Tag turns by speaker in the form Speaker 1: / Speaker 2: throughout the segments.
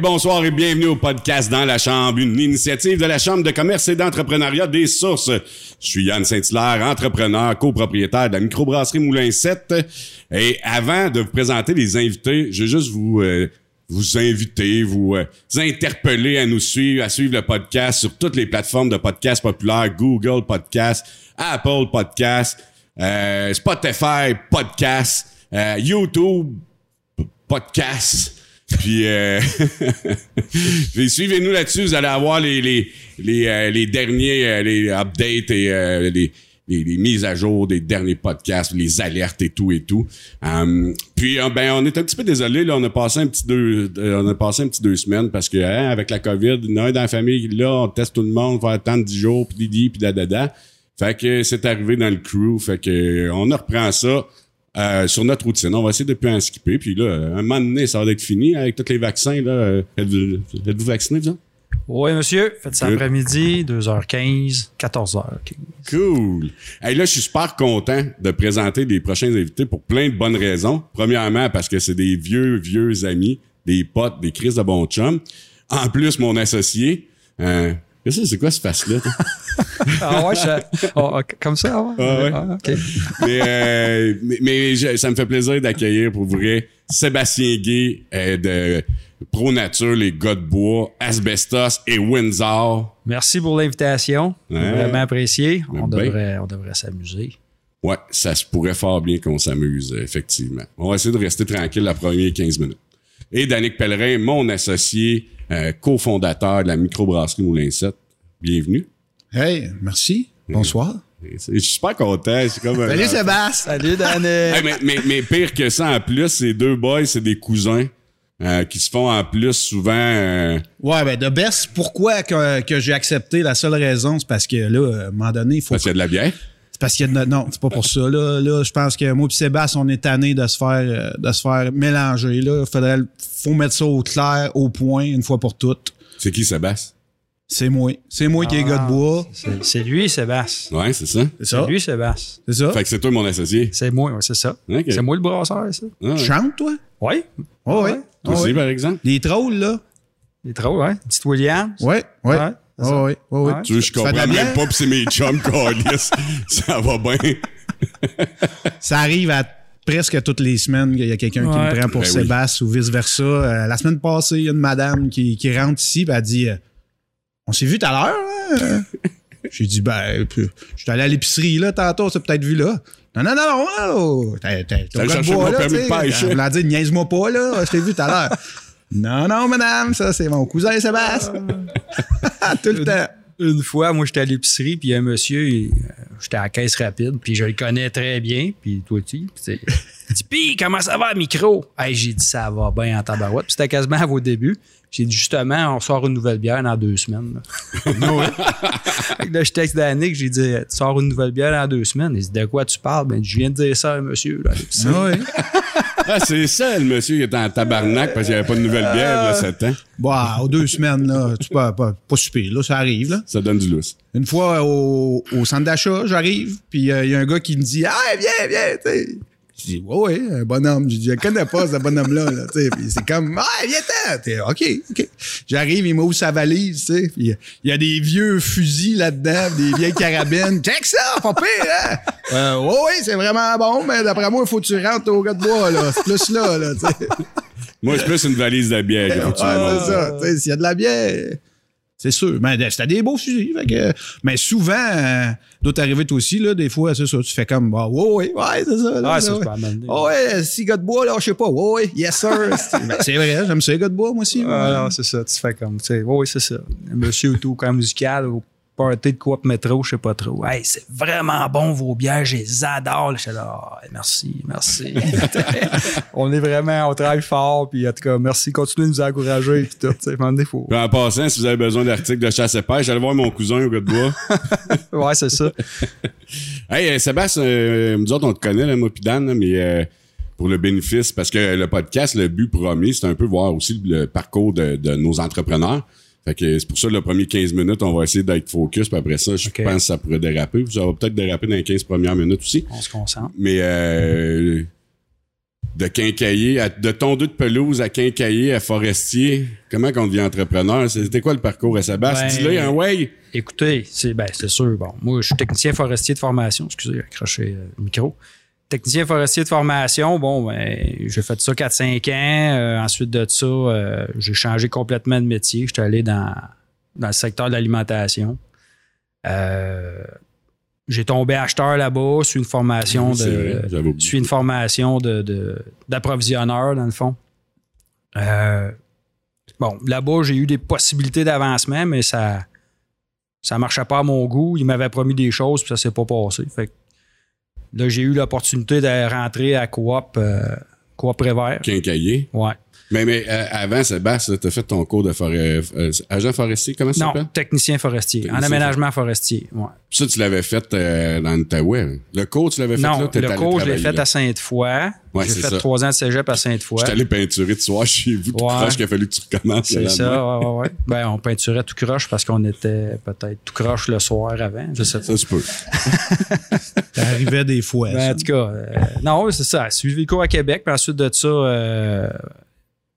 Speaker 1: Bonsoir et bienvenue au podcast Dans la Chambre, une initiative de la Chambre de commerce et d'entrepreneuriat des sources. Je suis Yann Saint-Hilaire, entrepreneur, copropriétaire de la microbrasserie Moulin 7. Et avant de vous présenter les invités, je vais juste vous... euh, vous inviter, vous, euh, interpeller à nous suivre, à suivre le podcast sur toutes les plateformes de podcasts populaires, Google Podcast, Apple Podcast, euh, Spotify Podcast, YouTube Podcast. Puis, euh, suivez-nous là-dessus, vous allez avoir les les les, euh, les derniers euh, les updates et euh, les, les, les mises à jour des derniers podcasts, les alertes et tout et tout. Um, puis euh, ben on est un petit peu désolé là, on a passé un petit deux euh, on a passé un petit deux semaines parce que hein, avec la Covid, il y en a un dans la famille là, on teste tout le monde, faut attendre 10 jours puis didi puis dadada. Fait que c'est arrivé dans le crew, fait que euh, on reprend ça. Euh, sur notre routine. On va essayer de plus en skipper. Puis là, un moment donné, ça va être fini avec tous les vaccins. Là. Euh, Êtes-vous êtes-vous vacciné, vous?
Speaker 2: Oui, monsieur. Faites ça après-midi, 2h15, 14h15.
Speaker 1: Cool. Hey, là, je suis super content de présenter les prochains invités pour plein de bonnes raisons. Premièrement, parce que c'est des vieux, vieux amis, des potes, des crises de bons chums. En plus, mon associé. Euh, Qu'est-ce que c'est quoi ce face-là?
Speaker 2: Ah ouais, je- oh, ok, comme ça, ouais.
Speaker 1: Ah ouais.
Speaker 2: Ah,
Speaker 1: mais euh, mais, mais je- ça me fait plaisir d'accueillir pour vrai Sébastien Gay euh, de Pro Nature, les gars de bois, Asbestos et Windsor.
Speaker 2: Merci pour l'invitation.
Speaker 1: Ouais.
Speaker 2: Vraiment apprécié. On
Speaker 1: Ben.
Speaker 2: devrait, on devrait s'amuser.
Speaker 1: Ouais, ça se pourrait fort bien qu'on s'amuse, euh, effectivement. On va essayer de rester tranquille la première 15 minutes. Et Danick Pellerin, mon associé, euh, cofondateur de la microbrasserie Moulin 7. Bienvenue.
Speaker 3: Hey, merci. Bonsoir.
Speaker 1: Je suis super content. C'est comme
Speaker 3: Salut Sébastien.
Speaker 2: Salut, Danny.
Speaker 1: Hey, mais, mais, mais pire que ça, en plus, ces deux boys, c'est des cousins euh, qui se font en plus souvent... euh,
Speaker 3: Ouais, ben de best, pourquoi que, que j'ai accepté? La seule raison, c'est parce que là, à un moment donné, il faut.
Speaker 1: parce qu'il y a de la bière?
Speaker 3: C'est parce qu'il y a de- Non, c'est pas pour ça. Là, là je pense que moi et Sébastien, on est tannés de se faire euh, de se faire mélanger. Là. Faudrait, faut mettre ça au clair, au point, une fois pour toutes.
Speaker 1: C'est qui, Sébastien?
Speaker 3: C'est moi. C'est moi qui est gars de bois.
Speaker 2: C'est lui, Sébastien.
Speaker 1: Ouais, c'est ça.
Speaker 3: C'est ça?
Speaker 2: Lui, Sébastien.
Speaker 3: C'est ça?
Speaker 1: Fait que c'est toi mon associé.
Speaker 2: C'est moi, ouais, c'est ça. C'est moi le brasseur, ça.
Speaker 1: Ah, ouais.
Speaker 3: Tu chantes, toi?
Speaker 2: Oui.
Speaker 3: Oh, ouais.
Speaker 1: Toi aussi,
Speaker 3: ouais.
Speaker 1: par exemple?
Speaker 3: Les trolls, là?
Speaker 2: Il est trop, ouais. Petite Williams.
Speaker 3: Ouais, ouais.
Speaker 2: Ouais,
Speaker 3: Oh. Ouais.
Speaker 1: Tu veux, je comprends même pas, pis c'est mes chums, câlisse. Ça va bien.
Speaker 3: Ça arrive à presque toutes les semaines qu'il y a quelqu'un qui me prend pour
Speaker 1: Ben oui.
Speaker 3: Sébastien ou vice-versa. Euh, la semaine passée, il y a une madame qui, qui rentre ici et elle dit euh, On s'est vu tout à l'heure, hein? J'ai dit Ben, puis, je suis allé à l'épicerie là tantôt, on s'est peut-être vu là. Non, non, non, non, non. T'as, t'as, t'as le
Speaker 1: permis
Speaker 3: tu
Speaker 1: de
Speaker 3: sais.
Speaker 1: pêche.
Speaker 3: Elle dit Niaise-moi pas, là, je t'ai vu tout à l'heure. Non, non, madame, ça, c'est mon cousin Sébastien. tout le temps.
Speaker 2: Une fois, moi, j'étais à l'épicerie, puis il y a un monsieur, il- euh, j'étais à la caisse rapide, puis je le connais très bien, puis toi aussi. Puis il dit, Pis, comment ça va, micro? Hey, j'ai dit, ça va bien en tabarouette. Puis c'était quasiment à vos débuts. J'ai dit, justement, on sort une nouvelle bière dans deux semaines. là. Là, je texte Danick, j'ai dit, tu sors une nouvelle bière dans deux semaines. Il dit, de quoi tu parles? Ben, je viens de dire ça à un monsieur, là.
Speaker 1: Ah, c'est ça, le monsieur qui était en tabarnak parce qu'il n'y avait pas de nouvelle bière, là, 7 ans.
Speaker 3: Bon, aux deux semaines, là, tu peux pas, pas, super, là, ça arrive, là.
Speaker 1: Ça donne du lousse.
Speaker 3: Une fois au, au centre d'achat, j'arrive, puis euh, il y a un gars qui me dit Ah, viens, viens, tu sais. Je dis Ouais, ouais, un bonhomme. Je dis Je connais pas ce bonhomme-là, là. Puis c'est comme Ah, viens-t'en. T'es, OK, OK. J'arrive, il m'ouvre sa valise, tu sais. Puis il y a des vieux fusils là-dedans, des vieilles carabines. Check ça, pas pire, hein? Euh, ouais, ouais, c'est vraiment bon, mais d'après moi, il faut que tu rentres au gars de bois, là. C'est plus là, là, tu sais.
Speaker 1: Moi, c'est plus une valise de bière.
Speaker 3: Ouais,
Speaker 1: montres.
Speaker 3: c'est ça. S'il y a de la bière, c'est sûr. Mais euh, c'était des beaux fusils. fait que- mais souvent, euh, toi aussi, là, des fois, c'est ça. Tu fais comme, bah, ouais, ouais, ouais, c'est ça. là, là,
Speaker 2: ça,
Speaker 3: ouais. Ah ouais, si gars de bois, là, je sais pas. Ouais, ouais, yes, sir. Ben, c'est vrai, j'aime ça, les gars de bois, moi aussi.
Speaker 2: Ah, non, c'est ça. Tu fais comme, tu sais, oui, c'est ça. Monsieur ou tout, quand musical, au party de Coop Métro, je sais pas trop. Hey, c'est vraiment bon vos bières, je les adore. Je suis là, Ah, merci, merci. on est vraiment, on travaille fort, puis en tout cas, merci, continuez de nous encourager, puis tout. Tu sais, faut-
Speaker 1: Puis en passant, si vous avez besoin d'articles de chasse et pêche, allez voir mon cousin au gars de bois.
Speaker 2: Ouais, c'est ça.
Speaker 1: hey, euh, Sébastien, euh, nous autres, on te connaît, là, moi pis Dan, là, mais euh, pour le bénéfice, parce que le podcast, le but premier, c'est un peu voir aussi le parcours de, de nos entrepreneurs. Fait que c'est pour ça, le premier 15 minutes, on va essayer d'être focus, puis après ça, je pense que ça pourrait déraper. Ça va peut-être déraper dans les 15 premières minutes aussi.
Speaker 2: On se concentre.
Speaker 1: Mais euh, de quincailler, à- de tondeux de pelouse à quincailler à forestier. Comment qu'on devient entrepreneur? C'était quoi le parcours à Sébastien?
Speaker 2: Ben-
Speaker 1: Dis-le, un way.
Speaker 2: Écoutez, c'est ben, c'est sûr. Bon, moi, je suis technicien forestier de formation. Excusez, j'ai accroché euh, le micro. Technicien forestier de formation, bon, ben, j'ai fait ça 4-5 ans. Euh, ensuite de ça, euh, j'ai changé complètement de métier. J'étais allé dans, dans le secteur de l'alimentation. Euh, j'ai tombé acheteur là-bas, sur une formation
Speaker 1: Oui,
Speaker 2: de.
Speaker 1: vrai,
Speaker 2: suis une formation de, de- d'approvisionneur, dans le fond. Bon, là-bas, j'ai eu des possibilités d'avancement, mais ça ça marchait pas à mon goût. Ils m'avaient promis des choses, puis ça s'est pas passé. Fait que là, j'ai eu l'opportunité de rentrer à Coop, euh, Coop Prévert.
Speaker 1: Quincailler.
Speaker 2: Ouais.
Speaker 1: Mais, mais euh, avant, Sébastien, tu as fait ton cours de forêt, euh, agent forestier, comment ça
Speaker 2: Non,
Speaker 1: s'appelle?
Speaker 2: technicien forestier.
Speaker 1: Technicien
Speaker 2: en aménagement forestier. Ouais.
Speaker 1: Ça, tu l'avais fait euh, dans l'Outaouais. Le cours, tu l'avais fait
Speaker 2: Non,
Speaker 1: là?
Speaker 2: le cours, je l'ai fait
Speaker 1: là.
Speaker 2: à Sainte-Foy.
Speaker 1: Ouais,
Speaker 2: j'ai fait
Speaker 1: ça.
Speaker 2: trois ans de cégep à Sainte-Foy.
Speaker 1: J'étais allé peinturer de soir chez vous, tout
Speaker 2: Ouais.
Speaker 1: croche qu'il a fallu que tu recommences.
Speaker 2: C'est ça, ouais, ouais, ouais. Ben, on peinturait tout croche parce qu'on était peut-être tout croche le soir avant. Je sais pas.
Speaker 1: Ça se peut.
Speaker 3: Ça arrivait des fois.
Speaker 2: Ben,
Speaker 3: ça.
Speaker 2: en tout cas, euh, non, c'est ça. Suivi le cours à Québec, puis ensuite de ça, euh,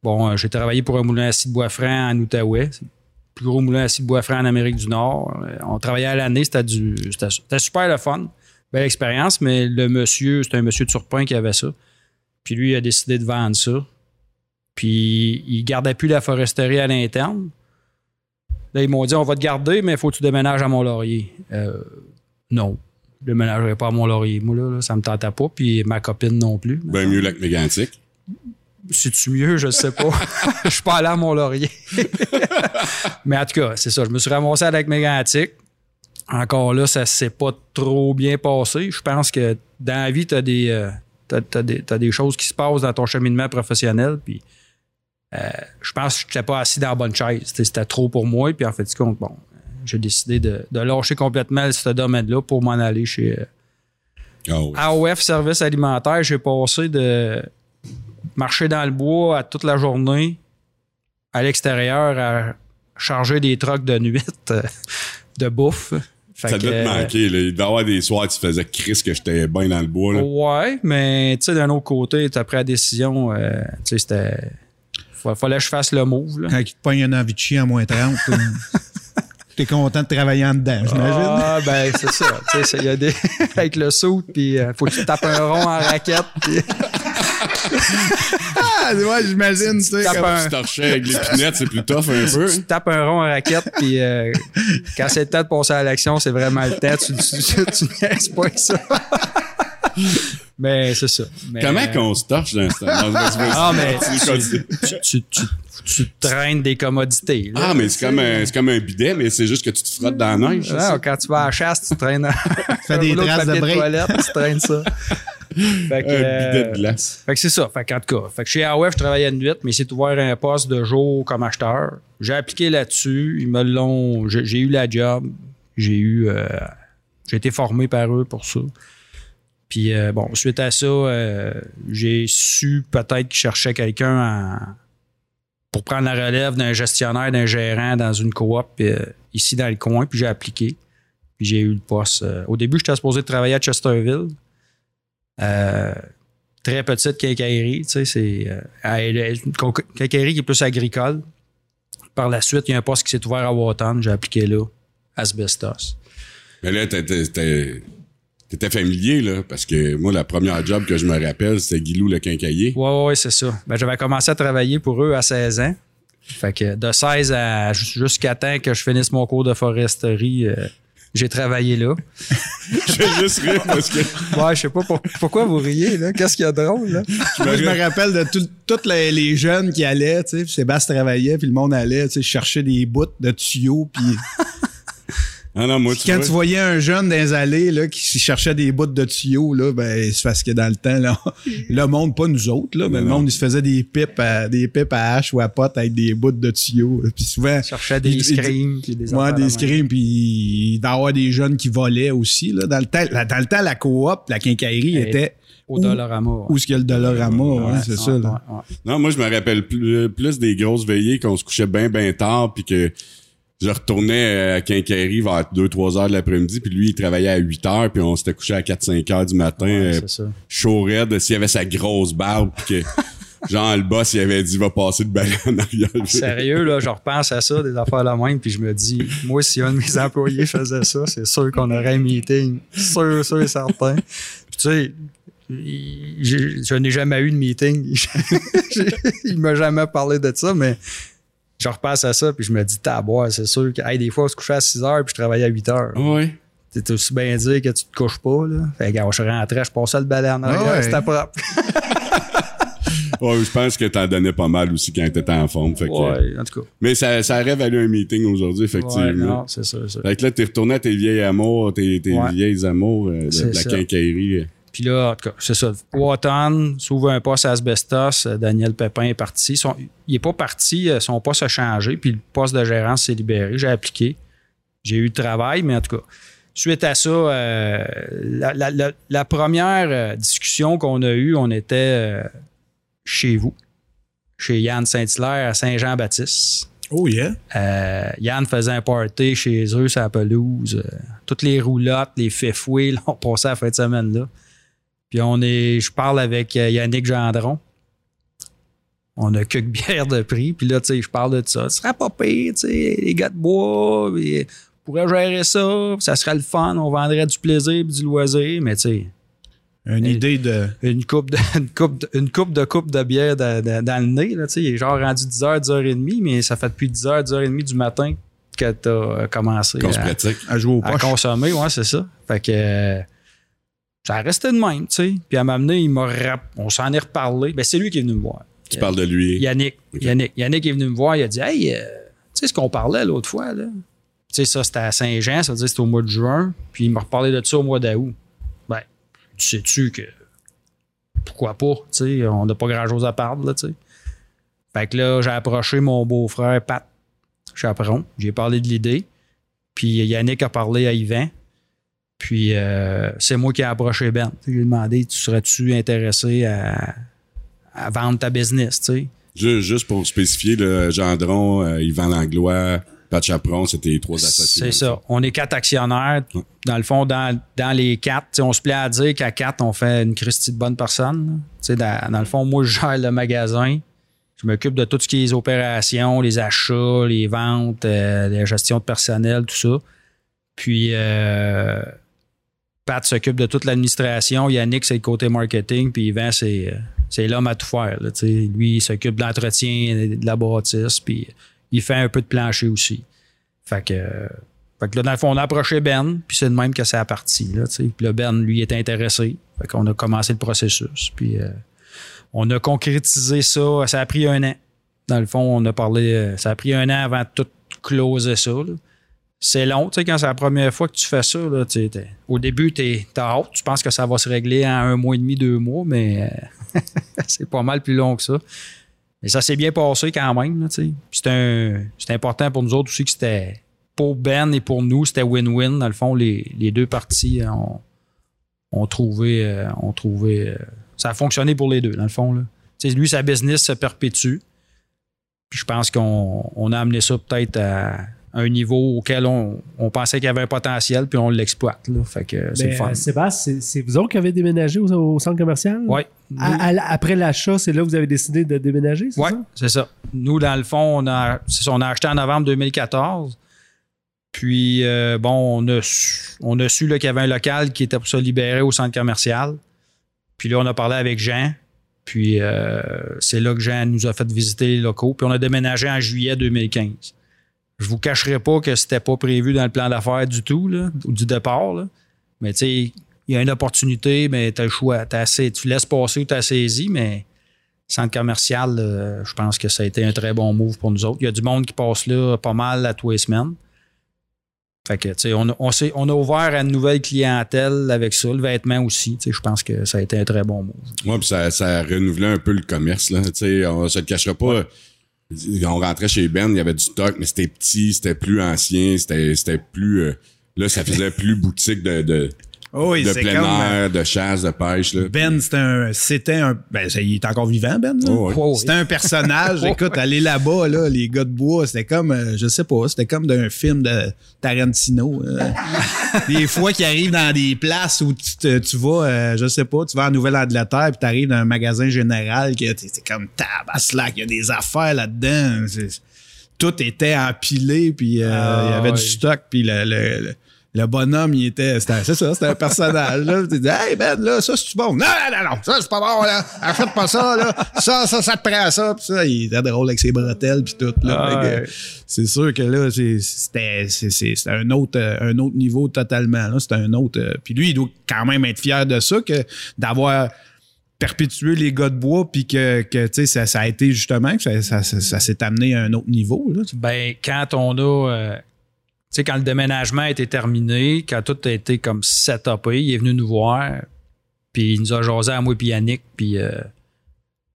Speaker 2: bon, euh, j'ai travaillé pour un moulin à de bois franc en Outaouais. Plus gros moulin à de bois franc en Amérique du Nord. Euh, On travaillait à l'année, c'était du. C'était super le fun. Belle expérience, mais le monsieur, c'était un monsieur de Turpin qui avait ça. Puis lui, il a décidé de vendre ça. Puis il gardait plus la foresterie à l'interne. Là, ils m'ont dit on va te garder, mais il faut que tu déménages à Mont-Laurier. Euh, non. Je déménagerai pas à Mont-Laurier. Moi, ça me tentait pas, puis ma copine non plus.
Speaker 1: Ben mieux lac mégantic.
Speaker 2: C'est-tu mieux? Je sais pas. Je suis pas allé à Mont-Laurier. Mais en tout cas, c'est ça. Je me suis ramassé avec Mégantic. Encore là, ça s'est pas trop bien passé. Je pense que dans la vie, tu as des, euh, t'as- t'as des, t'as des choses qui se passent dans ton cheminement professionnel. Puis euh, je pense que je n'étais pas assis dans la bonne chaise. C'était trop pour moi. Puis en fait, compte, bon, j'ai décidé de, de lâcher complètement ce domaine-là pour m'en aller chez, euh,
Speaker 1: Ah.
Speaker 2: AOF Service alimentaire, j'ai passé de marcher dans le bois à toute la journée à l'extérieur à charger des trocs de nuit euh, de bouffe. Fait
Speaker 1: Ça
Speaker 2: que,
Speaker 1: doit te
Speaker 2: euh,
Speaker 1: manquer. Là. Il doit y avoir des soirs où tu faisais Chris que j'étais bien dans le bois. Là.
Speaker 2: Ouais, mais tu sais, d'un autre côté, tu as pris la décision, euh, tu sais, c'était. fa- Fallait que je fasse le move. Là.
Speaker 3: Quand il te pogne un envie de à moins 30, toi, t'es content de travailler en dedans, j'imagine.
Speaker 2: Ah, ben, c'est ça. Tu sais, il y a des. avec le saut, puis euh, faut que tu tapes un rond en raquette. puis-
Speaker 3: Ah, ouais, j'imagine, tu sais.
Speaker 2: Tape
Speaker 3: comme-
Speaker 2: un-
Speaker 1: Tu torchais avec l'épinette, c'est plus tough un peu.
Speaker 2: tu tapes un rond en raquette, puis euh, quand c'est le temps de passer à l'action, c'est vraiment le temps. Tu, tu, tu, tu pas avec ça. mais c'est ça. Mais,
Speaker 1: Comment
Speaker 2: euh,
Speaker 1: qu'on se torche dans ce temps?
Speaker 2: Ah, mais tu, tu, tu, tu traînes des commodités. là.
Speaker 1: Ah, mais c'est comme, un, c'est comme un bidet, mais c'est juste que tu te frottes dans la neige.
Speaker 2: Non,
Speaker 1: ça?
Speaker 2: quand tu vas à la chasse, tu traînes un,
Speaker 3: Fais des traces de
Speaker 2: papier
Speaker 3: break.
Speaker 2: toilette, tu traînes ça. Fait que,
Speaker 1: Un
Speaker 2: euh,
Speaker 1: bidet de glace.
Speaker 2: Fait que c'est ça. Fait qu'en tout cas, fait que chez AOF, je travaillais de nuit, mais c'est ouvert un poste de jour comme acheteur. J'ai appliqué là-dessus. Ils me l'ont. J'ai eu la job. J'ai eu. euh, j'ai été formé par eux pour ça. Puis euh, bon, suite à ça, euh, j'ai su peut-être qu'ils cherchaient quelqu'un en- pour prendre la relève d'un gestionnaire, d'un gérant dans une coop euh, ici dans le coin. Puis j'ai appliqué. Puis j'ai eu le poste. Euh, au début, j'étais supposé travailler à Chesterville. Euh, très petite quincaillerie, tu sais, c'est euh, quincaillerie qui est plus agricole. Par la suite, il y a un poste qui s'est ouvert à Waughton, j'ai appliqué là, asbestos.
Speaker 1: Mais là, t'étais, t'étais- familier, là, parce que moi, la première job que je me rappelle, c'était Guilou le quincailler.
Speaker 2: Ouais, ouais, ouais, c'est ça. Ben, j'avais commencé à travailler pour eux à 16 ans. Fait que de 16 à jusqu'à temps que je finisse mon cours de foresterie, euh, j'ai travaillé là.
Speaker 1: Je vais juste rire parce que
Speaker 2: Ouais, je sais pas pour- pourquoi vous riez, là. Qu'est-ce qu'il y a de drôle, là?
Speaker 3: Moi, je me rappelle de tous les, les jeunes qui allaient, tu sais, puis Sébastien travaillait, puis le monde allait, tu sais, chercher des bouts de tuyaux, puis
Speaker 1: Ah non, moi, tu
Speaker 3: quand
Speaker 1: vois,
Speaker 3: tu voyais un jeune dans les allées, là, qui cherchait des bouts de tuyaux, là, ben, c'est parce que dans le temps, là, le monde, pas nous autres, là, mais le
Speaker 1: non.
Speaker 3: monde, il se faisait des pipes à, des pipes à hache ou à pote avec des bouts de tuyaux. Puis souvent,
Speaker 2: Je cherchais des
Speaker 3: il- il-
Speaker 2: screams puis des
Speaker 3: Ouais, des scrims, puis il doit y avoir des jeunes qui volaient aussi. Là. Dans, le temps, la, dans le temps, la coop, la quincaillerie
Speaker 2: Et-
Speaker 3: était
Speaker 2: Au
Speaker 3: où-
Speaker 2: Dollarama. ouais.
Speaker 3: où est-ce qu'il y a le Dollarama, ouais,
Speaker 2: Ouais,
Speaker 3: c'est
Speaker 2: ouais,
Speaker 3: ça. là.
Speaker 2: ouais, ouais.
Speaker 1: Non, moi, je me rappelle plus, plus des grosses veillées qu'on se couchait bien, bien tard, puis que je retournais à Quincaillerie vers 2-3 heures de l'après-midi, puis lui, il travaillait à 8 heures, puis on s'était couché à 4-5 heures du matin,
Speaker 2: Ouais,
Speaker 1: euh,
Speaker 2: c'est ça.
Speaker 1: chaud raide, s'il avait sa grosse barbe, puis que, genre, le boss, il avait dit, va passer de balai en arrière.
Speaker 2: Sérieux, là, je repense à ça, des affaires la même, puis je me dis, moi, si un de mes employés faisait ça, c'est sûr qu'on aurait un meeting. Sûr, sûr et certain. Puis tu sais, je n'ai jamais eu de meeting. il m'a jamais parlé de ça, mais je repasse à ça, puis je me dis, taboire, c'est sûr que, hey, des fois, on se couchait à 6 heures, puis je travaillais à 8 heures.
Speaker 1: Ouais.
Speaker 2: T'es aussi bien dire que tu te couches pas, là? Fait que, quand je rentrais, je passais le balai en arrière,
Speaker 3: ouais.
Speaker 2: c'était propre.
Speaker 1: Ouais, je pense que t'en donnais pas mal aussi quand t'étais en forme. Fait que,
Speaker 2: Ouais, en tout cas.
Speaker 1: Mais ça, ça aurait valu un meeting aujourd'hui, effectivement.
Speaker 2: Ouais, non, c'est ça.
Speaker 1: Fait que là, t'es retourné à tes vieilles amours, tes, vieilles amours euh, de,
Speaker 2: C'est
Speaker 1: de la
Speaker 2: ça.
Speaker 1: quincaillerie.
Speaker 2: Puis là, en tout cas, c'est ça. Watan s'ouvre un poste à Asbestos. Euh, Daniel Pépin est parti. Son- il n'est pas parti, euh, son poste a changé, puis le poste de gérance s'est libéré. J'ai appliqué. J'ai eu le travail, mais en tout cas, suite à ça, euh, la, la- la- la première discussion qu'on a eue, on était euh, chez vous, chez Yann Saint-Hilaire à Saint-Jean-Baptiste.
Speaker 3: Oh yeah.
Speaker 2: Euh, Yann faisait un party chez eux sur la pelouse. Euh, toutes les roulottes, les fefoués, là, on passait la fin de semaine là. Puis on est. Je parle avec euh, Yannick Gendron. On a quelques bières de prix. Puis là, tu sais, je parle de ça. Ce serait pas pire, tu sais, les gars de bois. puis on pourrait gérer ça. puis ça serait le fun. On vendrait du plaisir puis du loisir. Mais tu sais,
Speaker 3: Une
Speaker 2: Et-
Speaker 3: idée de.
Speaker 2: une coupe de, une coupe de, une coupe de coupe de bière dans, le nez. Là, tu sais, il est genre rendu 10h, 10h30, mais ça fait depuis 10h, 10h30 du matin que tu as commencé
Speaker 1: Qu'on se
Speaker 2: à,
Speaker 1: pratique.
Speaker 3: À jouer au
Speaker 2: à consommer. Ouais, c'est ça. Fait que euh, ça a resté de même, tu sais. Puis à m'amener, il m'a rap- on s'en est reparlé. Ben, c'est lui qui est venu me voir.
Speaker 1: Tu parles de lui.
Speaker 2: Yannick. Yannick. Yannick est venu me voir, il a dit Hey, euh, tu sais ce qu'on parlait l'autre fois, là? Tu sais, ça, c'était à Saint-Jean, ça veut dire que c'était au mois de juin. Puis il m'a reparlé de ça au mois d'août. Ben, tu sais-tu que. Pourquoi pas? Tu sais, on n'a pas grand-chose à perdre, là, tu sais. Fait que là, j'ai approché mon beau-frère Pat Chaperon. J'ai parlé de l'idée. Puis Yannick a parlé à Yvan. Puis euh, c'est moi qui ai approché Ben. J'ai demandé Tu serais-tu intéressé à, à vendre ta business, tu sais?
Speaker 1: Ju- Juste pour spécifier, le Gendron, euh, Yvan Langlois, Pat Chaperon, c'était les trois associés.
Speaker 2: C'est ça. On est quatre actionnaires.
Speaker 1: Ouais.
Speaker 2: Dans le fond, dans, dans les quatre, on se plaît à dire qu'à quatre, on fait une Christie de bonne personne. Dans, dans le fond, moi, je gère le magasin. Je m'occupe de tout ce qui est les opérations, les achats, les ventes, euh, la gestion de personnel, tout ça. Puis, euh, Pat s'occupe de toute l'administration. Yannick, c'est le côté marketing. Puis, Yvan, c'est, euh, c'est l'homme à tout faire. Lui, il s'occupe de l'entretien de la bâtisse. Puis, il fait un peu de plancher aussi. Fait que, là, dans le fond, on a approché Ben, puis c'est de même que ça a parti. Là, puis là, Ben, lui, est intéressé. Fait qu'on a commencé le processus. Puis euh, on a concrétisé ça. Ça a pris un an. Dans le fond, on a parlé. euh, ça a pris un an avant de tout closer ça. C'est long, tu sais, quand c'est la première fois que tu fais ça. Là, au début, tu t'as hâte. Tu penses que ça va se régler en un mois et demi, deux mois, mais euh, c'est pas mal plus long que ça. Mais ça s'est bien passé quand même. Tu sais. C'est important pour nous autres aussi que c'était pour Ben et pour nous, c'était win-win. Dans le fond, les, les deux parties euh, ont, ont trouvé. euh, ont trouvé ça a fonctionné pour les deux, dans le fond. Lui, sa business se perpétue. Puis je pense qu'on on a amené ça peut-être à un niveau auquel on, on pensait qu'il y avait un potentiel, puis on l'exploite. Fait que c'est
Speaker 4: Ben,
Speaker 2: le fun.
Speaker 4: euh, Sébastien, c'est- vous autres qui avez déménagé au, au centre commercial? À- à- après l'achat, c'est là que vous avez décidé de déménager, c'est
Speaker 2: Oui,
Speaker 4: ça?
Speaker 2: c'est ça. Nous, dans le fond, on a, ça, on a acheté en novembre 2014. Puis, euh, bon, on a su, on a su là, qu'il y avait un local qui était pour se libérer au centre commercial. Puis là, on a parlé avec Jean. Puis, euh, c'est là que Jean nous a fait visiter les locaux. Puis, on a déménagé en juillet 2015. Je vous cacherai pas que c'était pas prévu dans le plan d'affaires du tout, là, ou du départ. là. Mais tu sais, il y a une opportunité, mais tu as le choix. Assez, tu laisses passer ou tu as saisi, mais centre commercial, euh, je pense que ça a été un très bon move pour nous autres. Il y a du monde qui passe là pas mal à tous les semaines. Fait que, tu sais, on, a- on, on a ouvert à une nouvelle clientèle avec ça, le vêtement aussi. Je pense que ça a été un très bon move.
Speaker 1: Moi, puis ça, ça a renouvelé un peu le commerce. Là. Tu sais, on se le cachera pas. On rentrait chez Ben, il y avait du stock, mais c'était petit, c'était plus ancien, c'était c'était plus. euh, là, ça faisait plus boutique de, de,
Speaker 3: Oh oui,
Speaker 1: de
Speaker 3: c'est
Speaker 1: plein
Speaker 3: comme,
Speaker 1: air, de chasse, de pêche. Là.
Speaker 3: Ben, c'était un, c'était un, ben, il est encore vivant, Ben. là.
Speaker 1: Oh, oui.
Speaker 2: Oh, oui.
Speaker 3: C'était un personnage. Écoute, aller là-bas, là, les gars de bois, c'était comme, euh, je sais pas, c'était comme d'un film de Tarantino. euh. des fois qui arrivent dans des places où tu, te- tu vas, euh, je sais pas, tu vas en Nouvelle-Angleterre puis t'arrives dans un magasin général qui c'est comme tabaslac, il y a des affaires là-dedans. Tout était empilé puis euh,
Speaker 2: Ah,
Speaker 3: il y avait du stock puis le, le, le- le bonhomme, il était. c'était- C'est ça, c'était un personnage. Là. Tu dis, hey Ben, là, ça, c'est bon? Non, non, non, ça, c'est pas bon, là. Achète pas ça, là. Ça, ça, ça te prend ça. Puis ça, il était drôle avec ses bretelles, puis tout. Là.
Speaker 2: Ah,
Speaker 3: Fait que,
Speaker 2: ouais.
Speaker 3: C'est sûr que là, c'est- c'était c'est- c'était un autre, un autre niveau totalement. Là. C'était un autre. euh, puis lui, il doit quand même être fier de ça, que d'avoir perpétué les gars de bois, puis que, que tu sais, ça, ça a été justement, que ça, ça, ça- s'est amené à un autre niveau. Là.
Speaker 2: Ben, quand on a. euh, sais, quand le déménagement a été terminé, quand tout a été comme setupé, il est venu nous voir, puis il nous a jasé à moi et Yannick, puis. euh,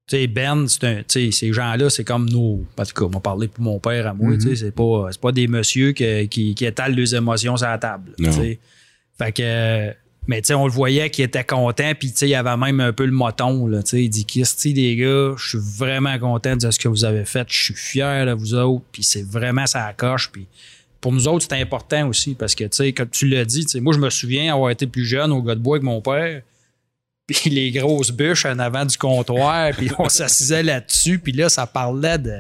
Speaker 2: tu sais, Ben, c'est un, ces gens-là, c'est comme nos. En tout cas, on m'a parlé pour mon père à moi, tu sais, c'est pas, c'est pas des messieurs que- qui, qui étalent leurs émotions sur la table. Fait que. Mais tu sais, on le voyait qu'il était content, puis tu sais, il avait même un peu le moton, là, tu sais. Il dit, Christy, les gars, je suis vraiment content de ce que vous avez fait, je suis fier de vous autres, puis c'est vraiment ça coche, puis pour nous autres, c'est important aussi, parce que, tu sais, comme tu l'as dit, moi, je me souviens avoir été plus jeune au gars de bois avec mon père, puis les grosses bûches en avant du comptoir, puis on s'assisait là-dessus, puis là, ça parlait de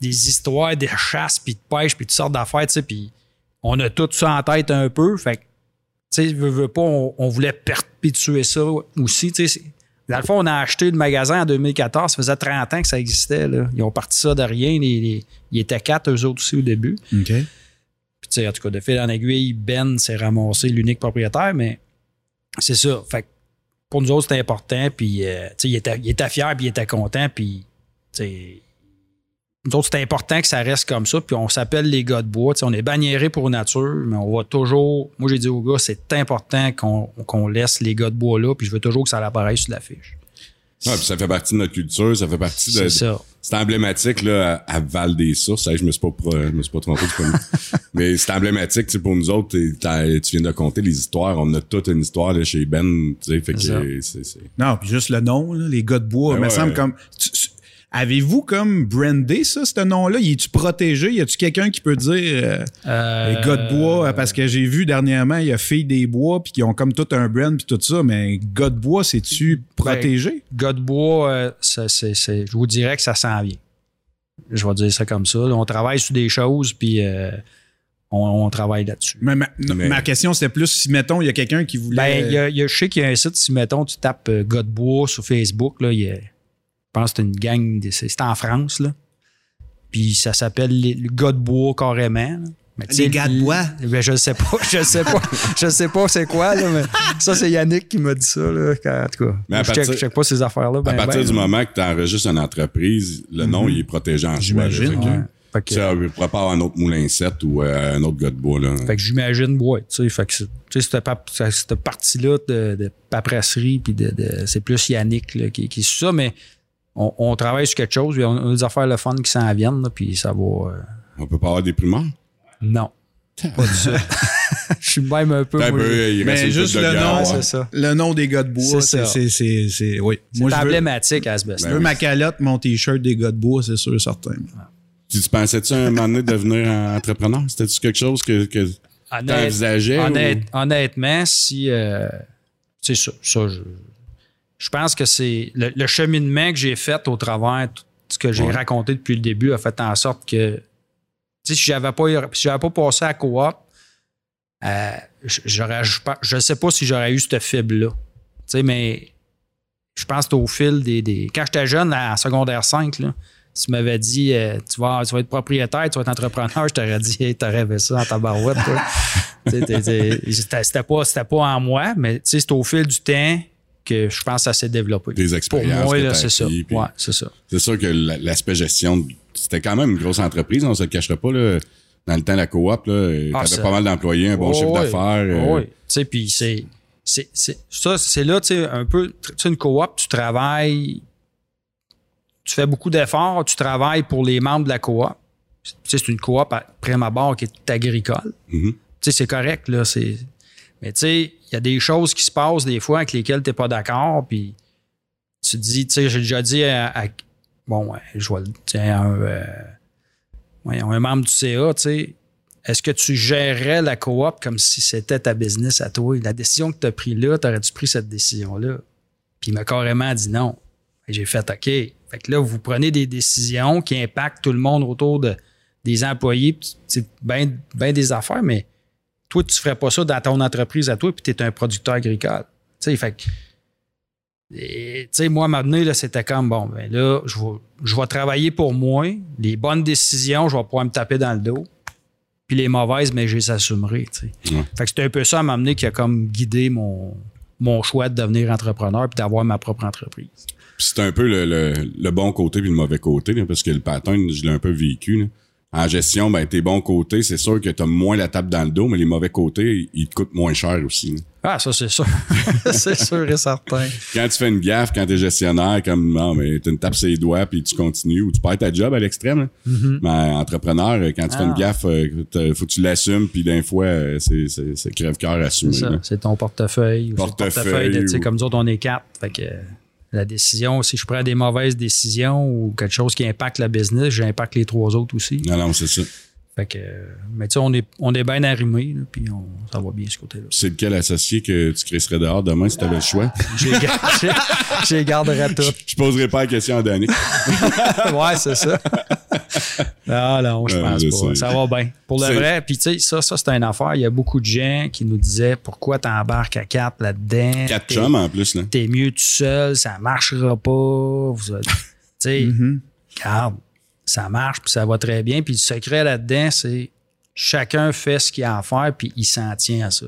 Speaker 2: des histoires de chasse, puis de pêche, puis toutes sortes d'affaires, tu sais, puis on a tout ça en tête un peu, fait que, tu sais, veux, veux pas, on, on voulait perpétuer ça aussi, tu sais. Dans le fond, on a acheté le magasin en 2014, ça faisait 30 ans que ça existait, là. Ils ont parti ça de rien, ils étaient quatre, eux autres aussi au début.
Speaker 3: OK.
Speaker 2: Puis, tu sais, en tout cas, de fil en aiguille, Ben s'est ramassé l'unique propriétaire, mais c'est ça. Fait que pour nous autres, c'était important. Puis, euh, tu sais, il était, il était fier, puis il était content. Puis, tu sais, nous autres, c'était important que ça reste comme ça. Puis, on s'appelle les gars de bois. On est banniérés pour nature, mais on va toujours. Moi, j'ai dit aux gars, c'est important qu'on qu'on laisse les gars de bois là. Puis, je veux toujours que ça apparaisse sur l'affiche.
Speaker 1: Ouais, puis ça fait partie de notre culture, ça fait partie de.
Speaker 2: C'est ça.
Speaker 1: C'est emblématique là, à à Val des Sources. Hey, je me suis pas, je me suis pas trompé, c'est. Mais c'est emblématique, tu sais, pour nous autres. Tu viens de compter les histoires. On a toute une histoire là, chez Ben, tu sais, fait que
Speaker 2: C'est
Speaker 1: c'est, c'est-
Speaker 3: Non, puis juste le nom, là, les gars de bois,
Speaker 1: Ben
Speaker 3: me
Speaker 1: ouais.
Speaker 3: semble comme. tu- Avez-vous comme brandé ça, ce nom-là? Y est-tu protégé? Y a-tu quelqu'un qui peut dire euh,
Speaker 2: Euh,
Speaker 3: les gars de bois? Parce que j'ai vu dernièrement, il y a Filles des bois, puis qui ont comme tout un brand, puis tout ça, mais gars de bois, c'est-tu protégé?
Speaker 2: gars de bois, euh, ça, c'est, c'est- je vous dirais que ça s'en vient. Je vais dire ça comme ça. là. On travaille sur des choses, puis euh, on, on travaille là-dessus.
Speaker 3: Mais ma,
Speaker 1: Mais-
Speaker 3: ma question, c'était plus si, mettons, il y a quelqu'un qui voulait.
Speaker 2: Ben, il y a- il y a- je sais qu'il y a un site, si mettons, tu tapes gars de bois sur Facebook, là, il y a- pense que c'est une gang, de- c'est en France, là. Puis ça s'appelle les- le gars de bois carrément. là. Mais tu sais,
Speaker 3: Les gars de bois?
Speaker 2: Ben, je sais pas, je sais pas, je sais pas c'est quoi, là, mais ça, c'est Yannick qui m'a dit ça, là, quand- en tout cas.
Speaker 1: Mais à
Speaker 2: je, check,
Speaker 1: partir-
Speaker 2: je check pas ces affaires-là.
Speaker 1: à
Speaker 2: ben,
Speaker 1: partir
Speaker 2: ben,
Speaker 1: du
Speaker 2: là.
Speaker 1: moment que tu enregistres une entreprise, le nom, il est protégé en.
Speaker 3: J'imagine,
Speaker 1: Fait que, pas avoir un autre moulin 7 ou euh, un autre gars de bois. Là.
Speaker 2: Fait que j'imagine, ouais, tu sais, fait que c'est- tu sais, cette, cette partie-là de, de paperasserie, puis de, de- c'est plus Yannick là, qui, qui est sur ça, mais on, on travaille sur quelque chose, puis on a des affaires le fun qui s'en viennent, là, puis ça va. euh,
Speaker 1: On peut pas avoir des primeurs.
Speaker 2: non. Pas du tout. Je suis même un peu. Moi,
Speaker 3: Mais juste le nom,
Speaker 1: ouais.
Speaker 2: c'est ça.
Speaker 3: Le nom des gars de bois,
Speaker 2: C'est
Speaker 3: Oui.
Speaker 2: C'est emblématique à ce
Speaker 3: je veux ma calotte, mon t-shirt des gars de bois, c'est sûr, certain.
Speaker 1: Tu tu pensais-tu un moment donné devenir entrepreneur? C'était-tu quelque chose que, que
Speaker 2: Honnête- honnête-
Speaker 1: ou-
Speaker 2: Honnêtement, si. euh, c'est ça. ça je, je pense que c'est. Le, le cheminement que j'ai fait au travers tout ce que j'ai
Speaker 1: Ouais.
Speaker 2: raconté depuis le début a fait en sorte que. Si j'avais pas, si j'avais pas passé à coop, euh, j'aurais, je, sais pas si j'aurais eu cette fibre-là. Tu sais, mais je pense que c'est au fil des. des- quand j'étais jeune, en secondaire 5, là, si tu m'avais dit euh, tu, vas, tu vas être propriétaire, tu vas être entrepreneur, je t'aurais dit hey, t'as rêvé ça sais, t'es- t'es- C'était pas, pas en moi, mais tu sais, c'est au fil du temps que je pense que ça s'est développé.
Speaker 1: Des
Speaker 2: Pour
Speaker 1: expériences
Speaker 2: moi,
Speaker 1: que
Speaker 2: là, c'est ça.
Speaker 1: acquis, puis-
Speaker 2: Ouais, c'est ça.
Speaker 1: C'est sûr que la- l'aspect gestion, c'était quand même une grosse entreprise, on se le cachera pas. Là. Dans le temps, la coop, là,
Speaker 2: Ah,
Speaker 1: t'avais pas mal d'employés, un bon
Speaker 2: Oh,
Speaker 1: chiffre
Speaker 2: oui.
Speaker 1: d'affaires. euh,
Speaker 2: oui. Tu sais, puis c'est. c'est- c'est- Ça, c'est là, tu sais, un peu. Tu sais, une coop, tu travailles. Tu fais beaucoup d'efforts, tu travailles pour les membres de la coop. Tu sais, c'est une coop à prime abord qui est agricole.
Speaker 1: mhm.
Speaker 2: Tu sais, c'est correct, là. C'est... Mais tu sais, y a des choses qui se passent des fois avec lesquelles tu n'es pas d'accord, puis tu te dis, tu sais, j'ai déjà dit à, bon, je vois, euh, un membre du CA, tu sais, est-ce que tu gérerais la coop comme si c'était ta business à toi? La décision que tu as prise là, t'aurais-tu pris cette décision-là? Puis il m'a carrément dit non. J'ai fait OK. Fait que là, vous prenez des décisions qui impactent tout le monde autour de, des employés. C'est bien ben des affaires, mais toi, tu ferais pas ça dans ton entreprise à toi, puis tu es un producteur agricole. Tu sais, fait Tu sais, moi, à là, c'était comme, bon, ben là, je vais, je vais travailler pour moi. Les bonnes décisions, je vais pouvoir me taper dans le dos. Puis les mauvaises, mais je les assumerai, tu sais.
Speaker 1: Ouais.
Speaker 2: Fait que c'était un peu ça à m'amener qui a comme guidé mon, mon choix de devenir entrepreneur puis d'avoir ma propre entreprise.
Speaker 1: C'est un peu le, le, le bon côté puis le mauvais côté, là, parce que le pattern, je l'ai un peu vécu. là. En gestion, ben tes bons côtés, c'est sûr que t'as moins la tape dans le dos, mais les mauvais côtés, ils te coûtent moins cher aussi.
Speaker 2: Ah, ça, c'est sûr. c'est sûr et certain.
Speaker 1: Quand tu fais une gaffe, quand t'es gestionnaire, comme non, mais tu une tape sur les doigts puis tu continues, ou tu perds ta job à l'extrême. là. Mais entrepreneur, quand tu fais une
Speaker 2: Ah.
Speaker 1: gaffe, euh, faut que tu l'assumes, puis d'un fois, euh, c'est, crève-cœur assumé.
Speaker 2: C'est ton portefeuille.
Speaker 1: Portefeuille
Speaker 2: tu sais,
Speaker 1: ou-
Speaker 2: Comme nous autres, on est quatre. Fait que la décision, si je prends des mauvaises décisions ou quelque chose qui impacte la business, j'impacte les trois autres aussi.
Speaker 1: Non, non, c'est ça.
Speaker 2: Fait que, euh, mais tu sais, on est, on est bien arrimés, là, puis on, ça va bien ce côté-là.
Speaker 1: C'est lequel associé que tu crisserais dehors demain si t'avais le choix?
Speaker 2: J'ai j'ai- j'ai garderai tout.
Speaker 1: Je poserai pas la question à Danny.
Speaker 2: ouais, c'est ça. Non, non, je pense
Speaker 1: je
Speaker 2: pas.
Speaker 1: sais.
Speaker 2: Ça va bien. Pour le vrai, puis tu sais, ça, ça c'est une affaire. Il y a beaucoup de gens qui nous disaient pourquoi t'embarques à quatre là-dedans?
Speaker 1: Quatre chums en plus, là.
Speaker 2: T'es mieux tout seul, ça marchera pas. Vous Tu sais, regarde, ça marche, puis ça va très bien. Puis le secret là-dedans, c'est chacun fait ce qu'il a à faire, puis il s'en tient à ça.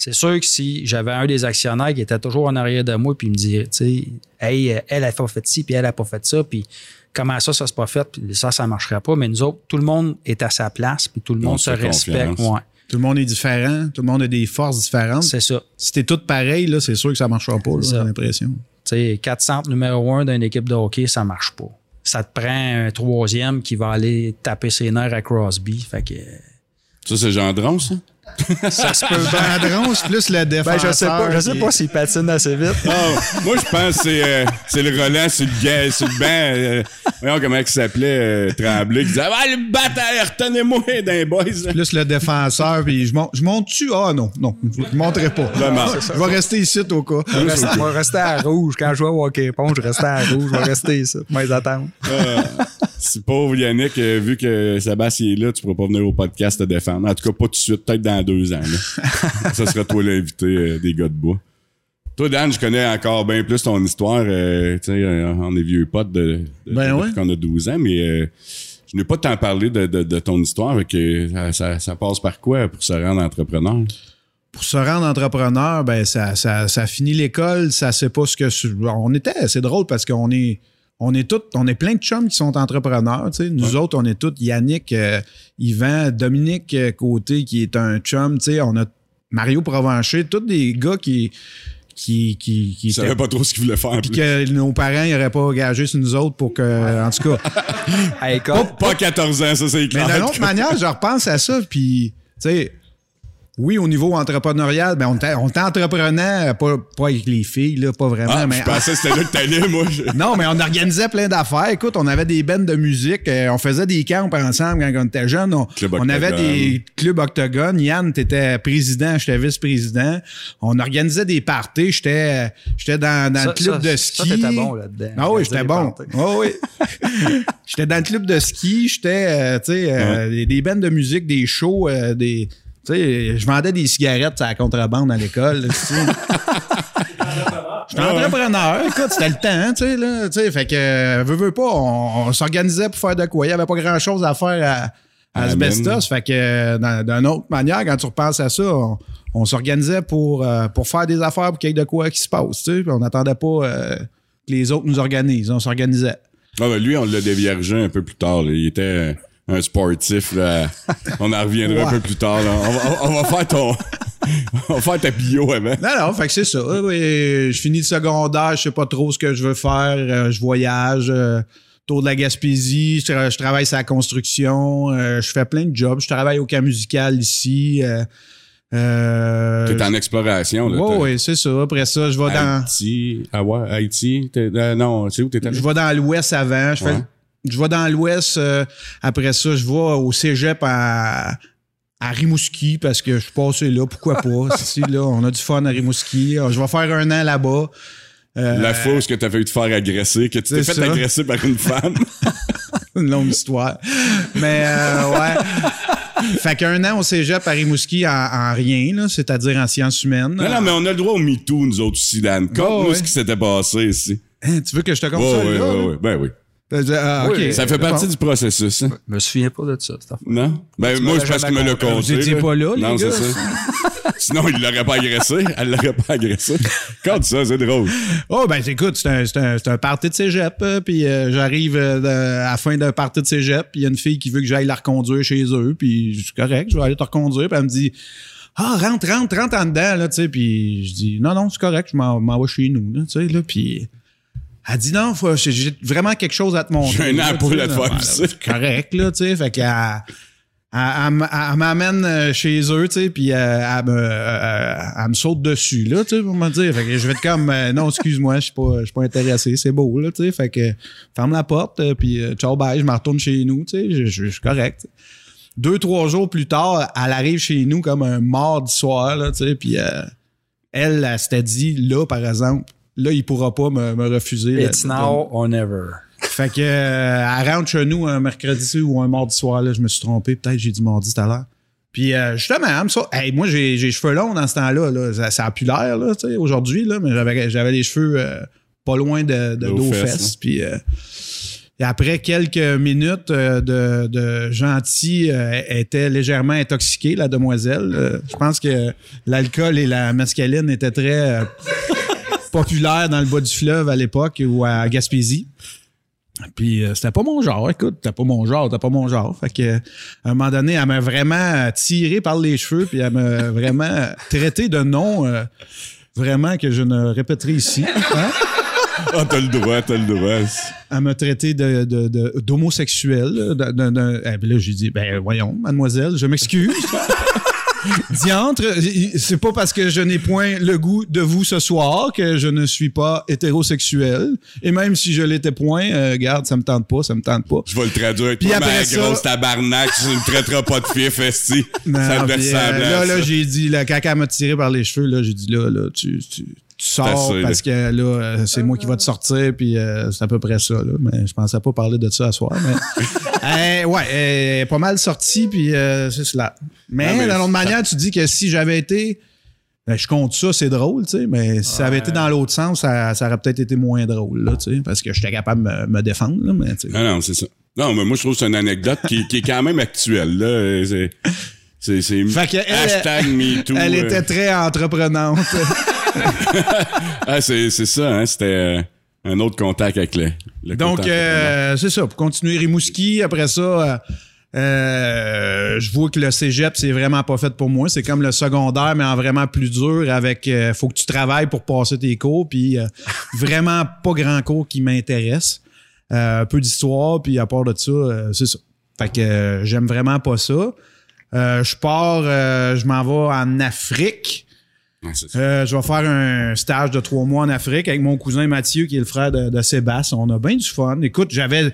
Speaker 2: C'est sûr que si j'avais un des actionnaires qui était toujours en arrière de moi, puis il me disait, tu sais, hey, euh, elle a pas fait ci, puis elle a pas fait ça, puis comment ça, ça s'est pas fait, puis ça, ça marcherait pas. Mais nous autres, tout le monde est à sa place, puis tout le
Speaker 1: On
Speaker 2: monde
Speaker 1: se
Speaker 2: respecte. Ouais,
Speaker 3: Tout le monde est différent, tout le monde a des forces différentes.
Speaker 2: c'est ça.
Speaker 3: Si t'es tout pareil, là, c'est sûr que ça marchera pas, j'ai
Speaker 2: ça.
Speaker 3: l'impression.
Speaker 2: Tu sais, 400 numéro un d'une équipe de hockey, ça marche pas. Ça te prend un troisième qui va aller taper ses nerfs à Crosby. Fait que
Speaker 1: Ça, c'est Gendron, ça?
Speaker 2: Ça se peut
Speaker 3: c'est plus le défenseur.
Speaker 2: Ben, je sais pas, je sais pas s'il patine assez vite.
Speaker 1: Moi, je pense que c'est, euh, c'est le Roland sur le, sur le banc. euh, voyons comment il s'appelait, euh, Tremblay, qui disait Ah, le bataille, retenez-moi d'un boys.
Speaker 3: Plus le défenseur, puis je monte, je monte-tu? Ah non, non, je monterai pas. Je vais rester ici au cas.
Speaker 2: Je vais rester- je vais rester à rouge. Quand je jouais au hockey pong, je restais à rouge. Je vais rester ici. Mais attendre.
Speaker 1: Ah, si pauvre Yannick, euh, vu que Sébastien est là, tu pourras pas venir au podcast te défendre. En tout cas, pas tout de suite, peut-être dans deux ans. là. ça sera toi l'invité euh, des gars de bois. Toi, Dan, je connais encore bien plus ton histoire. euh, tu sais, euh, on est vieux potes de, de,
Speaker 3: Ben
Speaker 1: depuis
Speaker 3: ouais.
Speaker 1: qu'on a 12 ans, mais euh, je n'ai pas tant parlé de, de, de ton histoire. que ça, passe par quoi pour se rendre entrepreneur?
Speaker 3: Pour se rendre entrepreneur, ben ça, ça, ça finit l'école, ça sait pas ce que on était. C'est drôle parce qu'on est on est tous, on est plein de chums qui sont entrepreneurs. Tu sais. Nous autres, on est tous Yannick, euh, Yvan, Dominique euh, Côté qui est un chum. Tu sais, on a Mario Provencher, tous des gars qui qui qui, qui étaient-
Speaker 1: pas trop ce qu'il voulait faire.
Speaker 3: puis que nos parents n'auraient pas engagé sur nous autres pour que, en tout cas.
Speaker 2: Hey, comme-
Speaker 1: Pas 14 ans, ça c'est
Speaker 3: Mais
Speaker 1: clair.
Speaker 3: d'une autre manière, je repense à ça, puis, tu sais, oui, au niveau entrepreneurial, ben, on était, on était entreprenant, pas, pas avec les filles, là, pas vraiment,
Speaker 1: Ah,
Speaker 3: mais.
Speaker 1: je pensais que c'était là que t'allais, moi. je-
Speaker 3: Non, mais on organisait plein d'affaires. Écoute, on avait des bandes de musique, euh, on faisait des camps ensemble quand on était jeunes. On, avait des clubs octogones. Yann, t'étais président, j'étais vice-président. On organisait des parties. J'étais, j'étais dans, dans
Speaker 2: Ça-
Speaker 3: le club
Speaker 2: ça-
Speaker 3: de
Speaker 2: ça,
Speaker 3: ski.
Speaker 2: t'étais bon là-dedans.
Speaker 3: Ah oui, j'étais bon. Ah oui. j'étais dans le club de ski. J'étais, euh, tu sais, euh, des, des bandes de musique, des shows, euh, des. Tu sais, je vendais des cigarettes à la contrebande à l'école. tu sais. J'étais entrepreneur. Écoute, c'était le temps, tu sais, là. Tu sais, fait que, veux, veux pas, on, on s'organisait pour faire de quoi. Il y avait pas grand chose à faire à, Asbestos. Fait que, d'une autre manière, quand tu repenses à ça, on, on s'organisait pour, euh, pour faire des affaires pour qu'il y ait de quoi qui se passe, tu sais. On n'attendait pas euh, que les autres nous organisent. On s'organisait.
Speaker 1: Ah, ben, lui, on l'a déviergé un peu plus tard. là. Il était un sportif. Là. On en reviendra un peu plus tard. là. On, va, on va faire ton. on va faire ta bio avant.
Speaker 3: Non, non, fait que c'est ça. Oui, Je finis le secondaire, je sais pas trop ce que je veux faire. euh, je voyage. euh, Tour de la Gaspésie, je, tra- je travaille sur la construction, euh, je fais plein de jobs. Je travaille au camp musical ici. euh,
Speaker 1: T'es en exploration, là.
Speaker 3: ouais, c'est ça. Après ça, je vais dans,
Speaker 1: Haïti. Ah ouais, Haïti? Euh, non, c'est où
Speaker 3: je vais dans l'Ouest avant. Je fais,
Speaker 1: Ouais.
Speaker 3: Je vais dans l'Ouest. euh, après ça, je vais au Cégep à, à Rimouski parce que je suis passé là. Pourquoi pas? si, là, on a du fun à Rimouski. Euh, Je vais faire un an là-bas. Euh,
Speaker 1: La fois où ce que t'as failli te faire agresser, que tu t'es fait
Speaker 3: ça.
Speaker 1: agresser par une femme.
Speaker 3: une longue histoire. Mais euh, ouais. Fait qu'un an au cégep à Rimouski en, en rien, c'est-à-dire en sciences humaines.
Speaker 1: non, non, mais on a le droit au MeToo, nous autres aussi, Dan. Conte-nous
Speaker 3: ouais.
Speaker 1: ce qui s'était passé ici.
Speaker 3: Hein, tu veux que je te compte ça là?
Speaker 1: ouais,
Speaker 3: là?
Speaker 1: ouais. Ben oui.
Speaker 3: Dit, ah,
Speaker 2: Oui.
Speaker 1: Ça fait partie
Speaker 3: Bon.
Speaker 1: du processus, hein?
Speaker 2: Je me souviens pas de ça.
Speaker 1: Non? Ben,
Speaker 2: Tu
Speaker 1: moi, c'est parce qu'il me l'a conté.
Speaker 3: Vous étiez pas là, les
Speaker 1: Non, c'est ça. Sinon, il l'aurait pas agressé. Elle l'aurait pas agressé. Quand ça, c'est drôle.
Speaker 3: Oh, ben écoute, c'est un, c'est un, c'est un party de cégep, euh, puis euh, j'arrive euh, à la fin d'un party de cégep, puis il y a une fille qui veut que j'aille la reconduire chez eux, puis je suis correct, je vais aller te reconduire, puis elle me dit Ah, rentre, rentre, rentre en dedans, là, tu sais, puis je dis Non, non, c'est correct, je m'en m'en vais chez nous, là, tu sais, là, puis. Elle dit non, faut- j'ai vraiment quelque chose à te montrer.
Speaker 1: J'ai un
Speaker 3: là,
Speaker 1: an pour
Speaker 3: tu sais,
Speaker 1: le
Speaker 3: là.
Speaker 1: faire
Speaker 3: C'est correct, là, tu sais. Fait qu'elle elle, elle m'amène euh, chez eux, tu sais, puis euh, elle, me, euh, elle me saute dessus, là, tu sais, pour me dire. Fait que je vais être comme, non, excuse-moi, je suis pas, je suis pas intéressé, c'est beau, là, tu sais. Fait que ferme la porte, puis ciao, bye, je me retourne chez nous, tu sais, je, suis correct. Deux, trois jours plus tard, elle arrive chez nous comme un mardi soir, là, tu sais, puis euh, elle, elle s'était dit, là, par exemple, là, il pourra pas me, me refuser.
Speaker 2: It's
Speaker 3: là,
Speaker 2: now or never.
Speaker 3: fait que euh, elle rentre chez nous un mercredi ou un mardi soir, là, je me suis trompé, peut-être j'ai dit mardi tout à l'heure. Puis euh, justement, elle me ça, hey, moi j'ai j'ai les cheveux longs dans ce temps-là, là. Ça, ça a plus l'air là, tu sais, aujourd'hui, là, mais j'avais j'avais les cheveux euh, pas loin de, de
Speaker 1: Aux
Speaker 3: dos
Speaker 1: fesses,
Speaker 3: fesses. Puis euh, et après quelques minutes euh, de, de gentil, elle était légèrement intoxiquée, la demoiselle. Je pense que l'alcool et la mescaline étaient très euh, populaires dans le bas du fleuve à l'époque ou à Gaspésie. Puis euh, c'était pas mon genre, écoute, c'était pas mon genre, c'était pas mon genre. Fait que à un moment donné, elle m'a vraiment tiré par les cheveux, puis elle m'a vraiment traité de nom euh, vraiment que je ne répéterai ici. Hein?
Speaker 1: Ah, t'as le droit, t'as le droit.
Speaker 3: Elle m'a traité de, de, de- d'homosexuel. d'un- eh, puis là, j'ai dit, ben voyons, mademoiselle, je m'excuse. Diantre, c'est pas parce que je n'ai point le goût de vous ce soir que je ne suis pas hétérosexuel. Et même si je l'étais point, euh, garde, ça me tente pas, ça me tente pas.
Speaker 1: Je vais le traduire.
Speaker 3: Puis après
Speaker 1: ma
Speaker 3: ça-
Speaker 1: grosse tabarnak, tu ne me traiteras pas de fif, esti. ça
Speaker 3: euh,
Speaker 1: ressembler à
Speaker 3: là, là, j'ai dit, là, quand elle m'a tiré par les cheveux, là, j'ai dit, là, là, tu, tu, tu sors parce que là, euh, c'est moi qui va te sortir, puis euh, c'est à peu près ça, là. Mais je pensais pas parler de ça à soir, mais. Euh, ouais, euh, pas mal sorti, puis euh, c'est cela. Mais,
Speaker 1: mais
Speaker 3: d'une autre manière, tu dis que si j'avais été. ben, je compte ça, c'est drôle, tu sais, mais si ça avait été dans l'autre sens, ça, ça aurait peut-être été moins drôle, là, tu sais, parce que j'étais capable de me, me défendre, là, mais tu sais.
Speaker 1: Non, non, c'est ça. Non, mais moi, je trouve que c'est une anecdote qui, qui est quand même actuelle, là. C'est, c'est,
Speaker 3: elle-
Speaker 1: hashtag MeToo.
Speaker 3: Elle était très entreprenante.
Speaker 1: Ah, c'est, ça, hein. C'était euh, un autre contact avec le, le
Speaker 3: Donc, euh, c'est ça. Pour continuer Rimouski, après ça, euh, je vois que le cégep, c'est vraiment pas fait pour moi. C'est comme le secondaire, mais en vraiment plus dur avec euh, faut que tu travailles pour passer tes cours, puis vraiment pas grand cours qui m'intéresse. Un peu d'histoire, puis à part de ça, c'est ça. Fait que j'aime vraiment pas ça. Je pars, je m'en vais en Afrique. Euh, je vais faire un stage de trois mois en Afrique avec mon cousin Mathieu, qui est le frère de, Sébastien. On a bien du fun. Écoute, j'avais.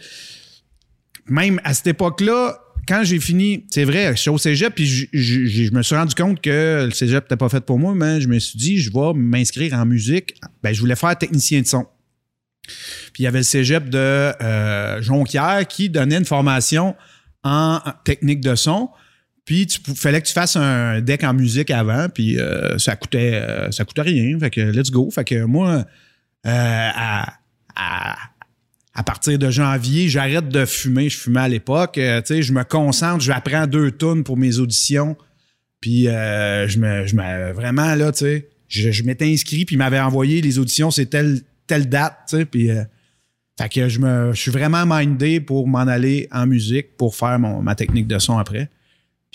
Speaker 3: Même à cette époque-là, quand j'ai fini, c'est vrai, je suis au cégep, puis je me suis rendu compte que le cégep n'était pas fait pour moi, mais je me suis dit, je vais m'inscrire en musique. Ben, je voulais faire technicien de son. Puis il y avait le cégep de euh, Jonquière qui donnait une formation en technique de son. Puis tu fallait que tu fasses un deck en musique avant, puis euh, ça coûtait euh, ça coûtait rien. Fait que let's go. Fait que moi, euh, à, à, à partir de janvier, j'arrête de fumer. Je fumais à l'époque. Euh, tu sais, je me concentre, je apprends deux tonnes pour mes auditions. Puis euh, je me, je me vraiment là, tu sais, je, je m'étais inscrit puis il m'avait envoyé les auditions, c'est telle telle date, tu sais, puis euh, fait que je me, je suis vraiment mindé pour m'en aller en musique pour faire mon, ma technique de son après.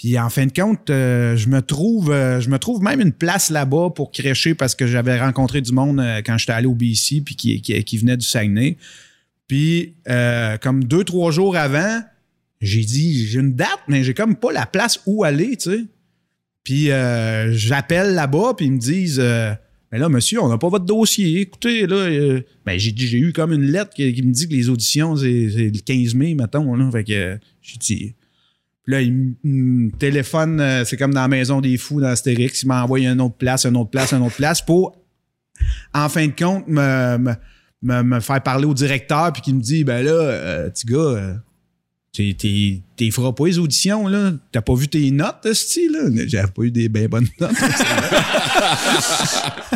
Speaker 3: Puis en fin de compte, euh, je me trouve, euh, je me trouve même une place là-bas pour crécher parce que j'avais rencontré du monde euh, quand j'étais allé au BC puis qui, venait du Saguenay. Puis comme deux trois jours avant, j'ai dit j'ai une date mais j'ai comme pas la place où aller, tu sais. Puis j'appelle là-bas, puis ils me disent Mais là, monsieur, on n'a pas votre dossier. Écoutez, là, ben, j'ai, j'ai eu comme une lettre qui, me dit que les auditions, c'est, le 15 mai, mettons. Là, fait que j'ai dit. Là, il me- téléphone, euh, c'est comme dans la maison des fous dans Astérix. Il m'a envoyé une autre place, une autre place, une autre place pour, en fin de compte, me, me, me, me faire parler au directeur, puis qui me dit Ben là, euh, petit gars, euh, t'es, feras pas les auditions, là. T'as pas vu tes notes, esti, là? J'avais pas eu des bien bonnes notes.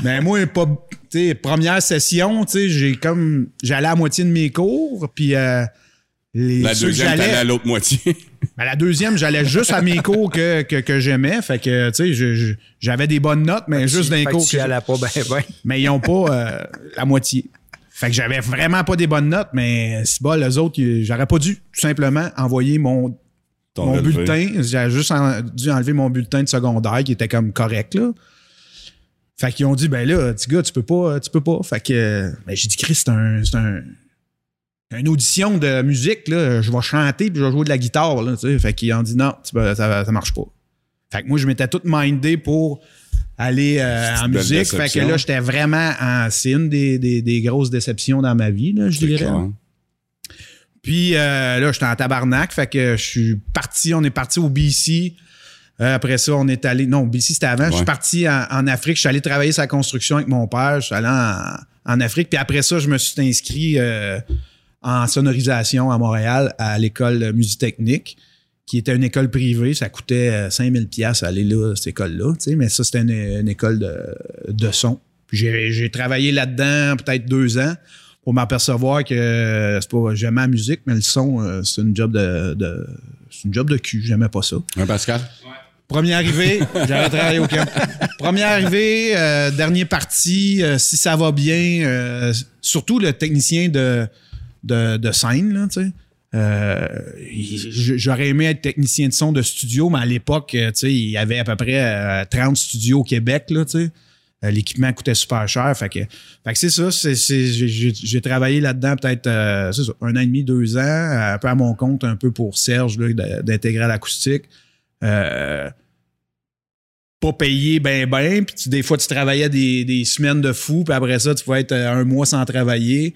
Speaker 3: Mais moi, pas, première session, j'ai comme, j'allais à moitié de mes cours, puis euh, les,
Speaker 1: La deuxième, t'allais à l'autre moitié.
Speaker 3: Ben, la deuxième, j'allais juste à mes cours que, que, que j'aimais. Fait que, tu sais, j'avais des bonnes notes, mais juste
Speaker 2: que
Speaker 3: cours.
Speaker 2: tu
Speaker 3: que-
Speaker 2: allais pas ben, ben.
Speaker 3: mais ils ont pas euh, la moitié. Fait que j'avais vraiment pas des bonnes notes, mais c'est bas, les autres, j'aurais pas dû tout simplement envoyer mon, mon
Speaker 1: relevé.
Speaker 3: bulletin. J'avais juste en- dû enlever mon bulletin de secondaire qui était comme correct, là. Fait qu'ils ont dit, ben là, petit gars, tu peux pas, tu peux pas. Fait que, ben, j'ai dit, Chris, c'est un, c'est un, une audition de musique, là. Je vais chanter puis je vais jouer de la guitare, là, tu sais. Fait qu'ils ont dit, non, tu peux- ça, ça marche pas. Fait que moi, je m'étais tout mindé pour aller euh, en musique. Fait que là, j'étais vraiment en, c'est une des, des- des grosses déceptions dans ma vie, là, je dirais.
Speaker 1: clair.
Speaker 3: Puis euh, là, j'étais en tabarnak. Fait que je suis parti, on est parti au BC. Euh, après ça, on est allé. Non, BC, c'était avant. Je suis parti en, en Afrique. Je suis allé travailler sa construction avec mon père. Je suis allé en, en Afrique. Puis après ça, je me suis inscrit euh, en sonorisation à Montréal à l'école Musitechnique, qui était une école privée. Ça coûtait euh, 5000 pièces aller là, cette école-là. tu sais. Mais ça, c'était une, une école de, de son. Puis j'ai, travaillé là-dedans peut-être deux ans pour m'apercevoir que euh, c'est pas j'aimais la musique, mais le son, euh, c'est une job de, de- c'est une job de cul. J'aimais pas ça.
Speaker 1: Hein, Pascal?
Speaker 3: Première arrivée, j'avais travaillé au camp. Première arrivée, euh, dernier parti, euh, si ça va bien, euh, surtout le technicien de, de, scène, là, tu sais. Euh, J'aurais aimé être technicien de son de studio, mais à l'époque, euh, il y avait à peu près euh, 30 studios au Québec. Euh, L'équipement coûtait super cher. C'est ça. j'ai- travaillé là-dedans peut-être euh, un an et demi, deux ans, un peu à mon compte, un peu pour Serge d'intégrer l'acoustique. Euh, pas payé ben ben, puis des fois tu travaillais des, des semaines de fou, puis après ça, tu pouvais être euh, un mois sans travailler.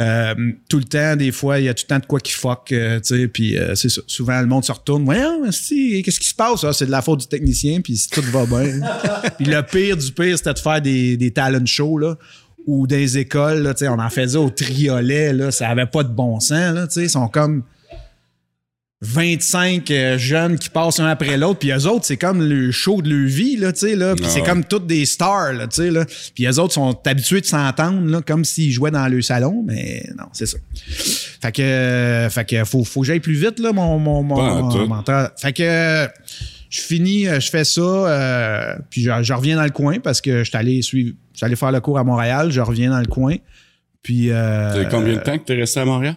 Speaker 3: Euh, tout le temps, des fois, il y a tout le temps de quoi qui fuck, euh, tu sais, puis euh, c'est ça. Souvent, le monde se retourne. Voyons, esti, qu'est-ce qui se passe? Ah, c'est de la faute du technicien, puis si tout va bien. puis le pire du pire, c'était de faire des, des talent shows, là, ou des écoles, là, tu sais, on en faisait au triolet, là, ça avait pas de bon sens, là, tu sais, ils sont comme 25 euh, jeunes qui passent un après l'autre, puis eux autres, c'est comme le show de leur vie, là, tu sais, là, puis
Speaker 1: Ah
Speaker 3: c'est
Speaker 1: ouais.
Speaker 3: comme toutes des stars, là, tu sais, là. Puis eux autres sont habitués de s'entendre, là, comme s'ils jouaient dans le salon, mais non, c'est ça. Fait que, euh, fait que faut, faut que j'aille plus vite, là, mon, mon, mon, mon menteur. Fait que, je finis, euh, je fais ça, euh, puis je, je reviens dans le coin parce que je suis allé suivre, je suis allé faire le cours à Montréal, je reviens dans le coin. Puis, euh,
Speaker 1: Ça fait combien de temps que t'es resté à Montréal?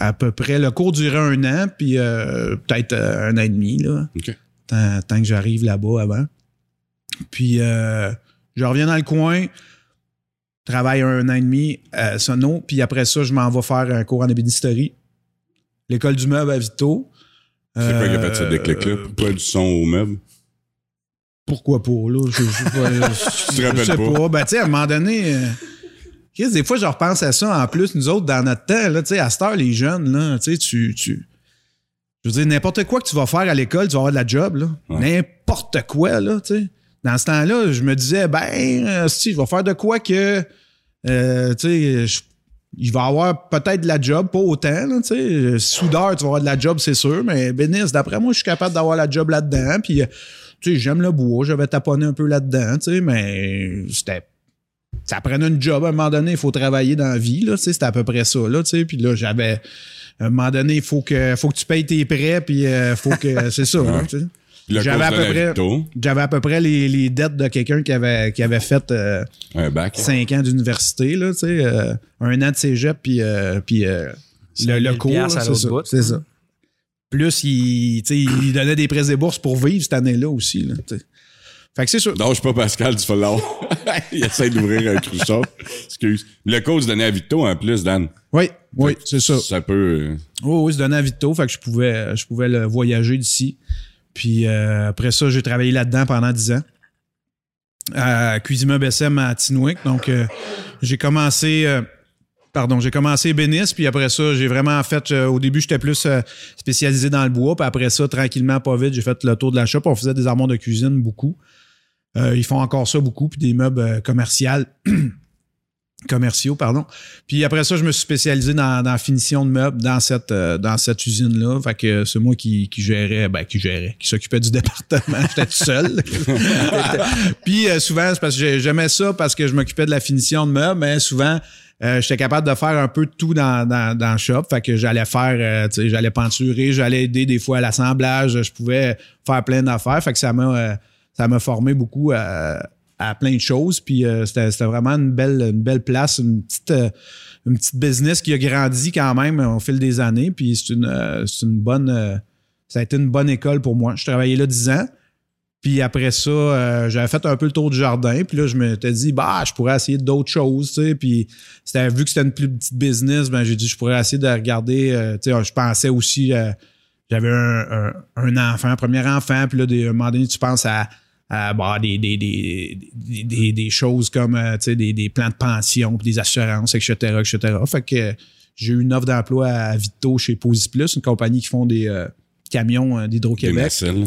Speaker 3: À peu près. Le cours durait un an, puis euh, peut-être euh, un an et demi, là.
Speaker 1: OK.
Speaker 3: Tant, tant que j'arrive là-bas avant. Puis euh, je reviens dans le coin, travaille un an et demi à Sono, puis après ça, je m'en vais faire un cours en ébénisterie. L'école du meuble à Vito.
Speaker 1: C'est quoi qui a fait ce déclic-là? Pourquoi du son au meuble?
Speaker 3: Pourquoi pas, là? Je, je sais
Speaker 1: pas?
Speaker 3: pas. Ben, tu sais, à un moment donné... Chris, des fois, je repense à ça. En plus, nous autres, dans notre temps, là, à cette heure, les jeunes, là, tu tu, Je veux dire, n'importe quoi que tu vas faire à l'école, tu vas avoir de la job, là.
Speaker 1: Ouais.
Speaker 3: N'importe quoi, là, tu sais. Dans ce temps-là, je me disais, ben, si, je vais faire de quoi que... euh, tu sais, il va avoir peut-être de la job, pas autant, là, tu sais. Soudeur, tu vas avoir de la job, c'est sûr, mais bénisse, d'après moi, je suis capable d'avoir la job là-dedans, puis... tu sais, j'aime le bois, j'avais taponné un peu là-dedans, tu sais, mais c'était ça prenait une job à un moment donné, il faut travailler dans la vie, là, c'était à peu près ça, là, tu sais, puis là, j'avais, à un moment donné, il faut que, faut que tu payes tes prêts, puis euh, faut que, c'est ça, tu sais. J'avais à peu près, j'avais à peu près les, les dettes de quelqu'un qui avait, qui avait fait euh,
Speaker 1: un bac.
Speaker 3: cinq ans d'université, là, tu sais, euh, un an de cégep, puis, euh, puis euh, le, le
Speaker 2: 5000
Speaker 3: cours, là, c'est ça,
Speaker 2: bout.
Speaker 3: c'est ça. Plus, il, tu sais, il donnait des prêts et bourses pour vivre cette année-là aussi, là. Fait que c'est sûr.
Speaker 1: Non, je suis pas Pascal, vas l'avoir. Il essaie d'ouvrir un cruchon. Excuse. Le coach donnait à Vito en plus, Dan.
Speaker 3: Oui, oui, c'est ça.
Speaker 1: Ça peut. euh,
Speaker 3: Oui, oui, se donnait à Vito, fait que je pouvais, je pouvais le voyager d'ici. Puis euh, après ça, j'ai travaillé là-dedans pendant 10 ans. À Cuisima BSM à Tinwick. Donc, euh, j'ai commencé. euh, Pardon, j'ai commencé ébéniste, puis après ça, j'ai vraiment fait. euh, au début, j'étais plus euh, spécialisé dans le bois, puis après ça, tranquillement, pas vite, j'ai fait le tour de la shop. On faisait des armoires de cuisine beaucoup. Euh, ils font encore ça beaucoup, puis des meubles euh, commerciaux. commerciaux, pardon. Puis après ça, je me suis spécialisé dans, dans la finition de meubles dans cette, euh, dans cette usine-là. Fait que c'est moi qui, qui gérais, ben, qui gérais, qui s'occupait du département. J'étais tout seul. Puis euh, souvent, c'est parce que j'ai- j'aimais ça parce que je m'occupais de la finition de meubles, mais souvent, euh, j'étais capable de faire un peu de tout dans, dans, dans le shop. Fait que j'allais faire, euh, tu sais, j'allais peinturer, j'allais aider des fois à l'assemblage, je pouvais faire plein d'affaires. Fait que ça m'a euh, ça m'a formé beaucoup à, plein de choses. Puis euh, c'était vraiment une belle, place, une petite, euh, une petite business qui a grandi quand même au fil des années. Puis c'est une, euh, bonne. ça a été une bonne école pour moi. Je travaillais là 10 ans. Puis après ça, j'avais fait un peu le tour du jardin. Puis là, je m'étais dit, bah, je pourrais essayer d'autres choses, tu sais. Puis vu que c'était une plus petite business, ben, j'ai dit, je pourrais essayer de regarder, je pensais aussi, j'avais un, enfant, un premier enfant. Puis là, à un moment donné, tu penses à, à bah, des, des, des, des, choses comme, euh, des, des plans de pension, puis des assurances, etc., etc. Fait que j'ai eu une offre d'emploi à Vito chez Posi Plus, une compagnie qui font des euh, camions euh, d'Hydro-Québec.
Speaker 1: nacelles.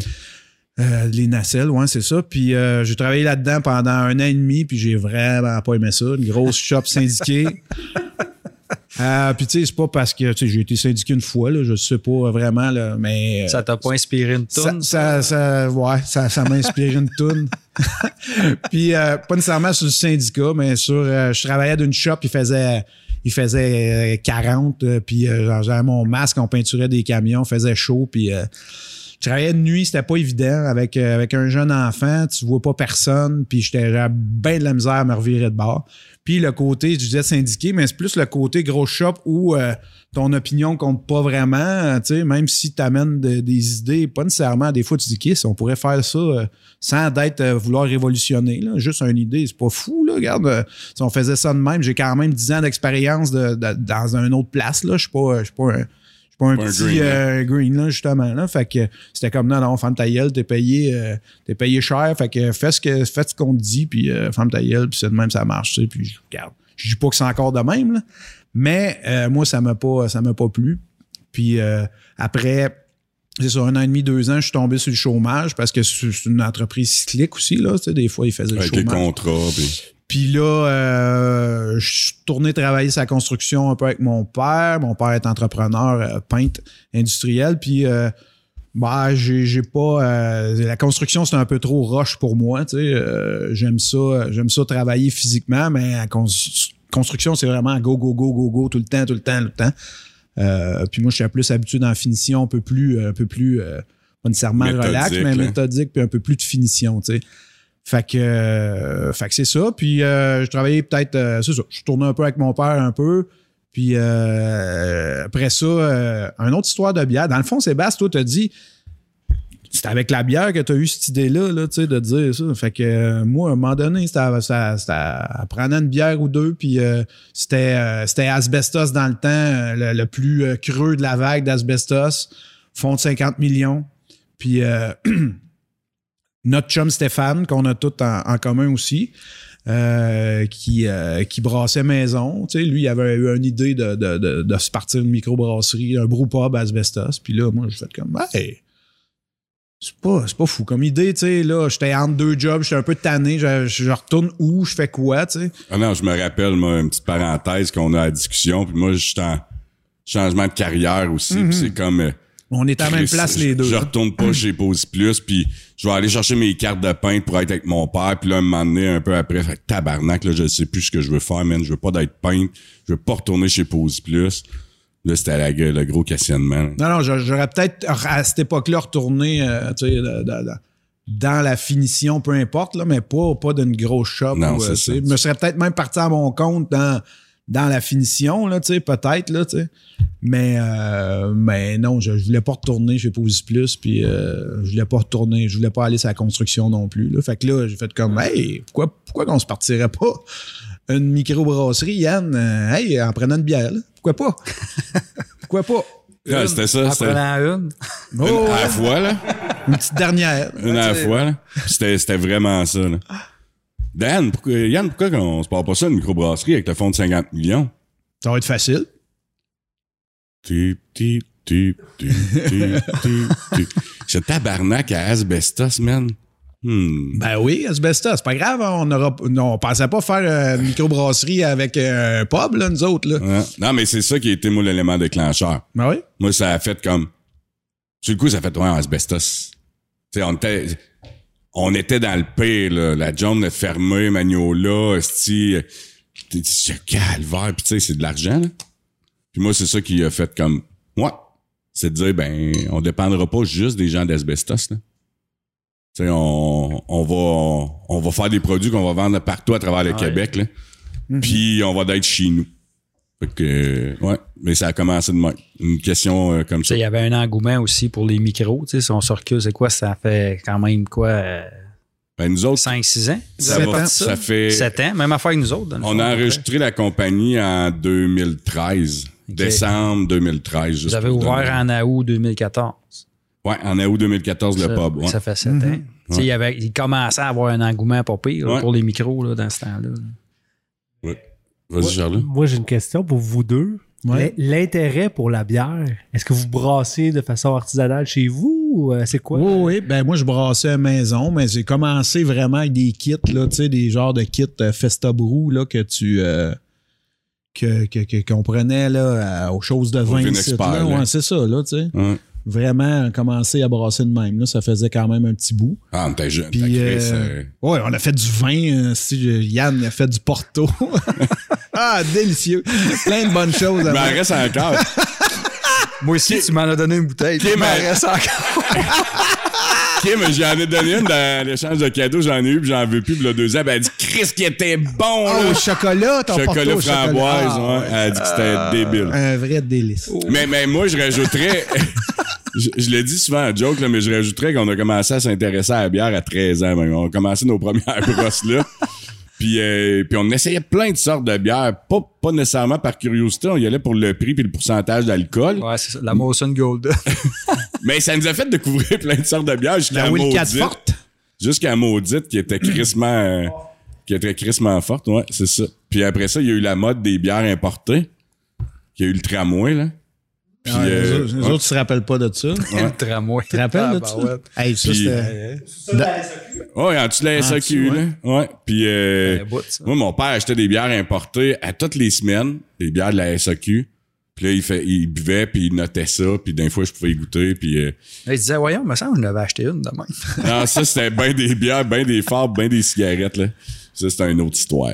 Speaker 3: Euh, les nacelles, ouais, c'est ça. Puis euh, j'ai travaillé là-dedans pendant un an et demi, puis j'ai vraiment pas aimé ça. Une grosse shop syndiquée. Euh, puis tu sais, c'est pas parce que j'ai été syndiqué une fois, là, je sais pas vraiment, là, mais. euh,
Speaker 2: Ça t'a pas inspiré une
Speaker 3: ça,
Speaker 2: tonne?
Speaker 3: ça, ça- ouais, ça, ça m'a inspiré une toune. puis euh, pas nécessairement sur le syndicat, mais sur euh, je travaillais d'une shop, il faisait il faisait euh, 40 euh, puis euh, genre, j'avais mon masque, on peinturait des camions, faisait chaud puis euh, je travaillais de nuit, c'était pas évident. Avec euh, avec un jeune enfant, tu vois pas personne, puis j'étais bien de la misère à me revirer de bord. Puis le côté, je disais syndiqué, mais c'est plus le côté gros shop où euh, ton opinion compte pas vraiment, euh, tu sais, même si tu amènes des idées, pas nécessairement, des fois tu dis, Kiss, on pourrait faire ça sans d'être vouloir révolutionner, juste une idée, c'est pas fou, là, regarde, si on faisait ça de même, j'ai quand même 10 ans d'expérience de, de- dans une autre place, là, je suis pas, pas un, suis pas un
Speaker 1: Pas un
Speaker 3: petit
Speaker 1: green,
Speaker 3: euh, green, là, justement, là, fait que c'était comme, non, non, femme ta gueule, t'es payé, euh, t'es payé cher, fait que fais ce que, fais ce qu'on te dit, puis euh, femme ta gueule, puis c'est de même, ça marche, tu sais, puis je regarde. Je dis pas que c'est encore de même, là, mais moi, ça m'a pas, ça m'a pas plu. Puis après, c'est ça, un an et demi, deux ans, je suis tombé sur le chômage parce que c'est une entreprise cyclique aussi, là. Tu sais, des fois, ils faisaient le
Speaker 1: Avec les
Speaker 3: chômage.
Speaker 1: contrats. puis-
Speaker 3: Puis là, euh, je suis tourné travailler sa construction un peu avec mon père. Mon père est entrepreneur, euh, peintre industriel. Puis, euh, bah, j'ai pas. la construction, c'est un peu trop roche pour moi. Tu sais, j'aime ça, j'aime ça travailler physiquement, mais la cons- construction, c'est vraiment go, go, go, go, go, tout le temps, tout le temps, tout le temps. Puis moi, je suis plus habitué dans la finition, un peu plus, un peu plus, pas nécessairement
Speaker 1: Méthodique,
Speaker 3: relax, mais
Speaker 1: là.
Speaker 3: méthodique, puis un peu plus de finition, tu sais. Fait que, euh, fait que c'est ça. Puis euh, je travaillais peut-être, euh, c'est ça, je tournais un peu avec mon père un peu. Puis après ça, une autre histoire de bière. Dans le fond, Sébastien, toi, t'as dit, c'est avec la bière que tu as eu cette idée-là, là, tu sais, de dire ça. Fait que moi, à un moment donné, c'était à- prendre une bière ou deux, puis c'était asbestos dans le temps, le, plus creux de la vague d'asbestos, fond de 50 millions. Puis notre chum Stéphane, qu'on a tous en, en commun aussi, euh, qui, euh, qui brassait maison. Tu sais, lui, il avait eu une idée de, de, de, de se partir une microbrasserie, un brewpub asbestos. Puis là, moi, je fais comme, hey, c'est pas, c'est pas fou. Comme idée, tu sais, là, j'étais entre deux jobs, j'étais un peu tanné, je, je retourne où, je fais quoi, tu sais.
Speaker 1: Ah non, je me rappelle, moi, une petite parenthèse qu'on a à la discussion. Puis moi, je suis en changement de carrière aussi. Puis c'est comme... euh,
Speaker 3: On est à la même place les deux.
Speaker 1: Je retourne pas chez Pose Plus, puis je vais aller chercher mes cartes de peintre pour être avec mon père, puis là, donné, un peu après, fait tabarnak, là, je sais plus ce que je veux faire, man. Je veux pas d'être peintre, je veux pas retourner chez Pose Plus. Là, c'était la gueule, le gros questionnement.
Speaker 3: Non, non, j'a- j'aurais peut-être à cette époque-là retourné euh, tu sais, dans la finition, peu importe, là, mais pas, pas d'une grosse shop.
Speaker 1: Non,
Speaker 3: ou, euh,
Speaker 1: ça.
Speaker 3: Je me serais peut-être même parti à mon compte dans, dans la finition, là, tu sais, peut-être, là, tu sais. Mais, euh, mais non, je, je voulais pas retourner chez Posi Plus, puis euh, je voulais pas retourner, je voulais pas aller sur la construction non plus. Là. Fait que là, j'ai fait comme, hey, pourquoi, pourquoi qu'on se partirait pas? Une microbrasserie, Yann? Euh, hey, en prenant une bière, là. Pourquoi pas? pourquoi pas?
Speaker 1: Ah, c'était ça,
Speaker 2: En
Speaker 1: c'était
Speaker 2: prenant une.
Speaker 3: Oh,
Speaker 1: une à la fois, là.
Speaker 3: Une petite dernière.
Speaker 1: Une à la fois, là. C'était, c'était vraiment ça, là. Dan, pourquoi, Yann, pourquoi on se parle pas ça, une microbrasserie avec le fonds de 50 millions?
Speaker 3: Ça va être facile.
Speaker 1: Tip, tip, tip, tip, tip, tip. Ce tabarnak à asbestos, man. Hmm.
Speaker 3: Ben oui, asbestos, c'est pas grave. On aura, on pensait pas faire euh, une microbrasserie avec euh, un pub, là, nous autres. Là.
Speaker 1: Non, mais c'est ça qui a été, moi, l'élément déclencheur.
Speaker 3: Ben oui.
Speaker 1: Moi, ça a fait comme. Sur le coup, ça a fait, ouais, asbestos. Tu sais, on était. On était dans le pire, là. La John est fermée, Magnola, esti. T'es dit, calvaire. Puis tu sais, c'est de l'argent, là. Puis moi, c'est ça qui a fait comme. Ouais. C'est de dire, ben, on dépendra pas juste des gens d'asbestos, là. Tu sais, on, on va, on va faire des produits qu'on va vendre partout à travers le Québec, là. Puis on va d'être chez nous. Fait que, euh, ouais. Mais ça a commencé de même. Une question euh, comme ça.
Speaker 2: Il y avait un engouement aussi pour les micros. tu sais, Si on se recule, c'est quoi? Ça fait quand même quoi? euh,
Speaker 1: Ben, nous autres,
Speaker 2: 5-6 ans?
Speaker 1: Ça, va- fait.
Speaker 2: 7 ans, même affaire que nous autres.
Speaker 1: On
Speaker 2: fond,
Speaker 1: a enregistré la compagnie en 2013. Décembre 2013. juste
Speaker 2: Vous avez ouvert
Speaker 1: donner-
Speaker 2: en août 2014.
Speaker 1: Ouais, en août 2014, le pub. Ouais.
Speaker 2: Ça fait 7 ans. Tu sais, Il, y avait, il commençait à avoir un engouement pas pire là,
Speaker 1: Ouais.
Speaker 2: pour les micros là, dans ce temps-là.
Speaker 1: Vas-y, Charles.
Speaker 4: Moi, j'ai une question pour vous deux.
Speaker 3: Ouais.
Speaker 4: L'intérêt pour la bière, est-ce que vous brassez de façon artisanale chez vous ou euh, c'est quoi?
Speaker 3: Oui, oui. Ben moi, je brassais à maison, mais j'ai commencé vraiment avec des kits, là, tu sais, des genres de kits euh, Festa Brew, là, que tu. euh, que, que, que- qu'on prenait là, aux choses de vin. Ouais, c'est ça, là, tu sais.
Speaker 1: Ouais.
Speaker 3: Vraiment commencer à brasser de même. Là, ça faisait quand même un petit bout.
Speaker 1: Ah, on était jeune.
Speaker 3: Puis, euh, ouais, on a fait du vin. euh, si, euh, Yann a fait du Porto. ah, délicieux. Plein de bonnes choses.
Speaker 1: Il m'en reste encore.
Speaker 2: Moi aussi, tu m'en as donné une bouteille.
Speaker 1: Kim,
Speaker 2: Il m'en
Speaker 1: euh,
Speaker 2: reste encore.
Speaker 1: Kim, j'en ai donné une dans l'échange de cadeaux. J'en ai eu, puis j'en veux plus. Puis le deux ans, ben, elle a dit, Chris, qui était bon,
Speaker 3: Oh,
Speaker 1: là.
Speaker 3: chocolat, ton
Speaker 1: Chocolat framboise,
Speaker 3: Ah,
Speaker 1: ouais. Elle a dit que c'était débile.
Speaker 3: Un vrai délice.
Speaker 1: Mais, mais moi, je rajouterais. Je, je le dis souvent en joke, là, mais je rajouterais qu'on a commencé à s'intéresser à la bière à 13 ans. même. On a commencé nos premières brosses là. Puis, euh, puis on essayait plein de sortes de bières. Pas, pas nécessairement par curiosité. On y allait pour le prix puis le pourcentage d'alcool.
Speaker 2: Ouais, c'est ça. La Molson Gold.
Speaker 1: Mais ça nous a fait découvrir plein de sortes de bières jusqu'à
Speaker 3: La
Speaker 1: Maudite.
Speaker 3: forte.
Speaker 1: Jusqu'à Maudite qui était crissement, euh, qui était crissement forte. Ouais, c'est ça. Puis après ça, il y a eu la mode des bières importées. Il y a eu le tramway, là. Puis,
Speaker 3: Ouais,
Speaker 1: euh,
Speaker 3: les autres, les
Speaker 1: ouais.
Speaker 3: autres se rappellent pas de ça.
Speaker 2: Le tramway.
Speaker 3: Tu te rappelles de
Speaker 2: Ah,
Speaker 3: ça?
Speaker 2: ouais.
Speaker 3: Hey, ça, c'était.
Speaker 1: Ouais, en dessous de la SAQ, là. Ouais. Puis, euh,
Speaker 2: bout, ça.
Speaker 1: moi, mon père achetait des bières importées à toutes les semaines, des bières de la SAQ. Puis là, il, fait, il buvait, puis il notait ça, puis d'un fois, je pouvais y goûter, puis... euh,
Speaker 2: Là, il disait, voyons, me semble que je n'avais acheté une de même.
Speaker 1: non, ça, c'était ben des bières, ben des fards, ben des cigarettes, là. Ça, c'est une autre histoire.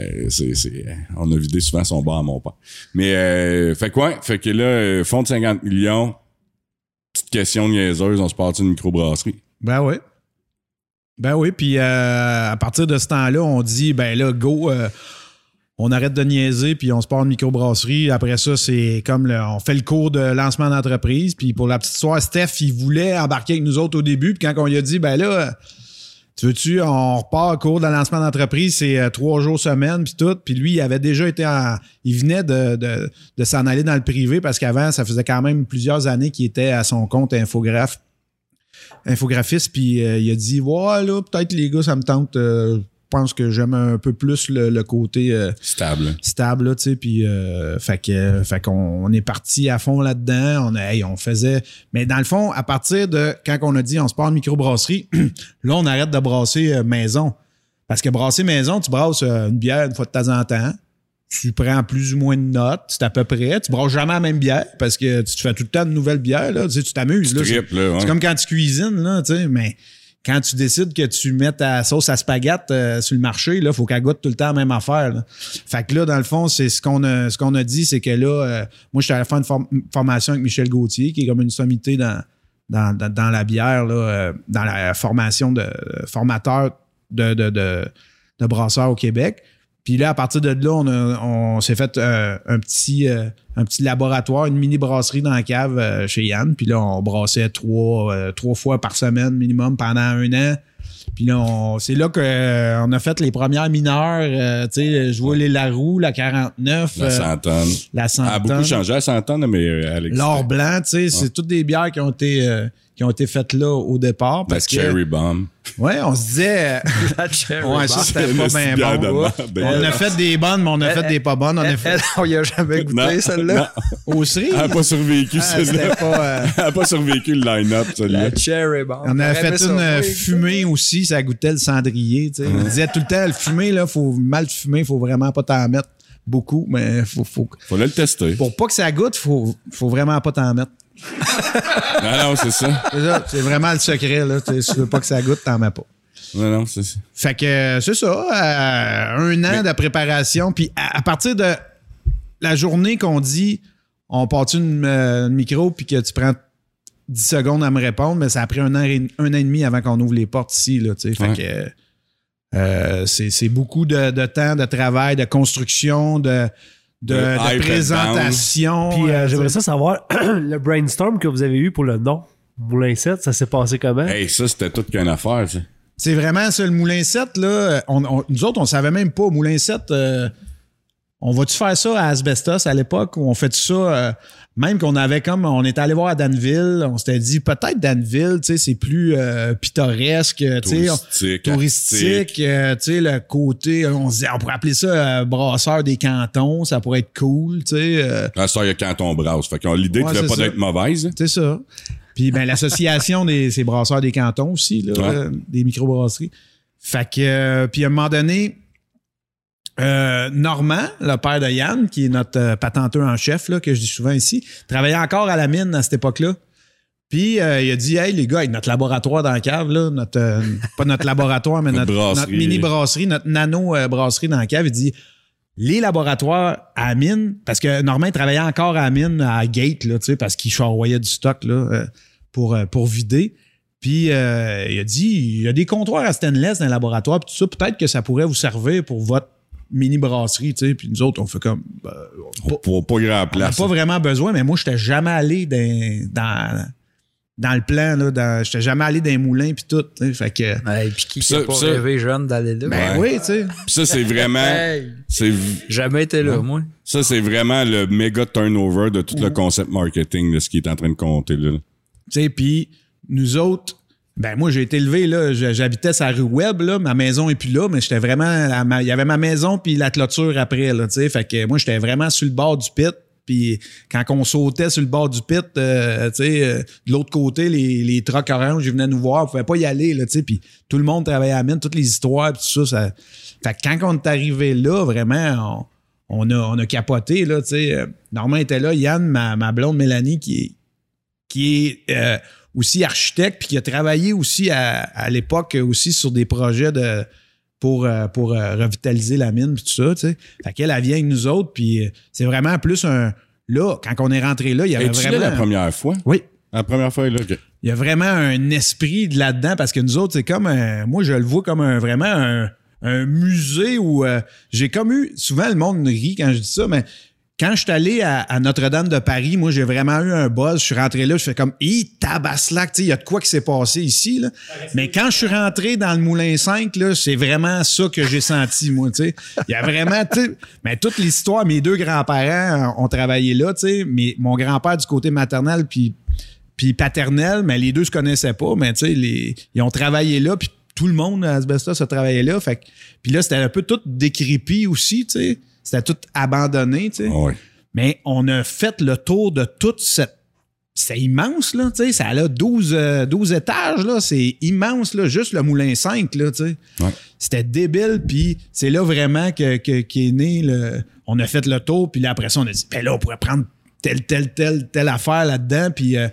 Speaker 1: On a vidé souvent son bar à mon père. Mais, euh, fait quoi? Fait que là, euh, fonds de 50 millions, petite question niaiseuse, on se part une microbrasserie?
Speaker 3: Ben oui. Ben oui, puis euh, à partir de ce temps-là, on dit, ben là, go, on arrête de niaiser, puis on se part une microbrasserie. Après ça, c'est comme, on fait le cours de lancement d'entreprise. Puis pour la petite histoire, Steph, il voulait embarquer avec nous autres au début. Puis quand on lui a dit, ben là, tu veux-tu, on repart au cours de lancement d'entreprise, c'est euh, trois jours semaine, puis tout. Puis lui, il avait déjà été en... Il venait de, de, de s'en aller dans le privé parce qu'avant, ça faisait quand même plusieurs années qu'il était à son compte infographe infographiste, puis euh, il a dit Ouais, là, peut-être les gars, ça me tente. euh, pense que j'aime un peu plus le, le côté euh,
Speaker 1: Stable.
Speaker 3: stable, là, tu sais, puis euh, fait que fait qu'on on est parti à fond là-dedans. On, hey, on faisait. Mais dans le fond, à partir de quand on a dit on se part en microbrasserie, là, on arrête de brasser euh, maison. Parce que brasser maison, tu brasses euh, une bière une fois de temps en temps. Tu prends plus ou moins de notes, c'est à peu près. Tu brasses jamais la même bière parce que tu te fais tout le temps de nouvelles bières. Là. Tu sais, tu t'amuses. là.
Speaker 1: Trip, là, ouais.
Speaker 3: c'est comme quand tu cuisines, là, tu sais, mais quand tu décides que tu mets ta sauce à spaghette euh, sur le marché, là, faut qu'elle goûte tout le temps la même affaire. là. Fait que là, dans le fond, c'est ce qu'on a, ce qu'on a dit, c'est que là, euh, moi, j'étais faire une form- une formation avec Michel Gauthier, qui est comme une sommité dans, dans, dans, la bière, là, euh, dans la formation de formateur de, de, de, de brasseurs au Québec. Puis là, à partir de là, on, a- on s'est fait euh, un, petit, euh, un petit laboratoire, une mini brasserie dans la cave euh, chez Yann. Puis là, on brassait trois, trois fois par semaine minimum pendant un an. Puis là, c'est là qu'on a fait les premières mineures. tu sais, je vois les Larue, la 49,
Speaker 1: La Santonne.
Speaker 3: la
Speaker 1: Elle a beaucoup
Speaker 3: Centaine.
Speaker 1: changé, la Santonne, mais elle.
Speaker 3: L'or blanc, tu sais, c'est toutes des bières qui ont été, qui ont été faites là au départ.
Speaker 1: La
Speaker 3: Parce que,
Speaker 1: cherry bomb.
Speaker 3: ouais, on se disait,
Speaker 2: La cherry
Speaker 3: ouais,
Speaker 2: bomb.
Speaker 3: ça c'était
Speaker 1: C'est
Speaker 3: pas bien bon.
Speaker 1: merde,
Speaker 3: On
Speaker 1: ben,
Speaker 3: a fait des bonnes, mais on a fait des pas bonnes. On a fait
Speaker 2: elle, on y a jamais goûté, celle-là.
Speaker 3: aux cerises.
Speaker 1: Elle n'a pas survécu,
Speaker 3: Ah,
Speaker 1: celle-là.
Speaker 3: pas, euh,
Speaker 1: Elle n'a pas survécu le line-up, celle-là.
Speaker 2: La cherry bomb.
Speaker 3: On a fait une euh, fumée aussi, ça goûtait le cendrier. tu sais. On disait tout le temps, le fumé, là, faut mal fumer, faut vraiment pas t'en mettre beaucoup, mais faut, faut,
Speaker 1: Fallait le tester.
Speaker 3: pour pas que ça goûte, faut, faut vraiment pas t'en mettre.
Speaker 1: Non, non, c'est ça.
Speaker 3: C'est ça, c'est vraiment le secret, là. Tu sais, Si tu veux pas que ça goûte, t'en mets pas.
Speaker 1: Non, non, c'est ça.
Speaker 3: Fait que c'est ça, euh, un an de préparation. Puis à, à partir de la journée qu'on dit on part une, euh, une micro puis que tu prends 10 secondes à me répondre, mais ça a pris un an et, un an et demi avant qu'on ouvre les portes ici. Là, fait que euh, c'est c'est beaucoup de, de temps, de travail, de construction, de, de,
Speaker 1: De
Speaker 3: présentation.
Speaker 4: Puis euh,
Speaker 3: euh,
Speaker 4: j'aimerais ça savoir, le brainstorm que vous avez eu pour le nom Moulin 7, ça s'est passé comment?
Speaker 1: Hey, ça, c'était toute qu'une affaire, tu sais.
Speaker 3: C'est vraiment ça, le Moulin 7, là. On, on- nous autres, on savait même pas. Moulin 7, euh, on va-tu faire ça à Asbestos à l'époque ou on fait ça, euh, même qu'on avait comme, on est allé voir à Danville, on s'était dit peut-être Danville, tu sais, c'est plus euh, pittoresque, tu sais, on-
Speaker 1: Touristique.
Speaker 3: touristique, euh, tu sais, le côté, on se disait, on pourrait appeler ça euh, brasseur des cantons, ça pourrait être cool, tu sais. euh,
Speaker 1: Ah, ça, il y a Canton Brasse. Fait que l'idée
Speaker 3: Ouais,
Speaker 1: devait pas
Speaker 3: ça.
Speaker 1: d'être mauvaise.
Speaker 3: c'est ça. Puis ben l'association des ces brasseurs des cantons aussi là,
Speaker 1: Ouais.
Speaker 3: des microbrasseries. Fait que puis à un moment donné euh, Normand, le père de Yann, qui est notre euh, patenteur en chef là, que je dis souvent ici, travaillait encore à la mine à cette époque-là. Puis euh, il a dit Hey les gars, avec notre laboratoire dans la cave, là, notre euh, pas notre laboratoire, mais
Speaker 1: Notre
Speaker 3: notre,
Speaker 1: brasserie.
Speaker 3: notre mini brasserie, notre nano euh, brasserie dans la cave, il dit les laboratoires à la mine, parce que Normand il travaillait encore à la mine à Gate, là, tu sais, parce qu'il charroyait du stock là, pour, pour vider. Puis euh, il a dit il y a des comptoirs à stainless dans le laboratoire, puis tout ça, peut-être que ça pourrait vous servir pour votre mini brasserie, tu sais. Puis nous autres, on fait comme ben, pas,
Speaker 1: Pour pas grand
Speaker 3: on n'a pas vraiment besoin, mais moi, je n'étais jamais allé dans, dans, dans le plan, là, dans, j'étais jamais allé dans les moulins puis tout. tu sais. Fait que.
Speaker 2: Ouais, puis qui
Speaker 1: Ça-
Speaker 2: n'a pas
Speaker 1: ça-
Speaker 2: rêvé jeune d'aller là?
Speaker 3: Ben
Speaker 1: Ouais.
Speaker 3: oui, tu sais.
Speaker 1: Puis ça, c'est vraiment.
Speaker 2: Hey, jamais été là, moi.
Speaker 1: Ça, c'est vraiment le méga turnover de tout le concept marketing de ce qui est en train de compter, là.
Speaker 3: Tu sais, puis nous autres, ben moi, j'ai été élevé, là, j'habitais la rue Web, là, ma maison est plus là, mais j'étais vraiment, il y avait ma maison puis la clôture après, là, tu sais, fait que moi, j'étais vraiment sur le bord du pit, puis quand on sautait sur le bord du pit, euh, euh, de l'autre côté, les, les orange, ils venaient nous voir, on pouvait pas y aller, là, tu sais, puis tout le monde travaillait à mine, toutes les histoires, puis tout ça, ça... Fait que quand on est arrivé là, vraiment, on, on a, on a capoté, là, tu sais. Euh, Normand était là, Yann, ma, ma blonde Mélanie, qui qui est aussi architecte, puis qui a travaillé aussi à, à l'époque aussi sur des projets de pour, euh, pour euh, revitaliser la mine, puis tout ça, tu sais. Fait qu'elle, elle vient avec nous autres, puis euh, c'est vraiment plus un... Là, quand on est rentré là, il y avait vraiment...
Speaker 1: la première fois?
Speaker 3: Oui.
Speaker 1: La première fois, là.
Speaker 3: Il y a vraiment un esprit de là-dedans parce que nous autres, c'est comme un- moi je le vois comme un vraiment un, un musée où euh, j'ai comme eu souvent le monde rit quand je dis ça, mais quand je suis allé à, Notre-Dame de Paris, moi j'ai vraiment eu un buzz. Je suis rentré là, je fais comme Hi, tabaslac, il y a de quoi qui s'est passé ici. Mais quand je suis rentré dans le Moulin 5, là, c'est vraiment ça que j'ai senti, moi. Il y a vraiment, mais toute l'histoire, mes deux grands-parents ont travaillé là, tu sais, mais mon grand-père du côté maternel, puis paternel, mais les deux se connaissaient pas, mais tu sais, ils ont travaillé là, puis tout le monde à Asbestos a travaillé là. Puis là, c'était un peu tout décrépit aussi, tu sais. C'était tout abandonné, tu sais. Mais on a fait le tour de toute cette. C'est immense, là, tu sais. Ça a 12, euh, 12 étages, là. C'est immense, là. Juste le Moulin 5, là, tu sais.
Speaker 1: Ouais.
Speaker 3: C'était débile, puis c'est là vraiment que, que- qu'est né le. On a fait le tour, puis là, après ça, on a dit, ben là, on pourrait prendre telle, telle, telle, telle affaire là-dedans, puis euh,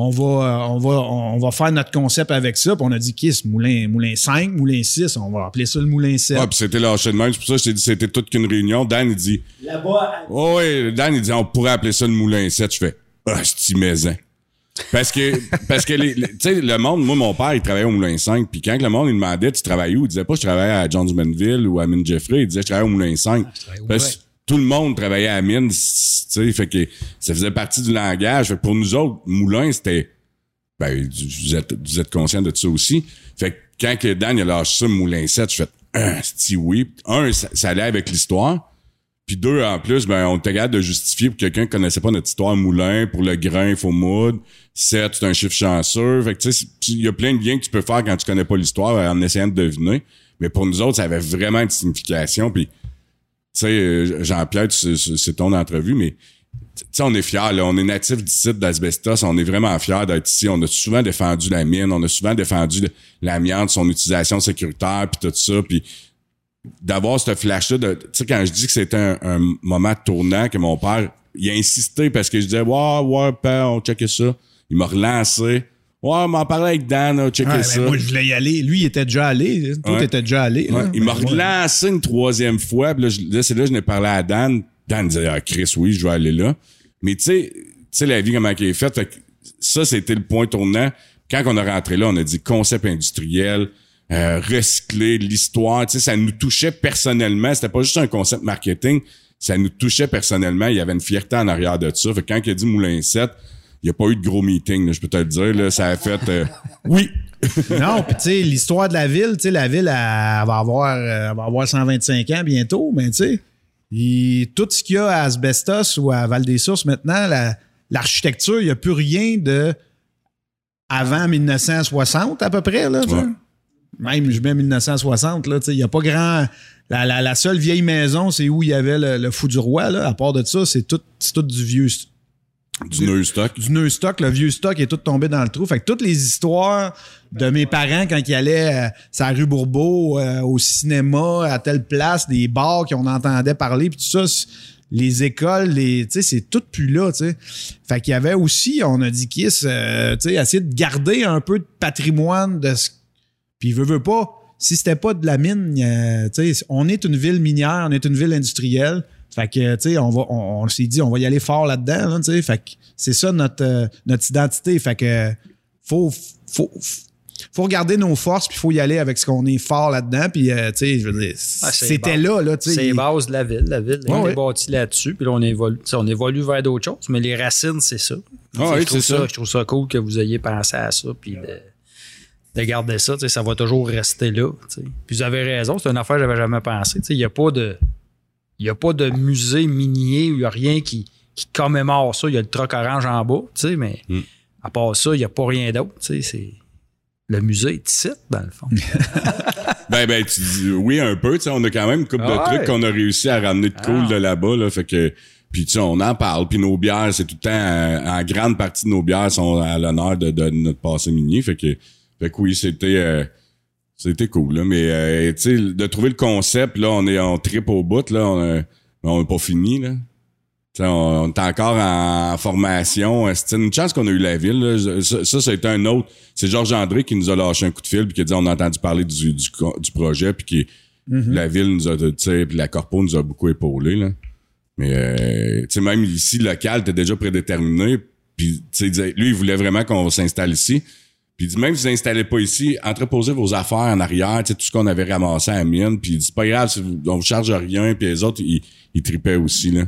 Speaker 3: on va, euh, on, va, on va faire notre concept avec ça. Puis on a dit, Kiss, Moulin, Moulin 5, Moulin 6, on va appeler ça le Moulin 7.
Speaker 1: Ah, puis c'était lâché de même. C'est pour ça que je t'ai dit c'était toute qu'une réunion. Dan, il dit.
Speaker 4: Là-bas,
Speaker 1: Oh, oui, Dan, il dit on pourrait appeler ça le moulin 7. Je fais Ah, c'est maison? Parce que, parce que les, les- tu sais, le monde, moi, mon père, il travaillait au Moulin 5. Puis quand le monde, il demandait, tu travailles où? Il disait pas, je travaillais à Johns Manville ou à Mine Jeffrey. Il disait, je travaille au Moulin 5.
Speaker 2: travaille au
Speaker 1: Parce que tout le monde travaillait à la mine, tu sais, fait que ça faisait partie du langage. Fait que pour nous autres, Moulin, c'était, ben, vous êtes, vous êtes conscient de ça aussi. Fait que quand que Dan, a lâché ça, Moulin 7, je fais, un, c'est oui. Un, ça, allait avec l'histoire. Puis deux, en plus, ben, on était capable de justifier pour quelqu'un qui connaissait pas notre histoire moulin, pour le grain, faut moudre. Sept, c'est un chiffre chanceux. Fait que, tu sais, il y a plein de liens que tu peux faire quand tu connais pas l'histoire en essayant de deviner. Mais pour nous autres, ça avait vraiment une signification. Puis, sais, euh, Jean-Pierre, c'est ton entrevue, mais tu sais, on est fiers, là. On est natif du site d'Asbestos. On est vraiment fiers d'être ici. On a souvent défendu la mine. On a souvent défendu l'amiante, son utilisation sécuritaire, puis tout ça. Puis d'avoir ce flash-là, tu sais, quand je dis que c'était un, un moment tournant, que mon père, il a insisté parce que je disais, ouais, ouais, père, on checkait ça. Il m'a relancé. Ouais, m'en parlait avec Dan, on checkait
Speaker 3: Ouais,
Speaker 1: ça.
Speaker 3: moi, je voulais y aller. Lui, il était déjà allé. Toi,
Speaker 1: Ouais.
Speaker 3: t'étais déjà allé.
Speaker 1: Ouais,
Speaker 3: là.
Speaker 1: il m'a relancé une troisième fois. Puis là, c'est là que je n'ai parlé à Dan. Dan disait, ah, Chris, oui, je vais aller là. Mais tu sais, tu sais, la vie, comment elle est faite. Fait que ça, c'était le point tournant. Quand on a rentré là, on a dit concept industriel, euh, recycler, l'histoire. Tu sais, ça nous touchait personnellement. C'était pas juste un concept marketing. Ça nous touchait personnellement. Il y avait une fierté en arrière de ça. Fait que quand il a dit Moulin 7, il n'y a pas eu de gros meeting, là, je peux te le dire. Là, ça a fait euh, oui.
Speaker 3: Non, puis tu sais, l'histoire de la ville, tu sais, la ville, elle, elle va avoir, euh, elle va avoir 125 ans bientôt, mais tu sais, tout ce qu'il y a à Asbestos ou à Val-des-Sources maintenant, la- l'architecture, il n'y a plus rien de avant 1960 à peu près, là.
Speaker 1: Ouais.
Speaker 3: Même, je mets 1960, là, tu sais, il n'y a pas grand... La, la- la seule vieille maison, c'est où il y avait le, le fou du roi, là. À part de ça, c'est tout, c'est tout du vieux,
Speaker 1: Du nœud stock.
Speaker 3: du nœud stock, le vieux stock est tout tombé dans le trou. Fait que toutes les histoires de mes parents quand ils allaient euh, la rue Bourbeau, euh, au cinéma, à telle place, des bars qu'on entendait parler, puis tout ça, les écoles, les, tu sais, c'est tout plus là, tu sais. Fait qu'il y avait aussi, on a dit Kiss, euh, tu sais, essayer de garder un peu de patrimoine de ce puis veut, veut pas, si c'était pas de la mine, euh, tu sais, on est une ville minière, on est une ville industrielle. Fait que, tu sais, on va, on, on s'est dit, on va y aller fort là-dedans, là, tu sais. Fait que c'est ça notre, euh, notre identité. Fait que, faut, faut, faut regarder nos forces, puis faut y aller avec ce qu'on est fort là-dedans. Puis, euh, tu sais, je veux dire,
Speaker 2: Ah,
Speaker 3: c'était là, là, tu sais.
Speaker 2: C'est les bases de la ville. La ville
Speaker 3: Ouais,
Speaker 2: on
Speaker 3: ouais.
Speaker 2: est bâti là-dessus. Puis là, on évolue, on évolue vers d'autres choses. Mais les racines, c'est ça.
Speaker 1: Ah oui,
Speaker 2: je, trouve
Speaker 1: c'est ça.
Speaker 2: je trouve ça cool que vous ayez pensé à ça. Puis de, de garder ça. tu sais, Ça va toujours rester là. tu sais. Puis vous avez raison. C'est une affaire que j'avais jamais pensé. Tu sais, Il n'y a pas de. Il n'y a pas de musée minier, il n'y a rien qui, qui commémore ça. Il y a le troc orange en bas, tu sais, mais
Speaker 1: Mm.
Speaker 2: à part ça, il n'y a pas rien d'autre. tu sais, c'est- Le musée est ici, dans le fond.
Speaker 1: Ben, ben, tu dis oui un peu, tu sais, on a quand même une couple de trucs qu'on a réussi à ramener de cool
Speaker 2: Ah.
Speaker 1: de là-bas, là, fait que, puis tu sais, on en parle, puis nos bières, c'est tout le temps, euh, en grande partie de nos bières sont à l'honneur de, de notre passé minier, fait que, fait que oui, c'était, euh, c'était cool, là, mais, euh, tu sais, de trouver le concept, là, on est, on tripe au bout, là, on, a- on est pas fini, là. Tu sais, on, on est encore en formation. C'est une chance qu'on a eu la ville. là. Ça, ça, ça a été un autre. C'est Georges André qui nous a lâché un coup de fil puis qui a dit on a entendu parler du, du, du projet puis qui la ville nous a, puis la corpo nous a beaucoup épaulé là. Mais euh, tu sais même ici local était déjà prédéterminé puis lui il voulait vraiment qu'on s'installe ici. Puis il même vous installez pas ici, entreposez vos affaires en arrière, tu sais tout ce qu'on avait ramassé à mine puis il c'est pas grave, si vous- on vous charge rien puis les autres ils, ils tripaient aussi là.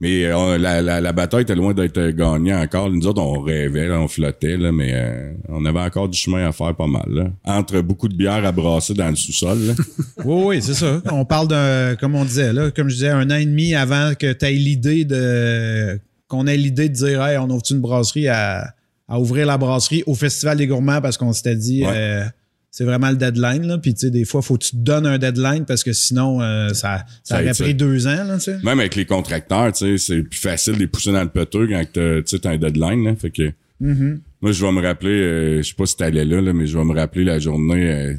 Speaker 1: Mais euh, on- la, la, la bataille était loin d'être gagnée encore. Nous autres, on rêvait, là, on flottait, là, mais euh, on avait encore du chemin à faire pas mal. Là. Entre beaucoup de bières à brasser dans le sous-sol.
Speaker 3: Oui, oui, c'est ça. On parle d'un, comme on disait, là, comme je disais, un an et demi avant que tu aies l'idée de. qu'on ait l'idée de dire, hey, on ouvre une brasserie à, à ouvrir la brasserie au Festival des Gourmands parce qu'on s'était dit,
Speaker 1: Ouais.
Speaker 3: euh, c'est vraiment le deadline. Là. Puis, tu sais, des fois, faut que tu te donnes un deadline parce que sinon, euh, ça, ça,
Speaker 1: Ça
Speaker 3: aurait pris deux ans, là.
Speaker 1: Même avec les contracteurs, tu sais, c'est plus facile de les pousser dans le peteux quand tu t'as un deadline. Là. Fait que
Speaker 3: Mhm.
Speaker 1: moi, je vais me rappeler, euh, je sais pas si t'allais là, là, mais je vais me rappeler la journée. euh,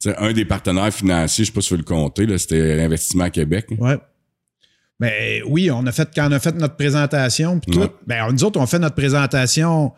Speaker 1: tu sais, un des partenaires financiers, je sais pas si tu veux le compter, c'était Investissement Québec.
Speaker 3: Ouais. Ben oui, on a fait quand on a fait notre présentation puis tout.
Speaker 1: Ouais.
Speaker 3: Ben nous autres on fait notre présentation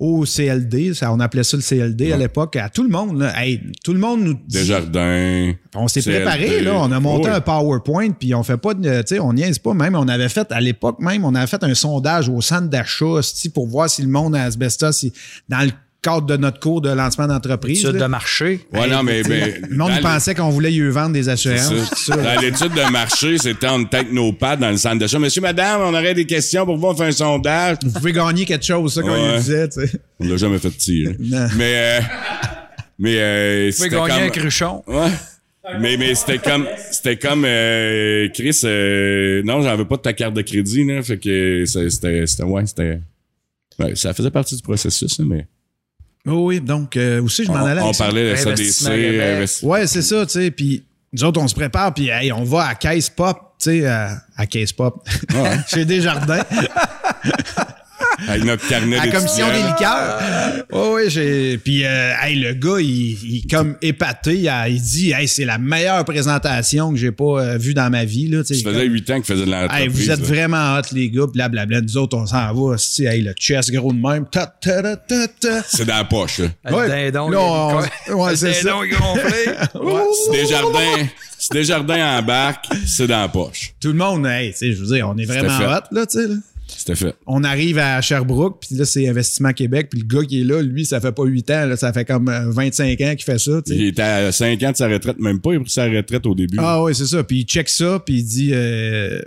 Speaker 3: au CLD, ça on appelait ça le CLD à l'époque à tout le monde là. Hey, tout le monde nous dit-
Speaker 1: Desjardins.
Speaker 3: on s'est préparé là, on a monté un PowerPoint puis on fait pas de tu sais on niaise pas même on avait fait à l'époque même on avait fait un sondage au centre d'achat pour voir si le monde à Asbestos il- dans le cadre de notre cours de lancement d'entreprise.
Speaker 2: Étude
Speaker 3: là.
Speaker 2: de marché.
Speaker 1: Ouais, non, mais, mais
Speaker 3: Le monde
Speaker 1: dans
Speaker 3: il pensait qu'on voulait y vendre des assurances.
Speaker 1: ça. Dans l'étude de marché, c'était en tête nos pattes dans le centre d'achat. Monsieur, madame, on aurait des questions pour vous, on fait un sondage.
Speaker 3: Vous pouvez gagner quelque chose, ça, quand
Speaker 1: Ouais.
Speaker 3: il disait, tu sais.
Speaker 1: On l'a jamais fait tirer.
Speaker 3: Non.
Speaker 1: Mais, euh, mais, euh,
Speaker 2: Vous pouvez gagner
Speaker 1: comme-
Speaker 2: un cruchon.
Speaker 1: Ouais. Mais, mais c'était comme, c'était comme, euh, Chris, euh, non, j'en veux pas de ta carte de crédit, là. Fait que c'était, c'était, ouais, c'était, ouais, ça faisait partie du processus, hein, mais.
Speaker 3: Oui, donc euh, aussi, je m'en
Speaker 1: On,
Speaker 3: allais.
Speaker 1: on parlait de SADC,
Speaker 3: Ouais, c'est ça, tu sais. Puis nous autres, on se prépare, puis hey, on va à Caisse Pop, tu sais, à, à Caisse Pop,
Speaker 1: Ouais.
Speaker 3: chez Desjardins,
Speaker 1: avec notre carnet
Speaker 3: à la commission des liqueurs. Oh, oui, j'ai. Puis, euh, hey, le gars, il, il est comme épaté. Il, dit, hey, c'est la meilleure présentation que j'ai pas euh, vue dans ma vie, là.
Speaker 1: Ça faisait huit ans qu'il faisait de
Speaker 3: Hey,
Speaker 1: l'entreprise.
Speaker 3: vous êtes
Speaker 1: là.
Speaker 3: vraiment hot, les gars, blablabla. Nous autres, on s'en va. si, Hey, le chest gros de même. Ta, ta, ta, ta, ta.
Speaker 1: C'est dans la poche, là.
Speaker 2: Le
Speaker 3: Ouais.
Speaker 2: dindon,
Speaker 3: Là, on-
Speaker 2: il-
Speaker 3: ouais, c'est ça.
Speaker 2: dindon gonflé.
Speaker 1: Si Desjardins, si Desjardins embarque, c'est dans la poche.
Speaker 3: Tout le monde, hey, tu sais, je veux dire, on est vraiment hot, là, tu sais.
Speaker 1: C'était fait.
Speaker 3: on arrive à Sherbrooke, puis là, c'est Investissement Québec, puis le gars qui est là, lui, ça fait pas 8 ans, là, ça fait comme euh, 25 ans qu'il fait ça.
Speaker 1: Il était à 5 ans de sa retraite, même pas, il a pris sa retraite au début.
Speaker 3: Ah oui, c'est ça. Puis il check ça, puis il dit, euh,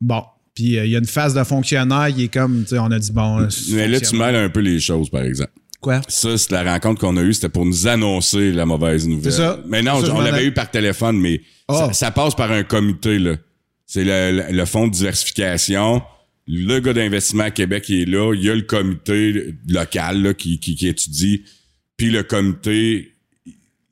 Speaker 3: bon. Puis euh, il y a une phase de fonctionnaire, il est comme, tu sais, on a dit, bon... euh,
Speaker 1: Mais là, tu mêles un peu les choses, par exemple.
Speaker 3: Quoi?
Speaker 1: Ça, c'est la rencontre qu'on a eue, c'était pour nous annoncer la mauvaise nouvelle.
Speaker 3: C'est ça.
Speaker 1: Mais non,
Speaker 3: Ça,
Speaker 1: on l'avait
Speaker 3: ai-
Speaker 1: eu par téléphone, mais
Speaker 3: Ah.
Speaker 1: ça, ça passe par un comité, là. C'est le, le, le fonds de diversification. Le gars d'investissement à Québec il est là. Il y a le comité local là, qui, qui, qui étudie. Puis le comité,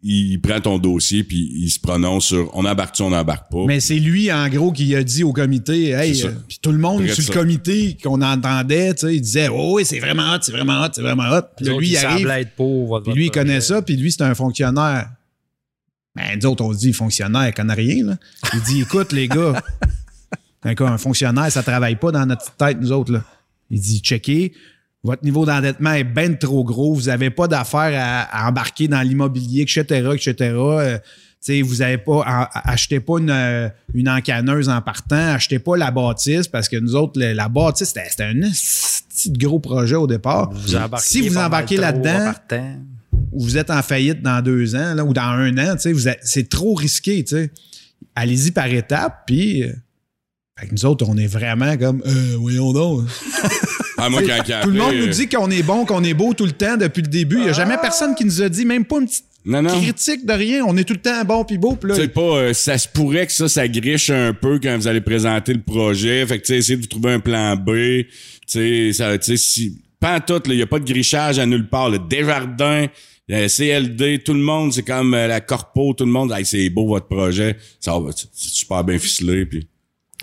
Speaker 1: il, il prend ton dossier puis il se prononce sur on embarque-tu, on embarque pas.
Speaker 3: Mais c'est lui, en gros, qui a dit au comité, hey, euh, puis tout le monde sur le
Speaker 1: ça.
Speaker 3: comité qu'on entendait, tu sais, il disait, oh oui, c'est vraiment hot, c'est vraiment hot, c'est vraiment hot. Puis lui, il arrive,
Speaker 2: être pauvre.
Speaker 3: puis lui, il connaît ça, puis lui, c'est un fonctionnaire. Ben, nous autres, on se dit, fonctionnaire, il connaît rien, là. Il dit, écoute, les gars, un, un fonctionnaire, ça travaille pas dans notre tête, nous autres, là. Il dit, checkez, votre niveau d'endettement est ben trop gros, vous avez pas d'affaires à, à embarquer dans l'immobilier, etc., etc., Euh, vous avez pas, achetez pas une, euh, une encaneuse en partant, achetez pas la bâtisse, parce que nous autres, la bâtisse, c'était un petit gros projet au départ.
Speaker 2: Vous
Speaker 3: si vous embarquez là-dedans, vous êtes en faillite dans deux ans là, ou dans un an, vous c'est trop risqué. Allez-y par étapes, puis euh, fait que nous autres, on est vraiment comme, euh, voyons donc.
Speaker 1: Ah, moi, quand a
Speaker 3: Tout le monde nous
Speaker 1: euh,
Speaker 3: dit qu'on est bon, qu'on est beau tout le temps depuis le début. Il n'y a jamais personne qui nous a dit, même pas une petite
Speaker 1: Non, non.
Speaker 3: critique de rien. On est tout le temps bon puis beau. Puis là,
Speaker 1: Tu sais pas, euh, ça se pourrait que ça, ça griche un peu quand vous allez présenter le projet. Fait que, tu sais, essayez de vous trouver un plan B. Tu sais, ça, tu sais, si, pas en tout, il y a pas de grichage à nulle part. Le Desjardins, le CLD, tout le monde, c'est comme euh, la corpo, tout le monde, hey, c'est beau votre projet. Ça va, c'est c'est super bien ficelé, puis.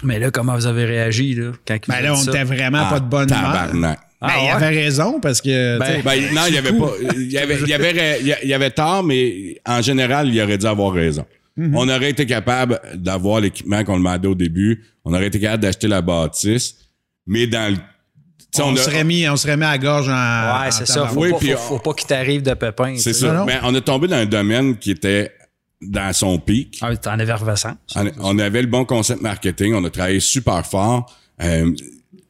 Speaker 2: Mais là, comment vous avez réagi, là, quand il
Speaker 3: ben
Speaker 2: vous
Speaker 3: là, on
Speaker 2: ça?
Speaker 3: était vraiment pas de bonne humeur.
Speaker 1: Tabarnak.
Speaker 3: Ben,
Speaker 2: Ah
Speaker 3: il
Speaker 2: ouais?
Speaker 3: avait raison parce que.
Speaker 2: Ben,
Speaker 1: Ben, non, il y avait pas, il y avait, il y avait, il il avait tort, mais en général, il aurait dû avoir raison.
Speaker 3: Mhm.
Speaker 1: On aurait été capable d'avoir l'équipement qu'on demandait au début. On aurait été capable d'acheter la bâtisse. Mais dans le, tu sais,
Speaker 3: on,
Speaker 1: a-
Speaker 3: serait mis, on serait mis à la gorge en.
Speaker 2: Ouais, c'est ça. Faut,
Speaker 1: Oui,
Speaker 2: pas,
Speaker 1: puis
Speaker 2: faut, faut pas qu'il t'arrive de pépins.
Speaker 1: C'est ça.
Speaker 3: Non, non.
Speaker 1: Mais on est tombé dans un domaine qui était dans son pic.
Speaker 2: Ah, t'en effervescence.
Speaker 1: On, on avait le bon concept marketing. On a travaillé super fort. Euh,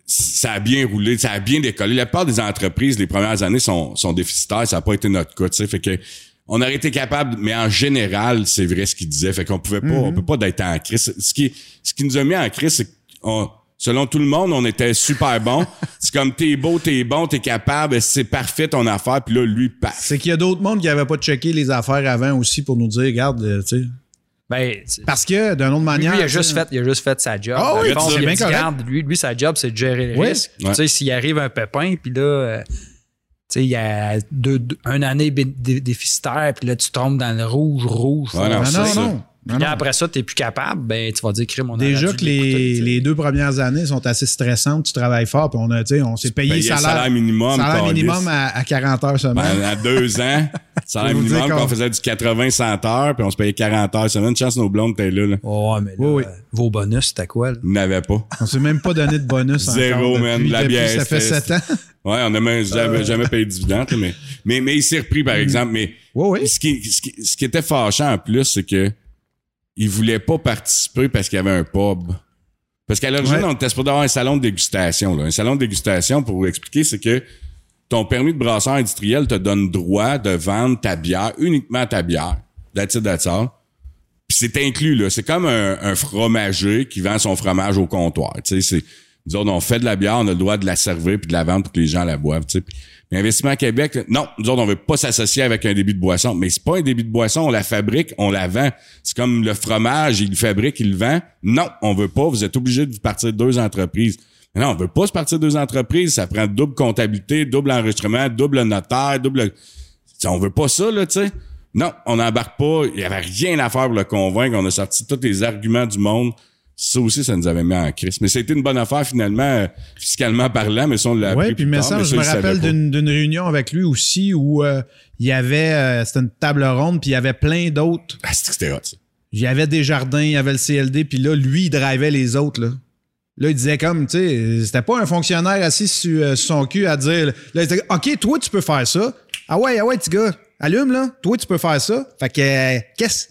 Speaker 1: ça a bien roulé, ça a bien décollé. La plupart des entreprises, les premières années sont, sont déficitaires. Ça n'a pas été notre cas, tu sais. Fait que on aurait été capable, mais en général, c'est vrai ce qu'il disait. Fait qu'on pouvait pas, on peut pas d'être en crise. Ce qui, ce qui nous a mis en crise, c'est qu'on Selon tout le monde, on était super bon. c'est comme t'es beau, t'es bon, t'es capable, c'est parfait ton affaire, puis là, lui, paf.
Speaker 3: C'est qu'il y a d'autres mondes qui n'avaient pas checké les affaires avant aussi pour nous dire, regarde, euh, tu sais.
Speaker 2: Ben,
Speaker 3: Parce que, d'une autre
Speaker 2: lui,
Speaker 3: manière.
Speaker 2: il a juste fait, il a juste fait sa job.
Speaker 3: Ah oui,
Speaker 2: fond, il a
Speaker 3: bien
Speaker 2: dit,
Speaker 3: correct.
Speaker 2: Regarde, lui, lui, sa job, c'est de gérer le
Speaker 3: Oui.
Speaker 2: risque.
Speaker 1: Ouais.
Speaker 2: Tu sais, s'il arrive un pépin, puis là, euh, tu sais, il y a deux, deux- une année déficitaire, puis là, tu tombes dans le rouge, rouge.
Speaker 1: Ouais, non,
Speaker 3: Non, non.
Speaker 2: Puis
Speaker 3: Non,
Speaker 2: là,
Speaker 3: non.
Speaker 2: après ça, t'es plus capable, ben, tu vas dire, crime, on
Speaker 3: Déjà que les,
Speaker 2: tu
Speaker 3: les deux premières années sont assez stressantes, tu travailles fort, puis on a, tu sais, on s'est payé le salaire,
Speaker 1: salaire minimum,
Speaker 3: salaire minimum à, à 40 heures semaine.
Speaker 1: Ben, à deux ans, salaire minimum,
Speaker 3: qu'on-
Speaker 1: qu'on faisait du 80-100 heures, puis on se payait 40 heures semaine. Chance, nos blondes étaient là, là.
Speaker 2: Ouais, mais là,
Speaker 3: Oui, oui.
Speaker 2: euh, vos bonus, c'était quoi, là?
Speaker 1: Ils n'avaient pas.
Speaker 3: On s'est même pas donné de bonus
Speaker 1: Zéro, man,
Speaker 3: depuis,
Speaker 1: la bière,
Speaker 3: ça fait
Speaker 1: c'était-
Speaker 3: 7 ans.
Speaker 1: Ouais, on n'a même jamais, jamais payé de dividende, là, mais, mais, mais il s'est repris, par exemple. Mais
Speaker 3: Oui, oui.
Speaker 1: ce, qui, ce, qui, ce qui était fâchant en plus, c'est que il voulait pas participer parce qu'il y avait un pub. Parce qu'à l'origine,
Speaker 3: Ouais.
Speaker 1: on était supposé avoir un salon de dégustation. Là. Un salon de dégustation, pour vous expliquer, c'est que ton permis de brasseur industriel te donne droit de vendre ta bière, uniquement ta bière. That's all. Puis c'est inclus, là. C'est comme un, un fromager qui vend son fromage au comptoir. Tu sais, c'est, Nous autres, on fait de la bière, on a le droit de la servir puis de la vendre pour que les gens la boivent, tu sais. Mais Investissement Québec, non, nous autres, on veut pas s'associer avec un débit de boisson. Mais c'est pas un débit de boisson, on la fabrique, on la vend. C'est comme le fromage, il le fabrique, il le vend. Non, on veut pas. Vous êtes obligé de partir de deux entreprises. Non, on veut pas se partir de deux entreprises. Ça prend double comptabilité, double enregistrement, double notaire, double... On veut pas ça, là, tu sais. Non, on n'embarque pas. Il y avait rien à faire pour le convaincre. On a sorti tous les arguments du monde. Ça aussi, ça nous avait mis en crise. Mais c'était une bonne affaire, finalement, fiscalement parlant, mais ça, on l'a appris
Speaker 3: Oui, puis
Speaker 1: plus
Speaker 3: mais ça, je me rappelle d'une réunion avec lui aussi où euh, il y avait, euh, c'était une table ronde, puis il y avait plein d'autres.
Speaker 1: Ah, c'était hot, ça.
Speaker 3: Il y avait des jardins, il y avait le CLD, puis là, lui, il drivait les autres, là. Là, il disait comme, tu sais, c'était pas un fonctionnaire assis sur, euh, son cul à dire, là, il disait, OK, toi, tu peux faire ça. Ah ouais, ah ouais, petit gars, allume, là. Toi, tu peux faire ça. Fait que, qu'est-ce,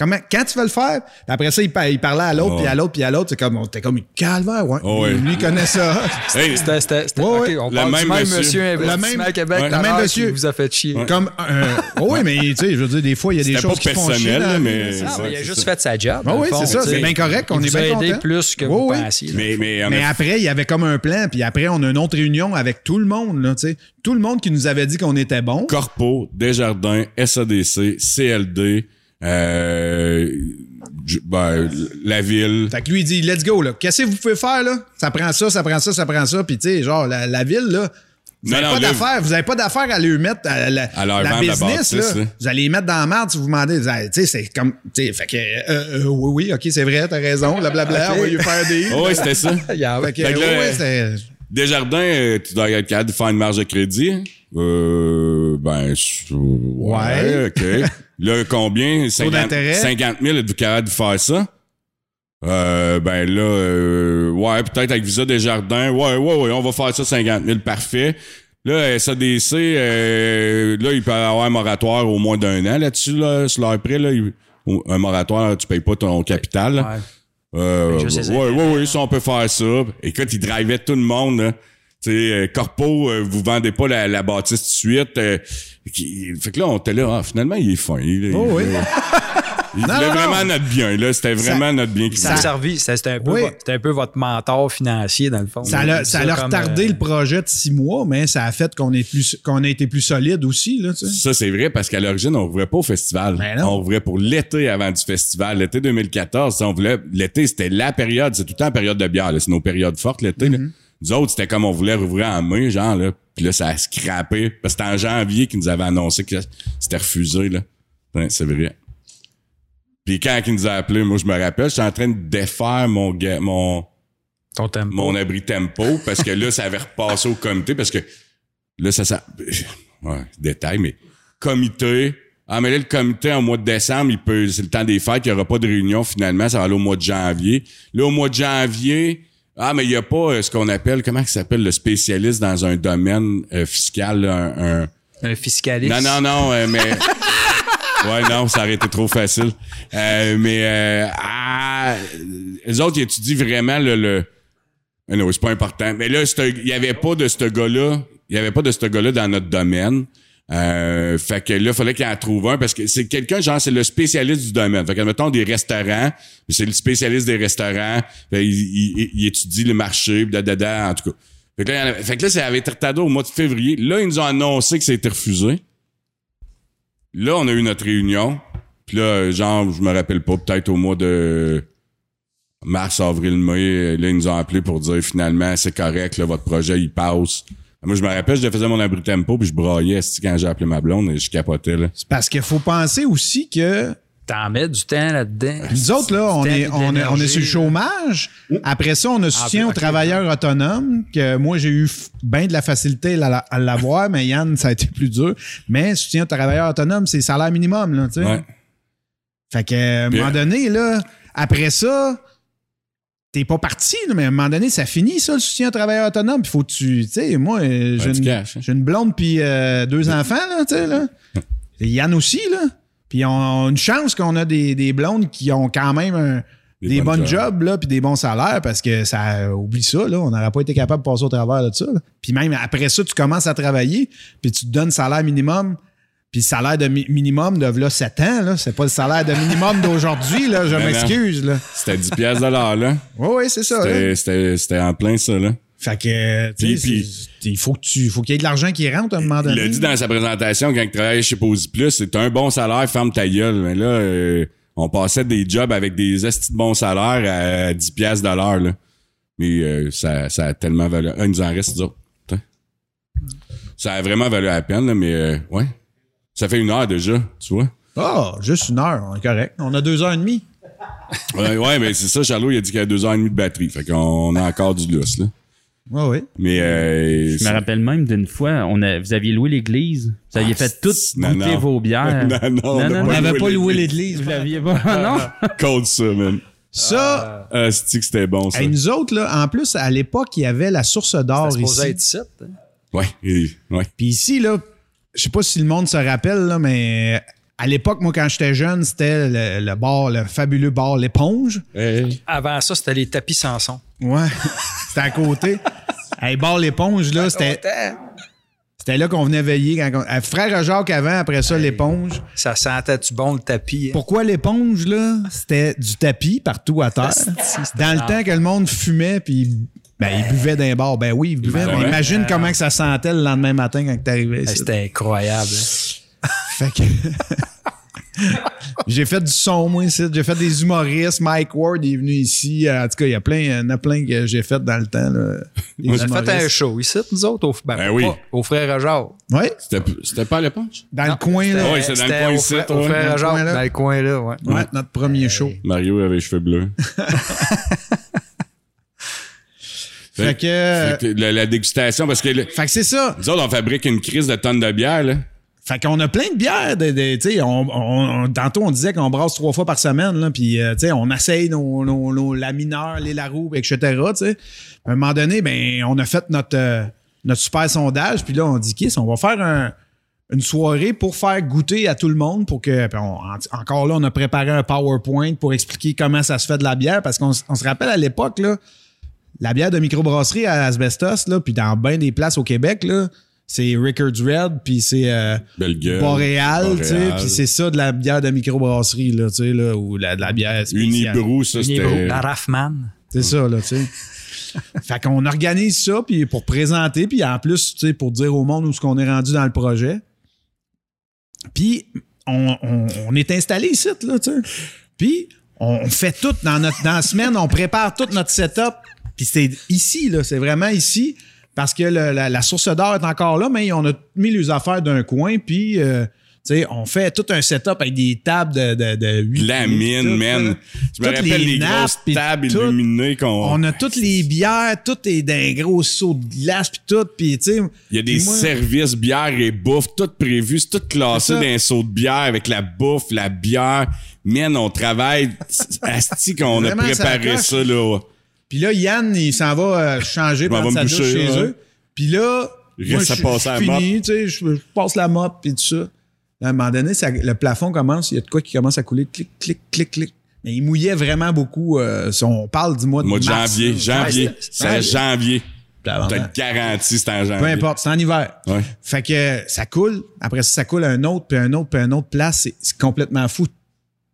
Speaker 3: comment, quand tu vas le faire? Puis après ça, il, par- il parlait à l'autre,
Speaker 1: Oh.
Speaker 3: puis à l'autre, puis à l'autre. C'est comme, était comme, calvaire, ouais.
Speaker 1: Oh, ouais.
Speaker 3: Lui, il connaît ça.
Speaker 2: C'était, c'était, c'était-
Speaker 3: Ouais,
Speaker 2: ok,
Speaker 3: ouais.
Speaker 2: on
Speaker 1: Le
Speaker 2: parle
Speaker 1: même
Speaker 2: du même
Speaker 1: monsieur.
Speaker 3: Le même-
Speaker 2: à Québec,
Speaker 1: Ouais.
Speaker 3: Le même monsieur.
Speaker 2: qui vous a fait chier.
Speaker 3: comme, euh, oh oui, mais, tu sais, je veux dire, des fois, il y a des choses
Speaker 1: pas
Speaker 3: qui font chier.
Speaker 1: mais-
Speaker 3: là.
Speaker 1: Ouais,
Speaker 2: mais il a juste
Speaker 1: ça.
Speaker 2: fait sa job.
Speaker 3: Oui, c'est ça, c'est bien correct, on
Speaker 2: Il
Speaker 3: est bien
Speaker 2: aidé
Speaker 3: content.
Speaker 2: plus que
Speaker 3: Oui,
Speaker 2: vous
Speaker 3: oui.
Speaker 2: pensiez.
Speaker 1: mais, mais,
Speaker 3: Mais après, il y avait comme un plan, puis après, on a une autre réunion avec tout le monde, là, tu sais. Tout le monde qui nous avait dit qu'on était bon.
Speaker 1: Corpo, Desjardins, SADC, CLD, euh, ben, la ville.
Speaker 3: Fait que lui, il dit, let's go, là. Qu'est-ce que vous pouvez faire, là? Ça prend ça, ça prend ça, ça prend ça. Puis, tu sais, genre, la, la ville, là. Vous n'avez pas d'affaires, vous avez pas d'affaires à lui mettre à la,
Speaker 1: À
Speaker 3: business,
Speaker 1: bâtisse,
Speaker 3: là.
Speaker 1: là.
Speaker 3: Vous allez les mettre dans la merde si vous demandez. Vous allez- Tu sais, c'est comme, tu sais, fait que, euh, euh, oui, oui, ok, c'est vrai, t'as raison, blablabla, on va lui faire des.
Speaker 1: Oh, ouais, c'était ça.
Speaker 2: Il y a-
Speaker 3: Fait que,
Speaker 1: Fait que là,
Speaker 3: c'était.
Speaker 1: Desjardins, euh, tu dois être capable de faire une marge de crédit. Euh, ben, je- ouais,
Speaker 3: Ouais.
Speaker 1: OK. Là, combien? 50,
Speaker 3: d'intérêt?
Speaker 1: 50 000, êtes-vous capable de faire ça? Euh, ben là, euh, ouais, peut-être avec Visa Desjardins. Ouais, ouais, ouais, on va faire ça 50 000, parfait. Là, SADC, euh, là, il peut avoir un moratoire au moins d'un an là-dessus, là, sur leur prêt. Là, Il- un moratoire, tu payes pas ton capital. là.
Speaker 2: Ouais.
Speaker 1: Euh, ouais, ouais, ouais, ça, on peut faire ça. Écoute, il drivait tout le monde, là. Tu sais, euh, Corpo, euh, vous vendez pas la, la bâtisse tout de suite. euh, qui- fait que là, on était là, ah, finalement, il est fin. Il, il-
Speaker 3: Oh, oui.
Speaker 1: il
Speaker 3: Non,
Speaker 1: voulait
Speaker 3: non,
Speaker 1: vraiment
Speaker 3: non.
Speaker 1: notre bien, là. C'était vraiment notre bien qui
Speaker 2: Ça a servi, ça, c'était un, peu
Speaker 3: Oui.
Speaker 2: un peu votre mentor financier, dans le fond.
Speaker 3: Ça l'a, ça l'a
Speaker 2: comme,
Speaker 3: retardé
Speaker 2: euh,
Speaker 3: le projet de six mois, mais ça a fait qu'on est plus, qu'on a été plus solide aussi, là, tu sais.
Speaker 1: Ça, c'est vrai parce qu'à l'origine, on ouvrait pas au festival.
Speaker 3: Ben non.
Speaker 1: on ouvrait pour l'été avant du festival. L'été 2014, ça, on voulait, l'été, c'était la période, c'est tout le temps la période de bière, là. C'est nos périodes fortes, l'été. Nous autres, c'était comme on voulait rouvrir en mai, genre, là. Puis là, ça a scrappé. Parce que c'était en janvier qu'ils nous avaient annoncé que c'était refusé, là. Ouais, c'est vrai. Puis quand ils nous a appelé, moi, je me rappelle, j'étais en train de défaire mon, mon,
Speaker 2: Ton tempo.
Speaker 1: mon abri tempo parce que là, ça avait repassé au comité parce que là, ça, ça, ouais, détail, mais comité. Ah, mais là, le comité, en mois de décembre, il peut, c'est le temps des fêtes, il n'y aura pas de réunion finalement, ça va aller au mois de janvier. Là, au mois de janvier, ah, mais il n'y a pas euh, ce qu'on appelle, comment ça s'appelle, le spécialiste dans un domaine euh, fiscal, là, un, un-
Speaker 2: Un fiscaliste?
Speaker 1: non, non, non, euh, mais. ouais, non, ça aurait été trop facile. Euh, mais euh, ah, les autres, ils étudient vraiment le. le... Non, c'est pas important. Mais là, il y avait pas de ce gars-là. Il y avait pas de ce gars-là dans notre domaine. Euh, fait que là, fallait qu'il en trouve un parce que c'est quelqu'un, genre, c'est le spécialiste du domaine. Fait que, mettons, des restaurants, c'est le spécialiste des restaurants. Il, il- il étudie le marché, da, da, da, en tout cas. Fait que là, fait que là, ça avait été retardé au mois de février. Là, ils nous ont annoncé que ça a été refusé. Là, on a eu notre réunion. Puis là, genre, je me rappelle pas, peut-être au mois de mars, avril, mai, là, ils nous ont appelé pour dire finalement, c'est correct, là, votre projet, il passe. Moi, je me rappelle, je faisais mon abri tempo, puis je braillais esti, quand j'ai appelé ma blonde et je capotais, là.
Speaker 3: C'est parce qu'il faut penser aussi que
Speaker 2: T'en mets du temps là-dedans.
Speaker 3: nous autres, là, on est, on est, on est sur le chômage. Après ça, on a soutien
Speaker 2: ok,
Speaker 3: aux travailleurs autonomes, que moi, j'ai eu bien de la facilité à la- à l'avoir, mais Yann, ça a été plus dur. Mais soutien aux travailleurs autonomes, c'est salaire minimum, là, tu sais.
Speaker 1: Ouais.
Speaker 3: Fait que, à un moment donné, là, après ça, t'es pas parti, mais à un moment donné, ça finit, ça, le soutien aux travailleurs autonomes. Puis faut que tu, tu sais, moi, euh,
Speaker 1: Ouais,
Speaker 3: j'ai
Speaker 1: du
Speaker 3: une,
Speaker 1: cash, hein.
Speaker 3: j'ai une blonde puis euh, deux enfants, là, tu sais, là. Et Yann aussi, là. Puis on a une chance qu'on a des, des blondes qui ont quand même un-
Speaker 1: Des
Speaker 3: des,
Speaker 1: bonnes
Speaker 3: bonnes
Speaker 1: jobs.
Speaker 3: jobs, là, puis des bons salaires, parce que ça, oublie ça, là, on n'aurait pas été capable de passer au travers de ça. là. Puis même après ça, tu commences à travailler, puis tu te donnes salaire minimum Puis le salaire de mi- minimum de là 7 ans, là, c'est pas le salaire de minimum d'aujourd'hui, là, je m'excuse. là.
Speaker 1: C'était 10 piastres de l'heure, là.
Speaker 3: Oui, oui, c'est ça. là.
Speaker 1: C'était- en plein ça, là.
Speaker 3: Fait que,
Speaker 1: Puis- puis-
Speaker 3: il faut que tu, faut qu'il y ait de l'argent qui rentre à un moment
Speaker 1: Il
Speaker 3: donné.
Speaker 1: l'a dit dans sa présentation quand il travaillait chez Posy Plus, c'est un bon salaire, ferme ta gueule. Mais là, euh, on passait des jobs avec des estis de bons salaires à 10 piastres de l'heure, là. Mais euh, ça, ça a tellement valu... Ah, il nous en reste, ça. Putain. Ça a vraiment valu la peine, là, mais euh, ouais. Ça fait une heure déjà, tu vois.
Speaker 3: Ah, juste une heure, on est correct. On a deux heures et demie.
Speaker 1: Ouais, ouais mais c'est ça, Charlot, il a dit qu'il y a deux heures et demie de batterie. Fait qu'on a encore du lousse, là.
Speaker 3: Oui, oui.
Speaker 1: Mais euh,
Speaker 5: Je me rappelle même d'une fois, on a, vous aviez loué l'église. Vous aviez fait tout
Speaker 1: non,
Speaker 5: goûter
Speaker 1: non.
Speaker 5: vos bières.
Speaker 1: Non, non,
Speaker 5: non,
Speaker 3: On n'avait pas loué
Speaker 1: l'église.
Speaker 5: Vous l'aviez pas, non?
Speaker 1: Code ça, man.
Speaker 3: Ça,
Speaker 1: Ah, c'est que c'était bon, ça?
Speaker 3: hey, nous autres, là, en plus, à l'époque, il y avait la source d'or ici.
Speaker 2: être site. hein?
Speaker 1: Ouais, et- ouais.
Speaker 3: Puis ici, là, je sais pas si le monde se rappelle, là, mais à l'époque, moi, quand j'étais jeune, c'était le, le bar, le fabuleux bar L'Éponge.
Speaker 2: Avant ça, c'était les tapis Samson.
Speaker 3: Ouais. c'était à côté. Hey, bar L'Éponge, là, c'était, c'était là qu'on venait veiller. Quand on- Frère Jacques avant, après ça, L'Éponge.
Speaker 2: Ça sentait-tu bon le tapis? hein?
Speaker 3: Pourquoi l'éponge, là? C'était du tapis partout à terre. Dans le temps que le monde fumait, puis ben, il buvait d'un bar. Ben oui, il buvait.
Speaker 1: Ben
Speaker 3: imagine comment que ça sentait le lendemain matin quand t'arrivais
Speaker 2: Hey,
Speaker 3: ici.
Speaker 2: C'était incroyable.
Speaker 3: Fait que... J'ai fait du son, moi, ici. J'ai fait des humoristes. Mike Ward est venu ici. En tout cas, il y a plein, il y en a plein que j'ai fait dans le temps, là.
Speaker 2: On a fait un show ici, nous autres, au, ben,
Speaker 1: Ben oui.
Speaker 2: pas, au frère Jacques.
Speaker 3: Ouais,
Speaker 1: C'était pas à l'éponge?
Speaker 3: dans le coin, là.
Speaker 1: Ouais, c'est dans le coin ici,
Speaker 2: Au frère
Speaker 3: le là.
Speaker 2: dans le coin là, ouais.
Speaker 3: Ouais, notre premier show.
Speaker 1: Mario avait les cheveux bleus.
Speaker 3: Fait que...
Speaker 1: Fait que la, la dégustation, parce que
Speaker 3: Fait que c'est ça.
Speaker 1: nous autres, on fabrique une crise de tonnes de bière, là.
Speaker 3: Fait qu'on a plein de bières. De, de- tu sais, on, on- on- tantôt, on disait qu'on brasse trois fois par semaine. Là, puis, euh, tu sais, on essaye nos, nos, nos- la mineure, les laroux, etc. tu sais. À un moment donné, ben, on a fait notre, euh, notre super sondage. Puis là, on dit, Kiss, on va faire un- une soirée pour faire goûter à tout le monde. pour que puis on- en- Encore là, on a préparé un PowerPoint pour expliquer comment ça se fait de la bière. Parce qu'on se rappelle à l'époque, là, la bière de microbrasserie à Asbestos, là, puis dans bien des places au Québec, là, c'est Rickards Red, puis c'est euh,
Speaker 1: Belle gueule.
Speaker 3: Boréal, tu sais, puis c'est ça de la bière de microbrasserie, là, tu sais, là, ou la, de la bière spéciale.
Speaker 1: Unibrew, ça, c'était...
Speaker 2: La Raffman.
Speaker 3: C'est ça, là, tu sais. fait qu'on organise ça, puis pour présenter, puis en plus, tu sais, pour dire au monde où ce qu'on est rendu dans le projet. Puis on, on- on est installé ici, là, tu sais. Puis on fait tout dans notre dans la semaine, on prépare tout notre setup. Puis c'est ici, là, c'est vraiment ici. Parce que le- la, la source d'or est encore là, mais on a mis les affaires d'un coin, puis euh, on fait tout un setup avec des tables de, de,
Speaker 1: La mine,
Speaker 3: tout,
Speaker 1: man.
Speaker 3: là.
Speaker 1: Je me
Speaker 3: Toutes
Speaker 1: rappelle
Speaker 3: les
Speaker 1: grosses tables
Speaker 3: tout.
Speaker 1: illuminées qu'on...
Speaker 3: On a toutes les bières, tout est d'un gros seau de glace puis tout, puis tu sais.
Speaker 1: Il y a des
Speaker 3: moi-
Speaker 1: services bière et bouffe, tout prévu, c'est tout classé
Speaker 3: C'est ça.
Speaker 1: dans un seau de bière avec la bouffe, la bière. Man, on travaille. Asti qu'on a préparé ça, là.
Speaker 3: Puis là, Yann, il s'en va euh, changer
Speaker 1: me
Speaker 3: sa douche chez eux. Puis là,
Speaker 1: Il
Speaker 3: moi, je fini, tu sais, je, je passe la mop puis tout ça. À un moment donné, ça- le plafond commence, il y a de quoi qui commence à couler, clic, clic, clic, clic. Mais il mouillait vraiment beaucoup. euh, si on parle du mois de
Speaker 1: Mois de
Speaker 3: mars,
Speaker 1: janvier, janvier. C'est janvier. T'as garanti, c'est en janvier.
Speaker 3: Peu importe, c'est en hiver.
Speaker 1: Ouais.
Speaker 3: Fait que ça coule. Après ça, ça coule à un autre, puis un autre, puis un autre place. C'est- C'est complètement fou.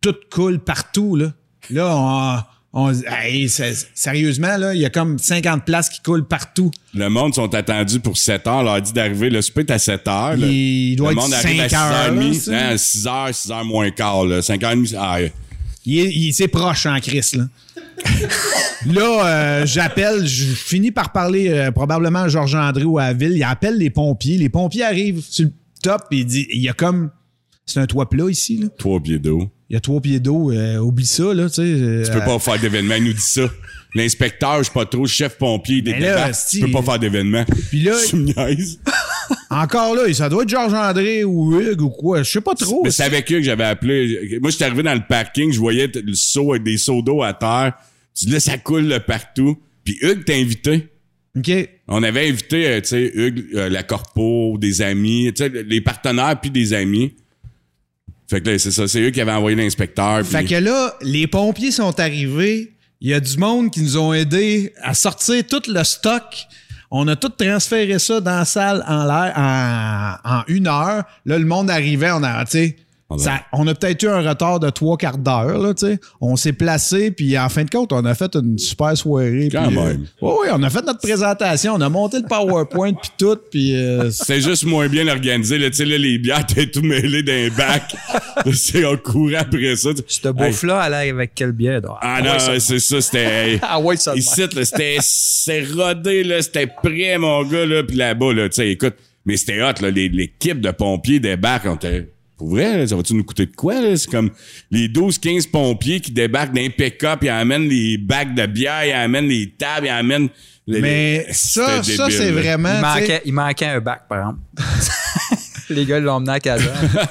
Speaker 3: Tout coule partout, là. Là, on... on hey, sérieusement, là, il y a comme 50 places qui coulent partout.
Speaker 1: Le monde sont attendus pour 7 heures. On leur a dit d'arriver. Le souper est à 7 heures. là.
Speaker 3: Il doit
Speaker 1: le
Speaker 3: être
Speaker 1: monde arrive à
Speaker 3: 5 heures, là,
Speaker 1: 6h30.
Speaker 3: ça.
Speaker 1: Hein, 6 h 6 h moins quart. Là. 5h30. Ah,
Speaker 3: Il il- c'est proche en Chris, là. là, euh, j'appelle, je finis par parler euh, probablement à Georges André ou à la ville. Il appelle les pompiers. Les pompiers arrivent sur le top et il dit il y a comme. C'est un toit plat ici, là.
Speaker 1: 3 pieds d'eau.
Speaker 3: Il y a trois pieds d'eau. euh, oublie ça, là, tu sais. euh,
Speaker 1: Tu peux pas faire d'événement. Il nous dit ça. L'inspecteur, je sais pas trop, le chef pompier, il
Speaker 3: esti-
Speaker 1: Tu peux pas faire d'événement.
Speaker 3: Puis là-
Speaker 1: niaises.
Speaker 3: Encore là, ça doit être Georges André ou Hugues ou quoi. Je sais pas trop.
Speaker 1: Mais c'est avec eux que j'avais appelé. Moi, j'étais arrivé dans le parking, je voyais le seau avec des seaux d'eau à terre. Tu dis là, ça coule partout. Puis Hugues t'a invité.
Speaker 3: OK.
Speaker 1: On avait invité, euh, tu sais, Hugues, la Corpo, des amis, tu sais, les partenaires puis des amis. Fait que là, c'est ça, c'est eux qui avaient envoyé l'inspecteur.
Speaker 3: Fait que là, les pompiers sont arrivés. Il y a du monde qui nous ont aidés à sortir tout le stock. On a tout transféré ça dans la salle en l'air en, en une heure. Là, le monde arrivait, on a, tu sais,
Speaker 1: On a-
Speaker 3: ça- on a peut-être eu un retard de trois quarts d'heure, là, tu sais. On s'est placé, puis en fin de compte, on a fait une super soirée.
Speaker 1: Quand
Speaker 3: puis, euh,
Speaker 1: même.
Speaker 3: oui, oui, on a fait notre présentation, on a monté le PowerPoint, puis tout, puis... euh,
Speaker 1: C'était juste moins bien organisé. Là, tu sais, là, les bières étaient tout mêlées d'un bac. c'est on courait après ça.
Speaker 2: Cette
Speaker 1: Hey.
Speaker 2: bouffe-là, elle est avec quel biais? donc?
Speaker 1: Ah non, c'est ça, c'était...
Speaker 2: Ah ouais, ça.
Speaker 1: Ici, là, c'était c'était rodé, là, c'était prêt, mon gars, là, puis là-bas, là, tu sais, écoute, mais c'était hot, là, les- l'équipe de pompiers débarque, on était... Pour vrai, là, ça va-tu nous coûter de quoi, là? C'est comme les 12-15 pompiers qui débarquent d'un pick-up, ils amènent les bacs de bière, ils amènent les tables, ils amènent... les-
Speaker 3: Mais
Speaker 1: les-
Speaker 3: ça,
Speaker 1: c'était
Speaker 3: ça c'est vraiment...
Speaker 2: Il
Speaker 3: tu sais,
Speaker 2: manquait, il manquait un bac, par exemple. Les gars l'ont emmené à Kazan.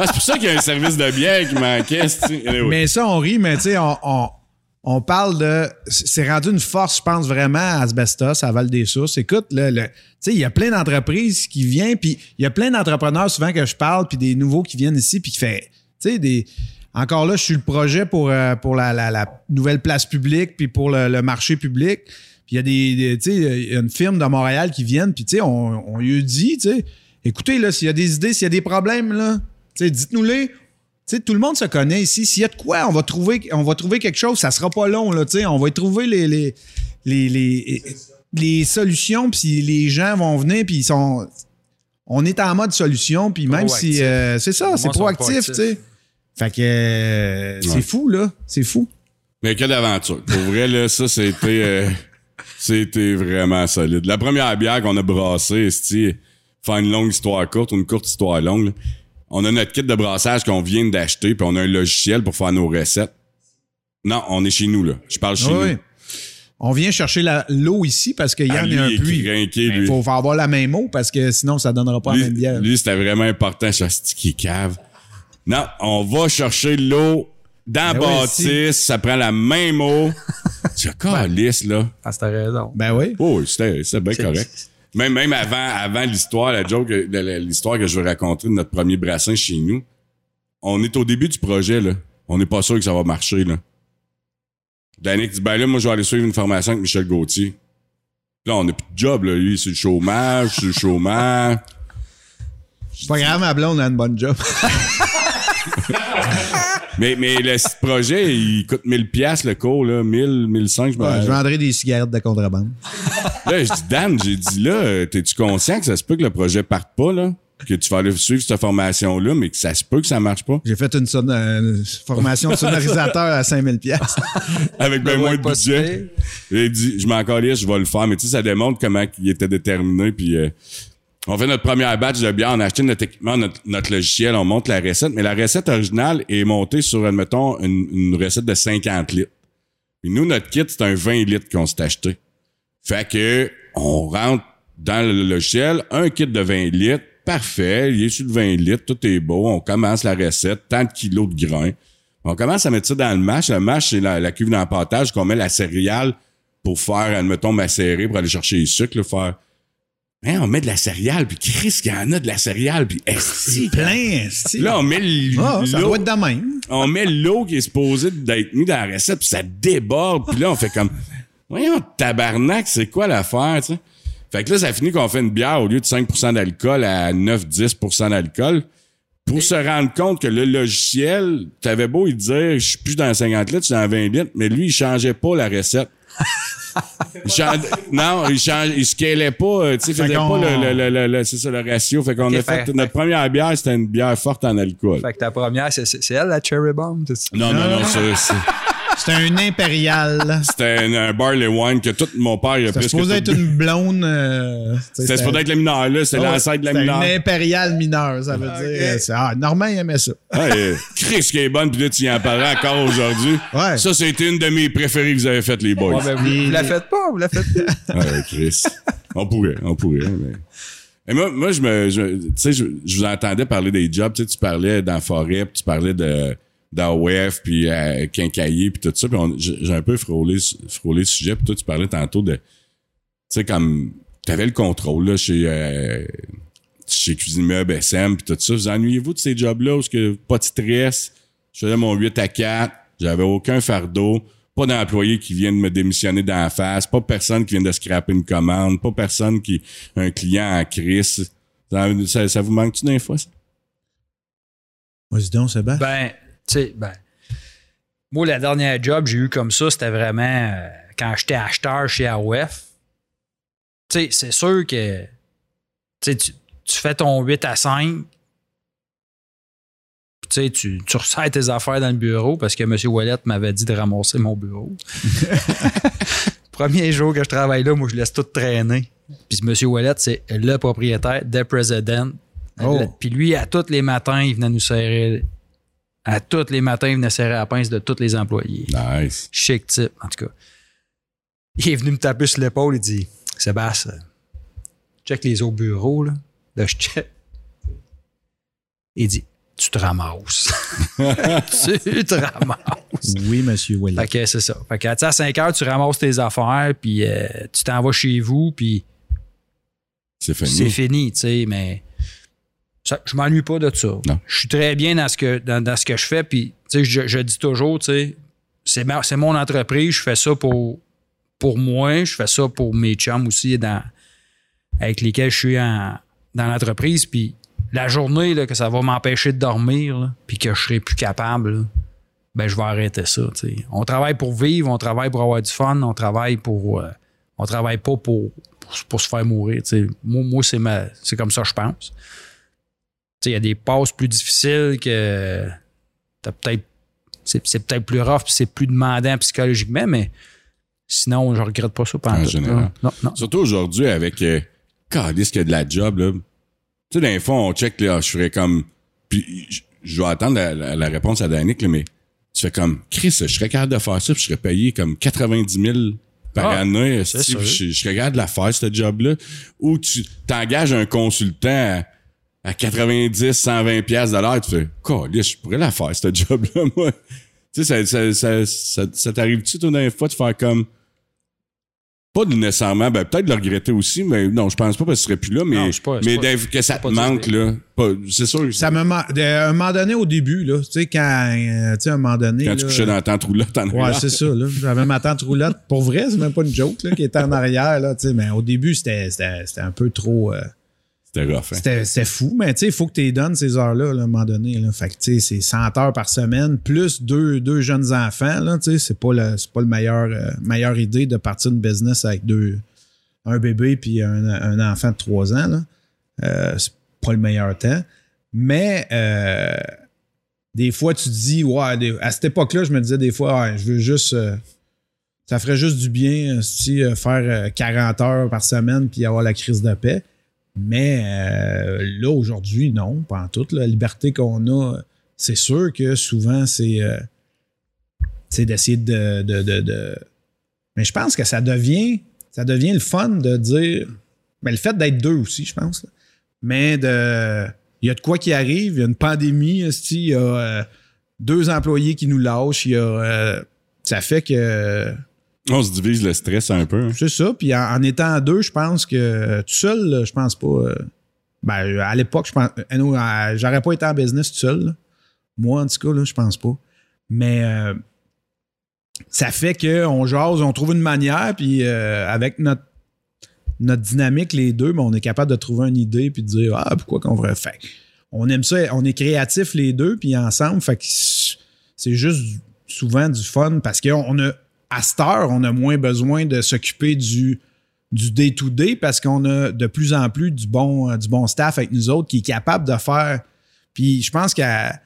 Speaker 1: Ah, c'est pour ça qu'il y a un service de bière qui manquait. Anyway.
Speaker 3: Mais ça, on rit, mais tu sais, on, on, on parle de. C'est rendu une force, je pense, vraiment à Asbestos, à Val-des-Sources. Écoute, là, le- tu sais, il y a plein d'entreprises qui viennent, puis il y a plein d'entrepreneurs souvent que je parle, puis des nouveaux qui viennent ici, puis qui fait. Tu sais, des. Encore là, je suis le projet pour, euh, la, nouvelle place publique, puis pour le, le marché public. Puis il y a des, des- y a une firme de Montréal qui viennent, puis on, on lui dit, écoutez, là, s'il y a des idées, s'il y a des problèmes, là, dites-nous-les. Sais, tout le monde se connaît ici. S'il y a de quoi, on va trouver, on va trouver quelque chose. Ça sera pas long, là, tu sais. On va y trouver les, les, les, les, les solutions, puis les gens vont venir, puis ils sont... On est en mode solution, puis même si... euh, c'est ça, c'est proactif,
Speaker 2: proactifs.
Speaker 3: tu sais. Fait que euh, c'est
Speaker 1: Ouais.
Speaker 3: fou, là. C'est fou.
Speaker 1: Mais quelle aventure. Pour vrai, là, ça, c'était... euh, c'était vraiment solide. La première bière qu'on a brassée, c'est faire une longue histoire courte ou une courte histoire longue. là. On a notre kit de brassage qu'on vient d'acheter, puis on a un logiciel pour faire nos recettes. Non, on est chez nous, là. Je parle chez
Speaker 3: Oui.
Speaker 1: nous.
Speaker 3: On vient chercher l'eau ici parce qu'il y
Speaker 1: Ah,
Speaker 3: en
Speaker 1: lui,
Speaker 3: a un
Speaker 1: crinqué,
Speaker 3: Il
Speaker 1: lui.
Speaker 3: faut, faut avoir la même eau parce que sinon, ça donnera pas la même
Speaker 1: Lui,
Speaker 3: bière.
Speaker 1: lui, c'était vraiment important. Je suis qui cave. Non, on va chercher l'eau dans
Speaker 3: Ben oui,
Speaker 1: bâtisse. Ça prend la même eau. C'est calice, là.
Speaker 2: Ah, c'était raison.
Speaker 3: Ben oui.
Speaker 1: Oh, oui, c'était bien correct. Même, même avant, avant l'histoire, la joke, l'histoire que je veux raconter de notre premier brassin chez nous, on est au début du projet, là. On n'est pas sûr que ça va marcher, là. Danick dit, ben là, moi, je vais aller suivre une formation avec Michel Gauthier. Là, on n'a plus de job, là. Lui, c'est le chômage, c'est le chômage.
Speaker 3: C'est pas grave, ma blonde a une bonne job.
Speaker 1: Mais, mais le projet, il coûte 1000 pièces le cours, là. 1000, 1500, je me
Speaker 3: Ouais, je vendrais des cigarettes de contrebande.
Speaker 1: Là, je dis, Dan, j'ai dit, là, euh, t'es-tu conscient que ça se peut que le projet parte pas, là? Que tu vas aller suivre cette formation-là, mais que ça se peut que ça marche pas?
Speaker 3: J'ai fait une, son- une formation de sonorisateur à 5000 pièces.
Speaker 1: Avec ben
Speaker 2: Ouais,
Speaker 1: moins de budget. J'ai dit, je m'en je vais le faire. Mais tu sais, ça démontre comment il était déterminé. Puis euh, on fait notre première batch de bière, on a notre équipement, notre, logiciel, on monte la recette. Mais la recette originale est montée sur, admettons, une, une recette de 50 litres. Puis nous, notre kit, c'est un 20 litres qu'on s'est acheté. Fait que on rentre dans le logiciel, un kit de 20 litres, parfait, il est sur le 20 litres, tout est beau, on commence la recette, tant de kilos de grains. On commence à mettre ça dans le mash. Le mash, c'est la, cuve d'empâtage qu'on met la céréale pour faire, admettons, macérer, pour aller chercher les sucres, faire... Hein, on met de la céréale, puis Chris, qu'il y en a de la céréale, puis esti,
Speaker 3: Plein, c'est.
Speaker 1: Là, on met
Speaker 3: Ah, ça
Speaker 1: l'eau-
Speaker 3: doit être de même.
Speaker 1: on met l'eau qui est supposée d'être mise dans la recette, puis ça déborde. Puis là, on fait comme, voyons, tabarnak, c'est quoi l'affaire, tu sais? Fait que là, ça finit qu'on fait une bière au lieu de 5% d'alcool à 9-10% d'alcool. Pour se rendre compte que le logiciel, t'avais beau il dire, je suis plus dans 50 litres, je suis dans 20 litres, mais lui, il changeait pas la recette. Non, il change, il scalait pas, euh, tu sais, faisait pas le, le, le, le- c'est ça, le ratio. Fait qu'on a
Speaker 2: fait-
Speaker 1: fait, notre première bière, c'était une bière forte en alcool.
Speaker 2: Fait que ta première, c'est elle, la Cherry Bomb?
Speaker 1: Non, non, non, c'est- c'est-
Speaker 3: C'était un impérial.
Speaker 1: C'était un, un barley wine que tout mon père a
Speaker 3: C'était
Speaker 1: presque
Speaker 3: supposé être
Speaker 1: bu.
Speaker 3: une blonde. euh,
Speaker 1: C'était supposé être la mineure, là. C'était
Speaker 3: Ah ouais,
Speaker 1: l'ancêtre de la
Speaker 3: c'était
Speaker 1: mineure.
Speaker 3: une impériale mineure, ça veut dire. c'est- Ah, Normand, il aimait ça.
Speaker 1: Ouais, euh, Chris qui est bonne, puis là, tu y en parles encore aujourd'hui.
Speaker 3: Ouais.
Speaker 1: Ça, c'était une de mes préférées que vous avez faites, les boys.
Speaker 2: Ouais, ben, vous, vous la faites pas, vous la faites pas.
Speaker 1: Ouais, Chris. On pourrait, on pourrait, mais... Et moi, moi, je me, je- tu sais, je, je vous entendais parler des jobs, tu sais, tu parlais dans la forêt, puis tu parlais de, d'AOF, puis euh, Quincaillier, puis tout ça, puis j'ai un peu frôlé, frôlé le sujet, puis toi, tu parlais tantôt de, tu sais, comme, t'avais le contrôle, là, chez, euh, chez Cuisine Meuble, SM, puis tout ça. Vous ennuyez-vous de ces jobs-là, où ce que pas de stress, je faisais mon 8 à 4, j'avais aucun fardeau, pas d'employés qui viennent me démissionner d'en face, pas personne qui vient de scraper une commande, pas personne qui un client en crise. Ça, ça- ça vous manque-tu d'un fois, ça?
Speaker 3: Vas-y donc, Sébastien.
Speaker 2: Ben, sais, ben. Moi, la dernière job que j'ai eu comme ça, c'était vraiment euh, quand j'étais acheteur chez AOF. Tu sais, c'est sûr que tu, tu fais ton 8 à 5. puis Tu tu, tu resserres tes affaires dans le bureau parce que M. Wallet m'avait dit de ramasser mon bureau. Premier jour que je travaille là, moi, je laisse tout traîner. Puis M. Wallet, c'est le propriétaire, the president.
Speaker 3: Oh.
Speaker 2: Puis lui, à tous les matins, il venait nous serrer. À tous les matins, il venait serrer la pince de tous les employés.
Speaker 1: Nice.
Speaker 2: Chic type, en tout cas. Il est venu me taper sur l'épaule, il dit Sébastien, check les autres bureaux, là. Là, je check. Il dit Tu te ramasses. tu te ramasses.
Speaker 3: Oui, monsieur Willis.
Speaker 2: Fait que c'est ça. Fait que, à 5 heures, tu ramasses tes affaires, puis euh, tu t'en vas chez vous, puis
Speaker 1: C'est
Speaker 2: c'est
Speaker 1: fini.
Speaker 2: fini, tu sais, mais ça- je m'ennuie pas de ça.
Speaker 1: Non.
Speaker 2: Je suis très bien dans ce que, dans, dans ce que je fais, puis tu sais, je, je dis toujours, tu sais, c'est, ma- c'est mon entreprise, je fais ça pour, pour moi, je fais ça pour mes chums aussi dans, avec lesquels je suis en- dans l'entreprise, puis la journée là, que ça va m'empêcher de dormir, là, puis que je serai plus capable, là, ben je vais arrêter ça. On travaille pour vivre, on travaille pour avoir du fun, on travaille pour. euh, on travaille pas pour, pour, pour se faire mourir. Moi, moi c'est, ma, c'est comme ça que je pense. Il y a des passes plus difficiles que t'as peut-être. C'est, c'est peut-être plus rough puis c'est plus demandant psychologiquement, mais sinon, je regrette pas ça pendant
Speaker 1: En
Speaker 2: tout.
Speaker 1: général.
Speaker 2: Non, non.
Speaker 1: Surtout aujourd'hui avec euh, Calice qu'il y a de la job, là. Tu sais, dans les fois, on check, là, je ferais comme. Puis je- vais attendre la, la- la réponse à Danick, là, mais tu fais comme Chris, je serais capable de faire ça, puis je serais payé comme 90 000 par
Speaker 2: Ah,
Speaker 1: année. Je, je serais capable de la faire, ce job-là. Ou tu t'engages un consultant à, à 90, 120 pièces de l'heure, tu fais je pourrais la faire, ce job-là, moi. Tu sais, ça, ça, ça, ça, ça t'arrive-tu, toi, les fois, de faire comme. Pas nécessairement, ben peut-être de le regretter aussi, mais non, je pense pas parce que ce serait plus là, mais,
Speaker 2: Non, pas-
Speaker 1: mais
Speaker 2: pas-
Speaker 1: que ça te manque, là. C'est sûr.
Speaker 3: Ça me man- de- à un moment donné, au début, là, tu sais, quand, euh, tu sais, à un moment donné.
Speaker 1: quand tu couchais dans la tente roulotte en
Speaker 3: Ouais,
Speaker 1: arrière.
Speaker 3: c'est ça, là. J'avais ma tante roulotte. Pour vrai, c'est même pas une joke, là, qui était en arrière, là, tu sais. Mais au début, c'était, c'était, c'était un peu trop. euh,
Speaker 1: Hein.
Speaker 3: c'était, c'était fou, mais tu sais, il faut que tu les donnes ces heures-là, là, à un moment donné, là. Tu sais, c'est 100 heures par semaine, plus deux, deux jeunes enfants, là, tu sais. C'est pas le, le meilleur, euh, meilleure idée de partir une business avec deux, un bébé puis un, enfant de 3 ans, là. Euh, c'est pas le meilleur temps. Mais, euh, des fois, tu te dis, ouais, à cette époque-là, je me disais des fois, je veux juste. euh, ça ferait juste du bien si faire euh, 40 heures par semaine puis avoir la crise de paix. Mais euh, là, aujourd'hui, non, pas en toute. La liberté qu'on a, c'est sûr que souvent, c'est euh, d'essayer de, Mais je pense que ça devient, ça devient le fun de dire. Mais le fait d'être deux aussi, je pense. Mais de. Il y a de quoi qui arrive, il y a une pandémie, il y a euh, deux employés qui nous lâchent, il y a. euh, ça fait que.
Speaker 1: On se divise le stress un peu. hein.
Speaker 3: C'est ça. Puis en, étant deux, je pense que tout seul, je pense pas. euh, ben, à l'époque, je pense. euh, J'aurais pas été en business tout seul. là. Moi, en tout cas, là, je pense pas. Mais euh, ça fait qu'on jase, on trouve une manière, puis avec notre, notre dynamique, les deux, ben, on est capable de trouver une idée, puis de dire Ah, pourquoi qu'on ferait faire. On aime ça, on est créatifs les deux, puis ensemble, fait que c'est juste souvent du fun parce qu'on a, à cette heure, on a moins besoin de s'occuper du du day-to-day parce qu'on a de plus en plus du bon, euh, du bon staff avec nous autres qui est capable de faire. Puis je pense qu'à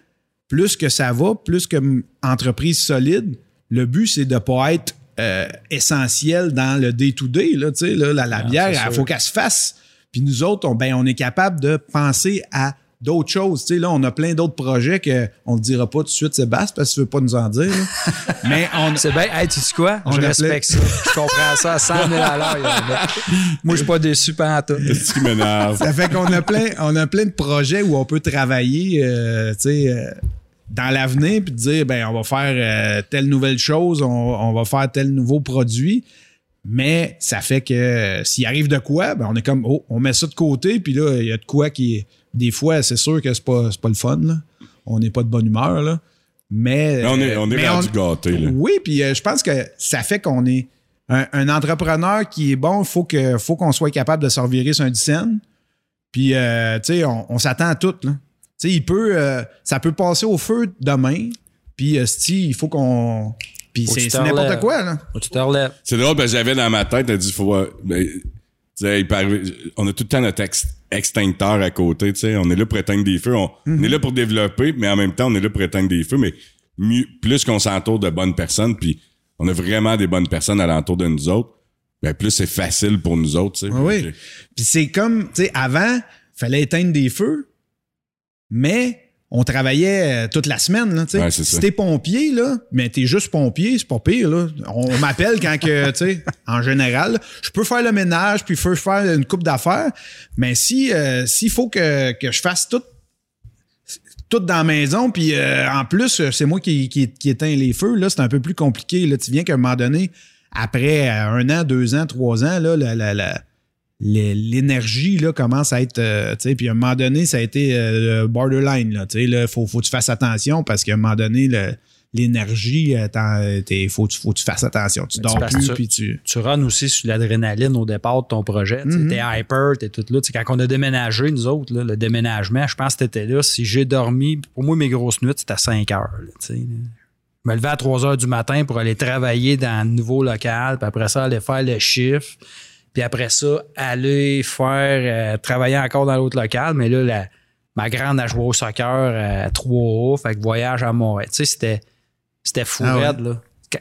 Speaker 3: plus que ça va, plus que entreprise solide, le but, c'est de ne pas être euh, essentiel dans le day-to-day. là, tu sais, là, la, la
Speaker 2: Ah,
Speaker 3: bière, il faut qu'elle se fasse. Puis nous autres, on, ben, on est capable de penser à d'autres choses. Tu sais, là, on a plein d'autres projets que on ne dira pas tout de suite, Sébastien, parce que tu veux pas nous en dire. là. Mais on,
Speaker 2: C'est bien. Hey, tu sais quoi?
Speaker 3: On
Speaker 2: je respecte ça. Je comprends ça à 100 000 à l'heure. là. Moi, je suis pas déçu par tout.
Speaker 1: C'est ce qui m'énerve?
Speaker 3: Ça fait qu'on a plein, on a plein de projets où on peut travailler, euh, tu sais, euh, dans l'avenir, puis dire, ben, on va faire euh, telle nouvelle chose, on, on va faire tel nouveau produit. Mais ça fait que euh, s'il arrive de quoi, ben, on est comme, oh, on met ça de côté, puis là, il y a de quoi qui, des fois, c'est sûr que c'est pas, c'est pas le fun, là. On n'est pas de bonne humeur, là. Mais.
Speaker 1: On est, on est
Speaker 3: mais
Speaker 1: rendu gâtés, là.
Speaker 3: Oui, puis euh, je pense que ça fait qu'on est un, un entrepreneur qui est bon, il faut que faut qu'on soit capable de se revirer sur un dizaine. Puis euh, tu sais, on, on s'attend à tout là. Tu sais, il peut euh, ça peut passer au feu demain. Puis euh, il faut qu'on puis c'est n'importe quoi là.
Speaker 2: Faut que tu te relèves.
Speaker 1: C'est drôle parce que j'avais dans ma tête, elle dit, faut ben, on a tout le temps notre ex- extincteur à côté, tu sais. On est là pour éteindre des feux. On, on est là pour développer, mais en même temps, on est là pour éteindre des feux. Mais mieux, plus qu'on s'entoure de bonnes personnes, puis on a vraiment des bonnes personnes alentour de nous autres, ben plus c'est facile pour nous autres, tu sais.
Speaker 3: Oui, Puis c'est comme, tu sais, avant, fallait éteindre des feux, mais on travaillait euh, toute la semaine, là.
Speaker 1: Ouais,
Speaker 3: si t'es pompier, là, mais t'es juste pompier, c'est pas pire, là. On m'appelle quand que, tu sais, en général, je peux faire le ménage, puis faire une coupe d'affaires, mais si, euh, s'il faut que, que je fasse tout tout dans la maison, puis euh, en plus, c'est moi qui, qui, qui éteins les feux, là, c'est un peu plus compliqué. Là, tu viens qu'à un moment donné, après un an, deux ans, trois ans, là, la, la, la- l'énergie là, commence à être. euh, tu sais, puis à un moment donné, ça a été euh, borderline. Là, tu sais, là, faut, faut que tu fasses attention parce qu'à un moment donné, le- l'énergie, euh, t'en- t'es- faut, que tu- faut que tu fasses attention. Tu
Speaker 2: Mais
Speaker 3: dors plus,
Speaker 2: que-
Speaker 3: puis tu.
Speaker 2: Tu runs aussi sur l'adrénaline au départ de ton projet. tu sais.
Speaker 3: Mhm.
Speaker 2: T'es hyper, t'es tout là. Tu quand on a déménagé, nous autres, là, le déménagement, je pense que t'étais là. Si j'ai dormi, pour moi, mes grosses nuits, c'était à 5 heures. là, tu. Je me levais à 3 heures du matin pour aller travailler dans le nouveau local, puis après ça, aller faire le chiffre. Puis après ça, aller faire euh, travailler encore dans l'autre local. Mais là, la- ma grande a joué au soccer à 3 fait que voyage à Montréal. Tu sais, c'était, c'était fou
Speaker 3: Ah ouais.
Speaker 2: raide, là.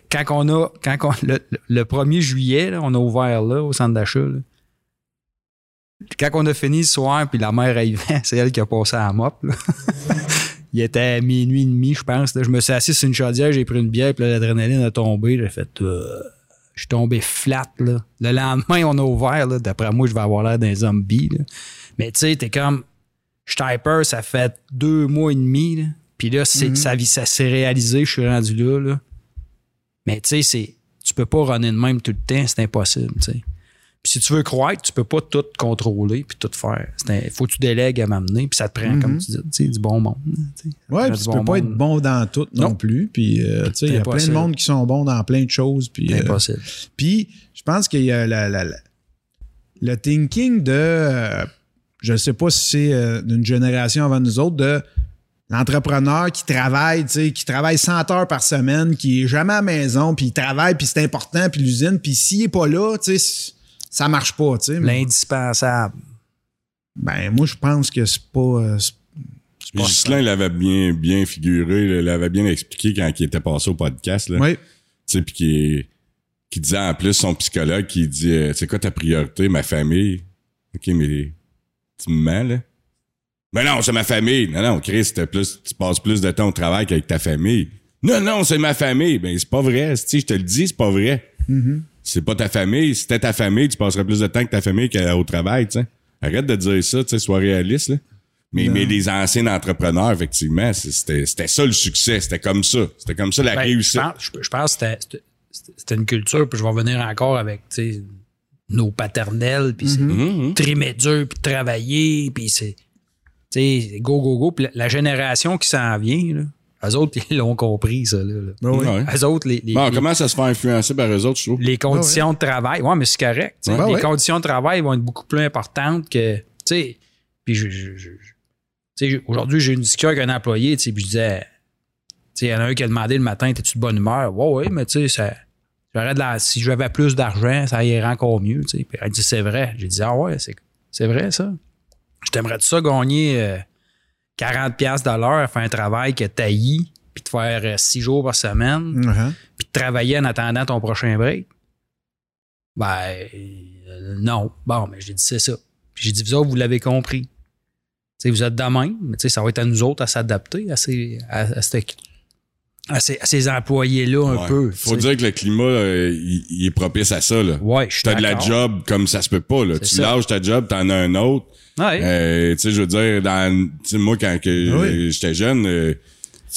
Speaker 2: Quand- Quand on a, quand on- le, le 1er juillet, là, on a ouvert là, au centre d'achat. là. Quand on a fini le soir, puis la mère arrivait, c'est elle qui a passé à la mop. là. Il était minuit et demi, je pense. là. Je me suis assis sur une chaudière, j'ai pris une bière, puis l'adrénaline a tombé. J'ai fait. euh, je suis tombé flat. Là. Le lendemain, on a ouvert. D'après moi, je vais avoir l'air d'un zombie. là. Mais tu sais, t'es comme. Je suis hyper, ça fait deux mois et demi. là. Puis là, c'est, ça, s'est réalisé, je suis rendu là. là. Mais tu sais. Tu peux pas runner de même tout le temps, c'est impossible. sais. Puis si tu veux croître, tu peux pas tout contrôler puis tout faire. Il faut que tu délègues à m'amener, puis ça te prend, comme tu dis, tu sais, du bon monde. prend
Speaker 3: puis tu peux pas être bon dans tout non,
Speaker 2: Non.
Speaker 3: plus. Puis, euh, il y a plein de monde qui sont bons dans plein de choses. Puis,
Speaker 2: C'est
Speaker 3: euh,
Speaker 2: impossible.
Speaker 3: Puis, je pense qu'il y a la- la- la- le thinking de, euh, je ne sais pas si c'est d'une génération avant nous autres, de l'entrepreneur qui travaille, tu sais, qui travaille 100 heures par semaine, qui est jamais à la maison, puis il travaille, puis c'est important, puis l'usine, puis s'il est pas là, tu sais, ça marche pas, tu sais.
Speaker 2: L'indispensable.
Speaker 3: Ben, moi, je pense que c'est pas... euh,
Speaker 1: il l'avait bien, bien figuré, l'avait bien expliqué quand il était passé au podcast, là.
Speaker 3: Oui.
Speaker 1: Tu sais, puis qui, qui disait en plus son psychologue qui dit euh, c'est quoi ta priorité, ma famille? OK, mais tu me mens, là? Mais non, c'est ma famille. Non, non, Chris, plus, tu passes plus de temps au travail qu'avec ta famille. Non, non, c'est ma famille. Ben, c'est pas vrai. Si je te le dis, c'est pas vrai. C'est pas ta famille. Si c'était ta famille, tu passerais plus de temps que ta famille qu'au travail, tu sais. Arrête de dire ça, tu sais, sois réaliste, là. Mais, mais les anciens entrepreneurs, effectivement, c'était c'était ça le succès. C'était comme ça. C'était comme ça la
Speaker 2: Ben, je
Speaker 1: réussite.
Speaker 2: pense, je, je pense que c'était- une culture, puis je vais revenir encore avec tu sais, nos paternels, puis c'est
Speaker 1: Mhm.
Speaker 2: trimer dur, puis travailler, puis c'est tu sais, go, go, go. Puis la, la génération qui s'en vient, là, eux autres, ils l'ont compris, ça. Là, là.
Speaker 3: Ben oui.
Speaker 1: Ouais.
Speaker 2: Eux autres, les, les,
Speaker 1: Bon, on
Speaker 2: les-
Speaker 1: commence à se faire influencer par eux autres, je trouve?
Speaker 2: les conditions de travail. Ouais, mais c'est correct. les
Speaker 3: ouais.
Speaker 2: conditions de travail vont être beaucoup plus importantes que. Tu sais, puis je. je- je- je- tu sais, aujourd'hui, j'ai une discussion avec un employé, tu sais, puis je disais. Tu sais, il y en a un qui a demandé le matin, t'es-tu de bonne humeur? Ouais, ouais, mais tu sais, ça. j'aurais de la- si j'avais plus d'argent, ça irait encore mieux, tu sais. Puis elle dit, c'est vrai. J'ai dit, ah ouais, c'est, c'est vrai, ça. Je t'aimerais de ça gagner euh, 40$ piastres de l'heure à faire un travail que taillis, puis de faire euh, six jours par semaine
Speaker 3: Uh-huh.
Speaker 2: puis de travailler en attendant ton prochain break? Ben, euh, non. Bon, mais j'ai dit, c'est ça. Puis j'ai dit, vous autres, vous l'avez compris. Tu vous êtes de même, mais tu ça va être à nous autres à s'adapter à ces, à, à cette- à ces, employés-là un
Speaker 1: Ouais.
Speaker 2: peu.
Speaker 1: Faut dire que le climat, euh, il, il est propice à ça, là.
Speaker 2: Ouais, je suis
Speaker 1: T'as de la job comme ça se peut pas, là. Tu
Speaker 2: ça.
Speaker 1: lâches ta job, t'en as un autre.
Speaker 2: Ouais.
Speaker 1: Euh, tu sais, je veux dire, dans, moi, quand que
Speaker 3: oui.
Speaker 1: j'étais jeune, euh,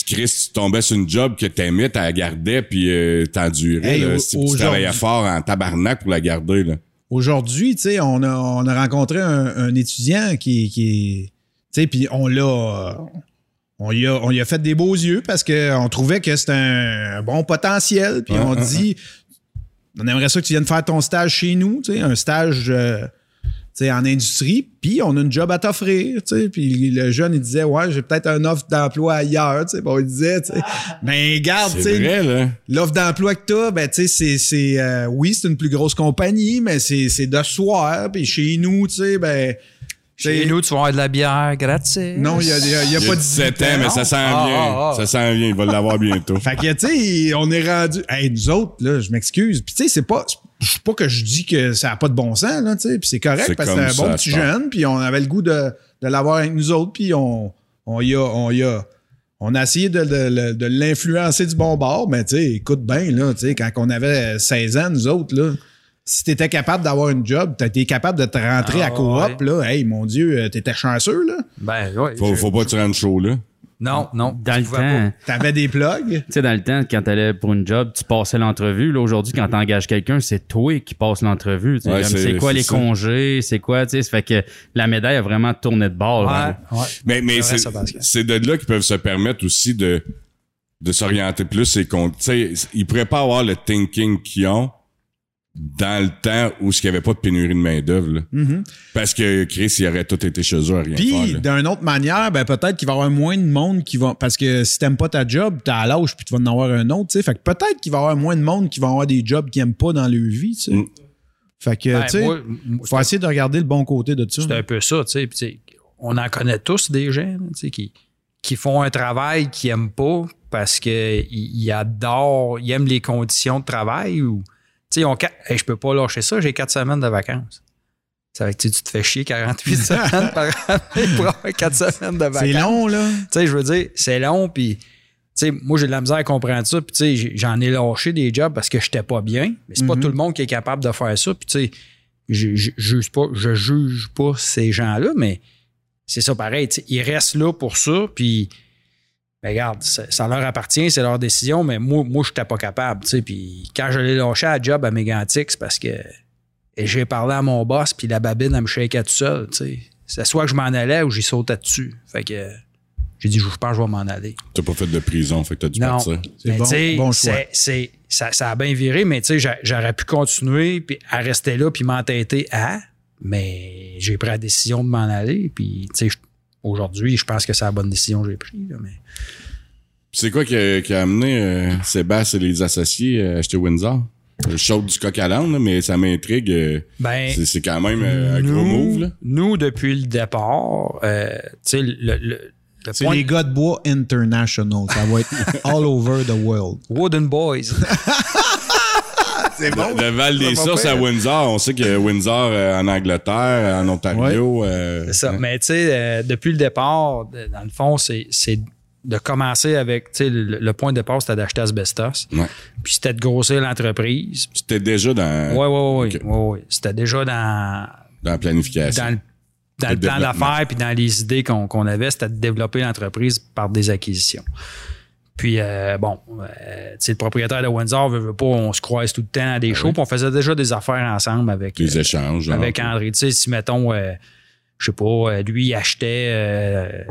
Speaker 1: Chris, tu tombais sur une job que t'aimais, t'as la gardais, puis t'endurais,
Speaker 3: Hey,
Speaker 1: Si tu travaillais fort en tabarnak pour la garder, là.
Speaker 3: Aujourd'hui, tu sais, on a, on a rencontré un, un étudiant qui, qui tu sais, puis on l'a, on y, a, on y a fait des beaux yeux parce qu'on trouvait que c'était un, bon potentiel. Puis on dit, on aimerait ça que tu viennes faire ton stage chez nous, tu sais, un stage euh, en industrie, puis on a une job à t'offrir. tu sais. Puis le jeune, il disait, ouais, j'ai peut-être un offre d'emploi ailleurs. tu sais. Bon, il disait, sais, ben garde. L'offre d'emploi que ben, tu sais, c'est, c'est, euh, oui, c'est une plus grosse compagnie, mais c'est, c'est de soir. Puis chez nous, tu sais, ben.
Speaker 2: Chez nous, tu vas avoir de la bière gratis.
Speaker 3: Non, il y a, y a- y pas
Speaker 1: a
Speaker 3: de
Speaker 1: 17 ans, mais ça s'en
Speaker 2: Ah,
Speaker 1: vient.
Speaker 2: ah, ah.
Speaker 1: Ça s'en vient. Il va l'avoir bientôt.
Speaker 3: Fait que, tu sais, on est rendu. Hey, nous autres, là, je m'excuse. Puis, tu sais, c'est pas. C'est pas que je dis que ça n'a pas de bon sens, là, tu sais. Puis c'est correct parce que c'est un bon petit jeune. Puis on avait le goût de, de l'avoir avec nous autres. Puis on, on y a. On y a on a essayé de, de- de l'influencer du bon bord, mais tu sais, écoute bien, là, tu sais, quand on avait 16 ans, nous autres, là, si t'étais capable d'avoir une job, t'étais capable de te rentrer
Speaker 2: Ah,
Speaker 3: à coop, là, hey, mon Dieu, euh, t'étais chanceux, là.
Speaker 2: Ben, ouais.
Speaker 1: Faut,
Speaker 2: je-
Speaker 1: faut pas que tu rendes chaud, là.
Speaker 2: Non, non.
Speaker 5: Dans
Speaker 2: tu
Speaker 5: le temps,
Speaker 3: T'avais des plugs?
Speaker 5: tu sais, dans le temps, quand t'allais pour une job, tu passais l'entrevue. Là, aujourd'hui, quand t'engages quelqu'un, c'est toi qui passes l'entrevue. tu
Speaker 1: Ouais, c'est-
Speaker 5: c'est quoi
Speaker 1: c'est
Speaker 5: les
Speaker 1: ça.
Speaker 5: congés, c'est quoi, tu sais, ça fait que la médaille a vraiment tourné de bord.
Speaker 2: pas.
Speaker 5: genre.
Speaker 2: Ouais, ouais.
Speaker 1: Mais, mais
Speaker 2: C'est
Speaker 1: de là qu'ils peuvent se permettre aussi de, de s'orienter plus et qu'on, tu sais, ils pourraient pas avoir le thinking qu'ils ont dans le temps où il n'y avait pas de pénurie de main-d'œuvre, là. Parce que Chris, il aurait tout été chez eux à rien faire,
Speaker 3: Puis, d'une autre manière, ben, peut-être qu'il va y avoir moins de monde qui va. Parce que si t'aimes pas ta job, t'es à l'âge, puis tu vas en avoir un autre, tu sais. Fait que peut-être qu'il va y avoir moins de monde qui va avoir des jobs qu'ils aiment pas dans leur vie, tu sais.
Speaker 1: Mm.
Speaker 3: Fait que,
Speaker 2: Ben,
Speaker 3: tu sais, faut essayer de regarder le bon côté de ça.
Speaker 2: C'est un peu ça, tu sais. On en connaît tous des gens, là, tu sais, qui, qui font un travail qu'ils n'aiment pas parce qu'ils ils adorent, ils aiment les conditions de travail ou, sais, on, Hey, je peux pas lâcher ça, j'ai quatre semaines de vacances. Ça fait que tu te fais chier 48 semaines par année pour avoir quatre semaines de vacances.
Speaker 3: C'est long, là.
Speaker 2: Tu sais, je veux dire, c'est long, puis, tu sais, moi, j'ai de la misère à comprendre ça, puis, tu sais, j'en ai lâché des jobs parce que j'étais pas bien, mais c'est pas tout le monde qui est capable de faire ça, puis, tu sais, je je- je juge pas, je juge pas ces gens-là, mais c'est ça pareil, tu sais, ils restent là pour ça, puis, ben, regarde, ça, ça leur appartient, c'est leur décision, mais moi, moi, j'étais pas capable, tu sais, puis quand je l'ai lâché à la job à Mégantic, c'est parce que j'ai parlé à mon boss, puis la babine, elle me shakeait tout seul, tu sais. C'est soit que je m'en allais ou j'y sautais dessus. Fait que j'ai dit, je pense que je vais m'en aller.
Speaker 1: T'as pas fait de prison, fait que t'as dû
Speaker 2: Non.
Speaker 1: partir.
Speaker 3: C'est
Speaker 2: Mais
Speaker 3: bon,
Speaker 2: tu
Speaker 3: bon choix.
Speaker 2: ça, ça a bien viré, mais tu j'aurais pu continuer puis à rester là puis m'entêter à, mais j'ai pris la décision de m'en aller. Puis, tu sais, je- aujourd'hui, je pense que c'est la bonne décision que j'ai prise. là, mais
Speaker 1: C'est quoi qui a, qui a amené euh, Sébastien et les associés à acheter Windsor? Je saute du coq à l'âne, mais ça m'intrigue. euh,
Speaker 2: Ben,
Speaker 1: c'est- quand même euh, un gros
Speaker 2: nous,
Speaker 1: move, là.
Speaker 2: nous, depuis le départ, euh, tu sais, le, le, le
Speaker 3: C'est
Speaker 2: point
Speaker 3: les gars de bois international. Ça va être all over the world.
Speaker 2: Wooden Boys.
Speaker 3: C'est
Speaker 1: Le, le Val des Sources à Windsor, on sait que Windsor euh, en Angleterre, en Ontario. euh,
Speaker 2: C'est ça.
Speaker 1: hein.
Speaker 2: Mais tu sais, euh, depuis le départ, dans le fond, c'est c'est de commencer avec, tu sais, le, le point de départ, c'était d'acheter Asbestos.
Speaker 1: Ouais.
Speaker 2: Puis c'était de grossir l'entreprise.
Speaker 1: C'était déjà dans,
Speaker 2: Oui, oui, oui.
Speaker 1: ok.
Speaker 2: Ouais, ouais. C'était déjà dans,
Speaker 1: dans la planification.
Speaker 2: dans le, dans
Speaker 1: Le
Speaker 2: le plan d'affaires puis dans les idées qu'on qu'on avait, c'était de développer l'entreprise par des acquisitions. Puis, euh, bon, euh, tu sais, le propriétaire de Windsor veut, veut pas, on se croise tout le temps à des shows, puis on faisait déjà des affaires ensemble avec,
Speaker 1: Les
Speaker 2: euh,
Speaker 1: échanges. genre.
Speaker 2: avec André. Tu sais, si, mettons, euh, je sais pas, euh, lui, il achetait euh,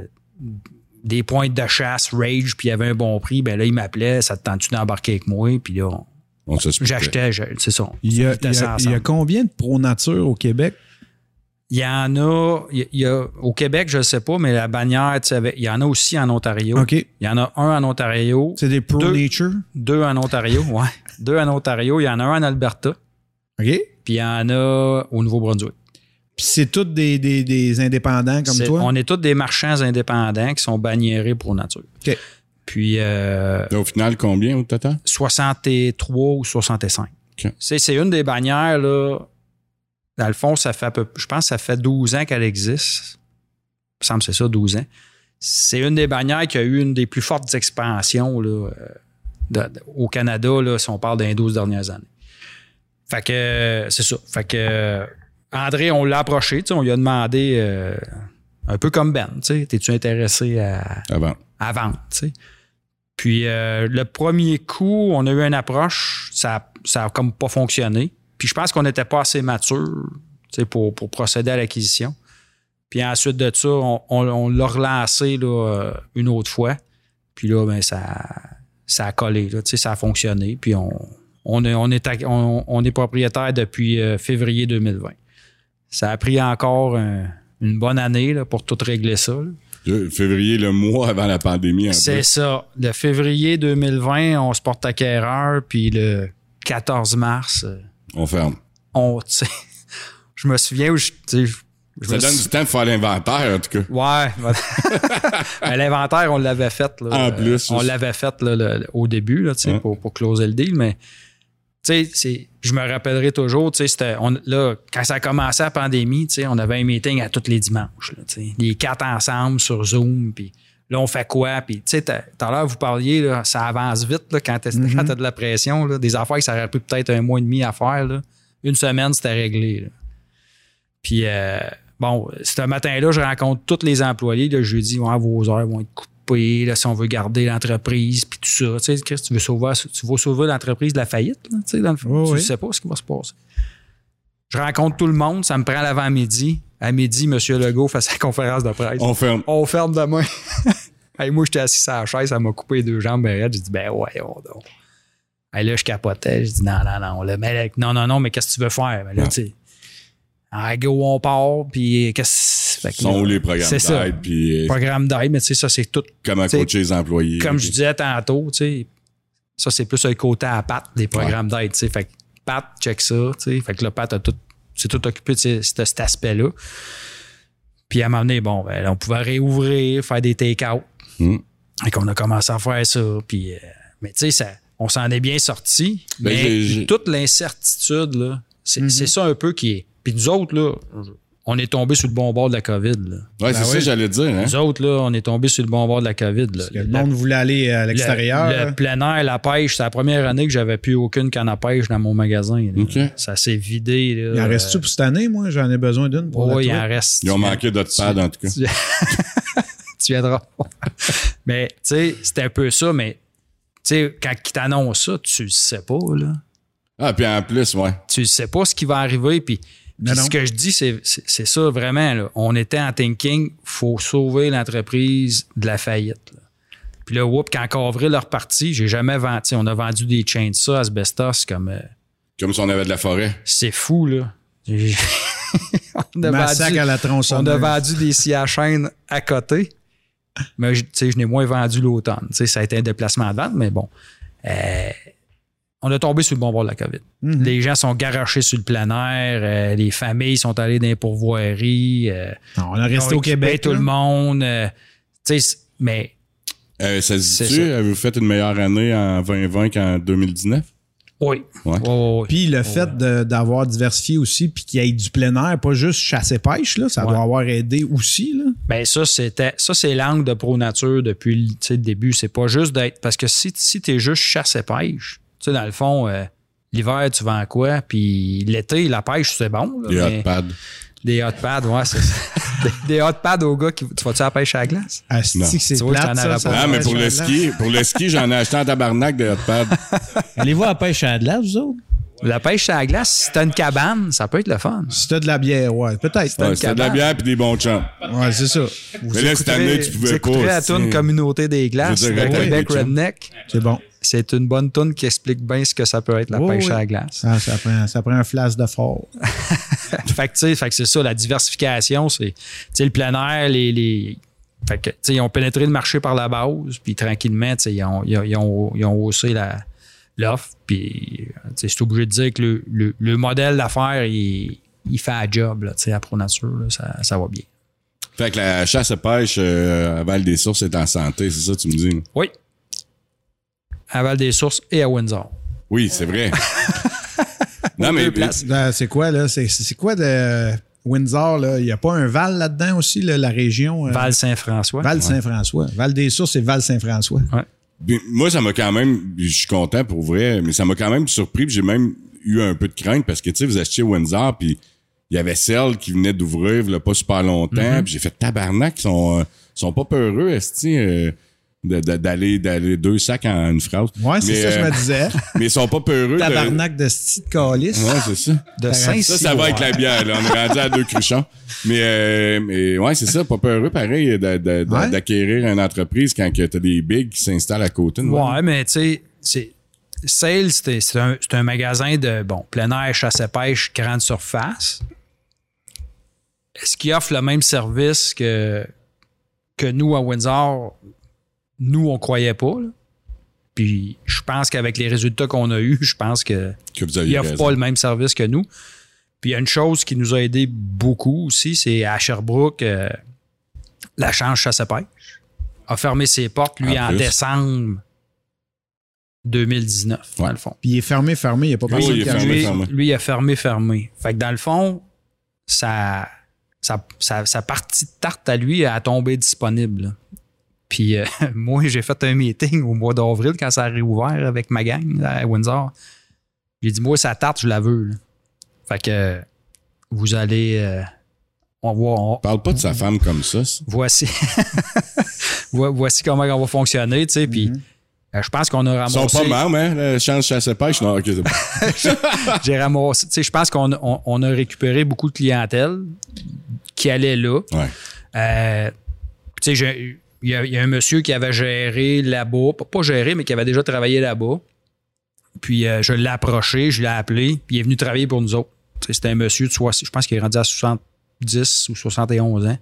Speaker 2: des pointes de chasse Rage, puis il avait un bon prix, ben là, il m'appelait, ça te tente-tu d'embarquer avec moi? Puis là, on-
Speaker 1: On
Speaker 2: j'achetais, c'est ça.
Speaker 3: Il y, a, il y a-
Speaker 2: ça
Speaker 3: il y a
Speaker 2: ensemble.
Speaker 3: combien de Pro Nature au Québec?
Speaker 2: Il y en a, il y a, au Québec, je ne sais pas, mais la bannière, tu sais, il y en a aussi en Ontario.
Speaker 3: OK.
Speaker 2: Il y en a un en Ontario,
Speaker 3: C'est des Pro
Speaker 2: Deux.
Speaker 3: Nature?
Speaker 2: deux en Ontario, ouais. Deux en Ontario, il y en a un en Alberta,
Speaker 3: OK. Puis
Speaker 2: puis il y en a au Nouveau-Brunswick.
Speaker 3: c'est tous des, des, des indépendants comme toi?
Speaker 2: On est tous des marchands indépendants qui sont banniérés pour nature.
Speaker 3: OK.
Speaker 2: Puis euh,
Speaker 1: Au final, combien au total?
Speaker 2: 63 ou 65.
Speaker 1: OK.
Speaker 2: C'est, c'est une des bannières, là. Dans le fond, ça fait à peu, je pense que ça fait 12 ans qu'elle existe. Il me semble que c'est ça, 12 ans. C'est une des bannières qui a eu une des plus fortes expansions là, euh, de- de- au Canada, là, si on parle des 12 dernières années. Fait que c'est ça. Fait que André, on l'a approché, tu sais, on lui a demandé euh, un peu comme Ben, tu sais, t'es-tu intéressé à, à vendre, tu sais. Puis euh, le premier coup, on a eu une approche, ça, ça a comme pas fonctionné. Puis je pense qu'on n'était pas assez mature pour, pour procéder à l'acquisition. Puis ensuite de ça, on, on- on l'a relancé là, euh, une autre fois. Puis là, ben, ça, ça a collé, là, ça a fonctionné. Puis on, on, est, on, est, on, est propriétaire depuis euh, février 2020. Ça a pris encore un- une bonne année là, pour tout régler ça. là.
Speaker 1: Je- Février, le mois avant la pandémie.
Speaker 2: C'est ça. Le février 2020, on se porte acquéreur, puis le 14 mars, euh,
Speaker 1: On ferme.
Speaker 2: on, je me souviens où je,
Speaker 1: Ça donne du temps de faire l'inventaire, en tout cas.
Speaker 2: Ouais. L'inventaire, on l'avait fait. Là,
Speaker 1: En plus,
Speaker 2: On
Speaker 1: aussi.
Speaker 2: l'avait fait là, le- au début là, pour, pour closer le deal, mais je me rappellerai toujours, on- là, quand ça a commencé la pandémie, on avait un meeting à tous les dimanches, là, les quatre ensemble sur Zoom, puis là, on fait quoi? Puis, tu sais, tout à l'heure, vous parliez, là, ça avance vite là, quand t'as quand t'as de la pression, là, des affaires que ça aurait pu peut-être un mois et demi à faire, là. une semaine, c'était réglé. là. Puis, euh, bon, ce matin-là, je rencontre tous les employés. Là, je lui dis, ouais, vos heures vont être coupées, là, si on veut garder l'entreprise, puis tout ça. Tu sais, Chris, tu veux sauver, tu veux sauver l'entreprise de la faillite, là, tu sais, dans le fond.
Speaker 3: Oui,
Speaker 2: tu ne
Speaker 3: oui.
Speaker 2: sais pas ce qui va se passer. Je rencontre tout le monde, ça me prend l'avant-midi. À midi, M. Legault fait sa conférence de presse.
Speaker 1: On ferme.
Speaker 2: On ferme demain. hey, moi, j'étais assis sur la chaise, ça m'a coupé les deux jambes. J'ai dit, ben ouais, on donc. Hey, là, je capotais. Je dis, non, non, non. Là, mais non, non, non, mais qu'est-ce que tu veux faire? Ben, là,
Speaker 1: Ouais.
Speaker 2: tu sais. Ah, go, on part, puis qu'est-ce fait que
Speaker 1: sont où les programmes d'aide, puis euh,
Speaker 2: Programme d'aide, mais tu sais, ça, c'est tout.
Speaker 1: comment coacher les employés.
Speaker 2: Comme je disais tantôt, tu sais, ça, c'est plus un côté à Pat des programmes d'aide, tu sais. Fait que Pat, check ça, tu sais. Fait que là, Pat a tout, c'est tout occupé de ce- cet cet aspect-là. Puis à un moment donné, bon, ben, on pouvait réouvrir, faire des take-out.
Speaker 1: Hmm.
Speaker 2: Et qu'on a commencé à faire ça. Puis, euh, mais tu sais, ça, on s'en est bien sorti.
Speaker 1: Ben,
Speaker 2: mais toute l'incertitude, là, c'est c'est ça un peu qui est. Puis nous autres, là, on est tombé sur le bon bord de la COVID. Là.
Speaker 1: Ouais, c'est
Speaker 3: Ben
Speaker 1: ça
Speaker 3: oui.
Speaker 1: que j'allais dire. Hein?
Speaker 2: Nous autres, là, on est tombé sur le bon bord de la COVID. Là.
Speaker 3: Parce que le monde voulait aller à l'extérieur.
Speaker 2: Le, le plein air, la pêche, c'est la première année que j'avais plus aucune canne à pêche dans mon magasin. Ça s'est vidé. Là.
Speaker 3: Il en reste-tu pour cette année, moi? J'en ai besoin d'une pour
Speaker 2: Oui, il en reste.
Speaker 1: Ils ont manqué d'autres pads, en tout cas.
Speaker 2: tu, viendras. mais, tu sais, c'était un peu ça, mais, tu sais, quand ils t'annoncent ça, tu le sais pas, là.
Speaker 1: Ah, puis en plus, ouais.
Speaker 2: Tu sais pas ce qui va arriver, puis. ce que je dis, c'est ça vraiment. Là. On était en thinking, faut sauver l'entreprise de la faillite. là. Puis là, whoop, quand Cavril leur parti, j'ai jamais vendu. On a vendu des chains de ça, asbestos, comme. euh,
Speaker 1: Comme si on avait de la forêt.
Speaker 2: c'est fou, là. On, a vendu,
Speaker 3: à la
Speaker 2: on a vendu des scies à chaîne à côté. Mais je- tu sais, je n'ai moins vendu l'automne. Tu sais, Ça a été un déplacement de vente, mais bon. Euh, on a tombé sur le bon bord de la COVID.
Speaker 3: Mhm.
Speaker 2: Les gens sont garochés sur le plein air. euh, les familles sont allées dans les pourvoiries. euh,
Speaker 3: Non, on a resté
Speaker 2: ont
Speaker 3: au Québec.
Speaker 2: tout
Speaker 3: là.
Speaker 2: le monde. euh, tu sais, c- mais
Speaker 1: Euh, ça se dit-tu?
Speaker 2: ça.
Speaker 1: Avez-vous fait une meilleure année en 2020 qu'en 2019?
Speaker 2: Oui.
Speaker 1: Ouais.
Speaker 3: Puis le fait d'avoir diversifié aussi, puis qu'il y ait du plein air, pas juste chasse-pêche, là, ça
Speaker 2: Ouais.
Speaker 3: doit avoir aidé aussi. Là.
Speaker 2: Ben ça, c'était ça, c'est l'angle de Pro Nature depuis le tu début. C'est pas juste d'être. Parce que si, si t'es juste chasse et pêche, tu sais, dans le fond, euh, l'hiver, tu vends quoi? Puis l'été, la pêche, c'est bon. là,
Speaker 1: Les
Speaker 2: mais-
Speaker 1: hot pads.
Speaker 2: Des hot pads, ouais, c'est ça. des, des hot pads aux gars qui. Tu vas-tu à la pêche à la glace?
Speaker 3: Asti
Speaker 1: Non.
Speaker 3: que c'est
Speaker 2: Tu vois,
Speaker 3: plate, ça, ça
Speaker 2: pas.
Speaker 1: Ah, mais pour le ski, pour le ski, j'en ai acheté en tabarnak des hot pads.
Speaker 4: Allez-vous à la pêche à la glace, vous autres?
Speaker 2: La pêche à la glace, si t'as une cabane, ça peut être le fun.
Speaker 3: Si t'as de la bière, ouais, peut-être.
Speaker 1: Ouais, C'était de la bière puis des bons chums.
Speaker 3: Ouais, c'est ça.
Speaker 1: Mais là, cette année, tu pouvais pas.
Speaker 2: la toune
Speaker 1: c'est-
Speaker 2: Communauté des glaces de
Speaker 1: avec
Speaker 2: Québec. Redneck.
Speaker 3: C'est bon.
Speaker 2: C'est une bonne toune qui explique bien ce que ça peut être la pêche
Speaker 3: oui.
Speaker 2: à la glace.
Speaker 3: Ça, ça, prend, ça prend un flash de fort.
Speaker 2: fait que, c'est ça, la diversification, c'est, le plein air, les, les, fait que, ils ont pénétré le marché par la base, puis tranquillement, ils ont, ils ont, ils ont, ils ont haussé la, l'offre, puis, je suis obligé de dire que le, le, le modèle d'affaires, il, il fait un job, là, à Pro Nature, là, ça, ça va bien.
Speaker 1: Fait que la chasse à pêche euh, à Val des Sources est en santé, c'est ça que tu me dis?
Speaker 2: Oui. À Val-des-Sources et à Windsor.
Speaker 1: Oui, c'est vrai. non, mais.
Speaker 3: Là, C'est quoi, là? C'est- quoi de Windsor, là? Il n'y a pas un Val là-dedans aussi, là, la région? euh,
Speaker 2: Val-Saint-François.
Speaker 3: Val-Saint-François. Val des Sources et Val-Saint-François.
Speaker 1: Moi, ça m'a quand même, je suis content pour vrai, mais ça m'a quand même surpris. J'ai même eu un peu de crainte parce que, tu sais, vous achetiez Windsor, puis il y avait celle qui venait d'ouvrir, il pas super longtemps.
Speaker 2: Mm-hmm.
Speaker 1: Puis j'ai fait tabarnak, ils sont, euh, sont pas peureux, esti. Euh, de- de- d'aller d'aller deux sacs en une phrase.
Speaker 3: Ouais, c'est ça, que je
Speaker 1: euh,
Speaker 3: me disais.
Speaker 1: Mais ils sont pas peureux. de-
Speaker 3: Tabarnak de style calice.
Speaker 1: Ouais, c'est ça.
Speaker 2: De saint
Speaker 1: Ça, ça va avec la bière. Là. On est rendu à deux cruchons. Mais, euh, mais ouais, c'est ça. Pas peureux, pareil, de- de- de-
Speaker 3: Ouais.
Speaker 1: d'acquérir une entreprise quand que t'as des bigs qui s'installent à côté. de.
Speaker 2: Ouais, mais tu sais, c'est. Sale, c'est c'est un, c'est un magasin de bon, plein air, chasse et pêche, grande surface. Est-ce qu'il offre le même service que, que nous à Windsor? Nous, on croyait pas. là. Puis je pense qu'avec les résultats qu'on a eus, je pense que
Speaker 1: Que vous
Speaker 2: il
Speaker 1: aviez
Speaker 2: n'offre
Speaker 1: raison.
Speaker 2: pas le même service que nous. Puis il y a une chose qui nous a aidé beaucoup aussi, c'est à Sherbrooke, euh, la Change Chasse à Pêche a fermé ses portes, lui,
Speaker 1: En
Speaker 2: décembre 2019, dans le fond.
Speaker 3: Puis il est fermé, fermé. Il n'y a pas
Speaker 1: Oui,
Speaker 3: personne
Speaker 1: il est
Speaker 3: qui
Speaker 1: fermé,
Speaker 2: lui,
Speaker 1: fermé.
Speaker 2: lui, il a fermé, fermé. Fait que dans le fond, sa, sa, sa, sa partie de tarte à lui a tombé disponible. Puis euh, moi, j'ai fait un meeting au mois d'avril quand ça a réouvert avec ma gang là, à Windsor. J'ai dit, moi, sa tarte, je la veux. là. Fait que vous allez. euh, on va. on-
Speaker 1: Parle pas de sa femme comme ça.
Speaker 2: voici. Vo- voici comment on va fonctionner, tu sais. Puis euh, je pense qu'on a
Speaker 1: Ils
Speaker 2: ramassé.
Speaker 1: sont pas mal, hein? Le change chasse et pêche. Non, ok, c'est bon.
Speaker 2: J'ai ramassé. Tu sais, je pense qu'on a- on, on a récupéré beaucoup de clientèle qui allait là.
Speaker 1: Ouais.
Speaker 2: Euh, tu sais, j'ai- il y, a- il y a un monsieur qui avait géré là-bas, pas, pas géré, mais qui avait déjà travaillé là-bas. Puis euh, je l'ai approché, je l'ai appelé, puis il est venu travailler pour nous autres. C'était un monsieur de 60, je pense qu'il est rendu à 70 ou 71 ans.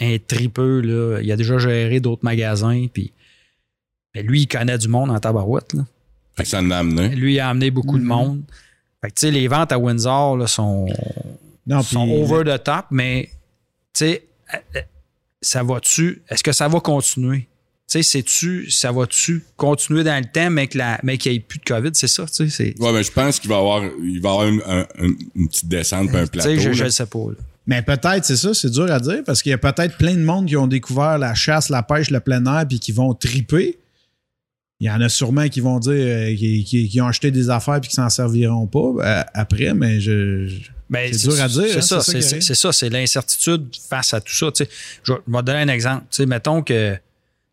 Speaker 2: Un tripeux, là. Il a déjà géré d'autres magasins, puis mais lui, il connaît du monde en tabarouette, là.
Speaker 1: Fait que ça en a amené.
Speaker 2: Lui, il a amené beaucoup de monde. Fait que, tu sais, les ventes à Windsor là, sont,
Speaker 3: Non,
Speaker 2: sont over the top, mais, tu sais, ça va-tu, est-ce que ça va continuer? Tu sais, sais-tu, ça va-tu continuer dans le temps, mais que la- mais qu'il n'y ait plus de COVID? C'est ça, tu sais, c'est.
Speaker 1: Ouais, mais je pense qu'il va y avoir, il va avoir une, un- un- une petite descente puis un
Speaker 2: Tu
Speaker 1: plateau.
Speaker 2: sais, je, le sais pas. là.
Speaker 3: Mais peut-être, c'est ça, c'est dur à dire, parce qu'il y a peut-être plein de monde qui ont découvert la chasse, la pêche, le plein air, puis qui vont triper. Il y en a sûrement qui vont dire euh, qui, qui- qui ont acheté des affaires puis qui s'en serviront pas euh, après, mais je. je- C'est dur à dire,
Speaker 2: C'est
Speaker 3: hein,
Speaker 2: ça,
Speaker 3: c'est ça
Speaker 2: c'est l'incertitude face à tout ça. Je, vais- te donner un exemple. Mettons que,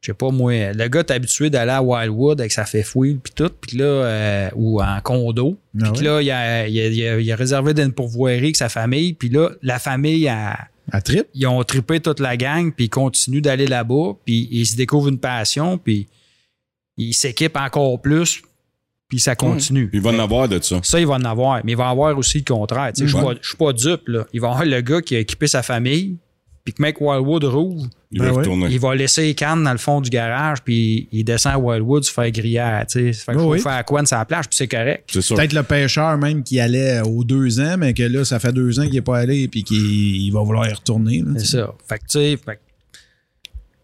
Speaker 2: je sais pas moi, le gars est habitué d'aller à Wildwood avec sa wheel puis tout, puis là, euh, ou en condo. Puis
Speaker 3: Ah ouais?
Speaker 2: là, il a, il, a, il a- il a réservé d'une pourvoirie avec sa famille, puis là, la famille, a,
Speaker 3: à trip.
Speaker 2: ils ont trippé toute la gang, puis ils continuent d'aller là-bas, puis ils se découvrent une passion, puis ils s'équipent encore plus, puis ça continue.
Speaker 1: Il va en avoir de ça.
Speaker 2: Ça, il va en avoir. Mais il va en avoir aussi le contraire. Je ne suis pas dupe. Là. Il va y avoir le gars qui a équipé sa famille, puis que Mike Wildwood rouvre,
Speaker 1: Il
Speaker 3: Ben
Speaker 1: va
Speaker 3: ouais.
Speaker 1: retourner.
Speaker 2: il va laisser les cannes dans le fond du garage, puis il descend à Wildwood se faire sais. Fait qu'il
Speaker 3: Oui,
Speaker 2: faut
Speaker 3: oui.
Speaker 2: faire quoi de sa plage, puis c'est correct.
Speaker 3: Peut-être le pêcheur même qui allait aux deux ans, mais que là, ça fait deux ans qu'il n'est pas allé puis qu'il il va vouloir y retourner.
Speaker 2: C'est ça. Fait que, tu sais, fait que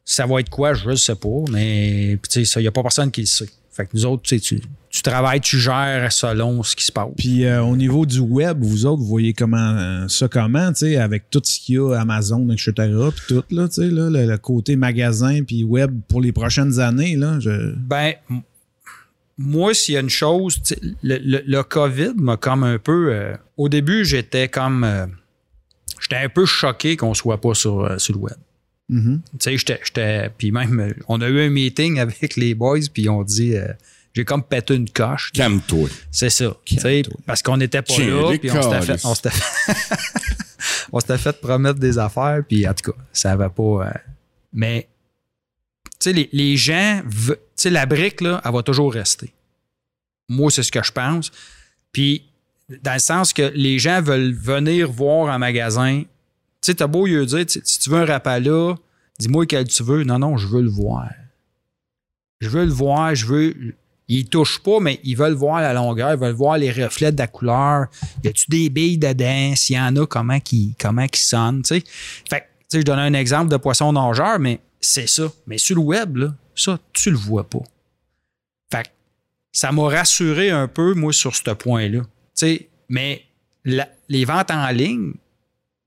Speaker 2: ça va être quoi, je ne sais pas, mais il n'y a pas personne qui le sait. Fait que nous autres, tu sais, tu, travailles, tu gères selon ce qui se passe.
Speaker 3: Puis euh, au niveau du web, vous autres, vous voyez comment euh, ça comment, tu sais, avec tout ce qu'il y a, Amazon, etc., puis tout, là, tu sais, là, le, le côté magasin puis web pour les prochaines années, là, je...
Speaker 2: Ben, moi, s'il y a une chose, le, le- le COVID m'a comme un peu. euh, au début, j'étais comme. j'étais un peu choqué qu'on soit pas sur, sur le web.
Speaker 3: Mhm.
Speaker 2: Tu sais, j'étais- j'étais. Puis même, on a eu un meeting avec les boys, puis on dit. J'ai comme pété une coche.
Speaker 1: Calme-toi.
Speaker 2: C'est ça. Parce qu'on n'était pas
Speaker 1: Tiens,
Speaker 2: là, puis on s'était fait.
Speaker 1: calices.
Speaker 2: On s'était fait, on s'était fait promettre des affaires, puis en tout cas, ça va pas. euh, mais, tu sais, les, les gens. Tu sais, la brique, là, elle va toujours rester. Moi, c'est ce que je pense. Puis, dans le sens que les gens veulent venir voir un magasin. Tu sais, t'as beau lui dire, si tu veux un Rapala, dis-moi quel tu veux. Non, non, je veux le voir. Je veux le voir, je veux. Ils touchent pas, mais ils veulent voir la longueur, ils veulent voir les reflets de la couleur. Y a-tu des billes dedans? S'il y en a, comment qui comment qui sonnent? Fait que, je donne un exemple de poisson nageur, mais c'est ça. Mais sur le web, là, ça, tu le vois pas. Fait que ça m'a rassuré un peu, moi, sur ce point-là. Mais la- les ventes en ligne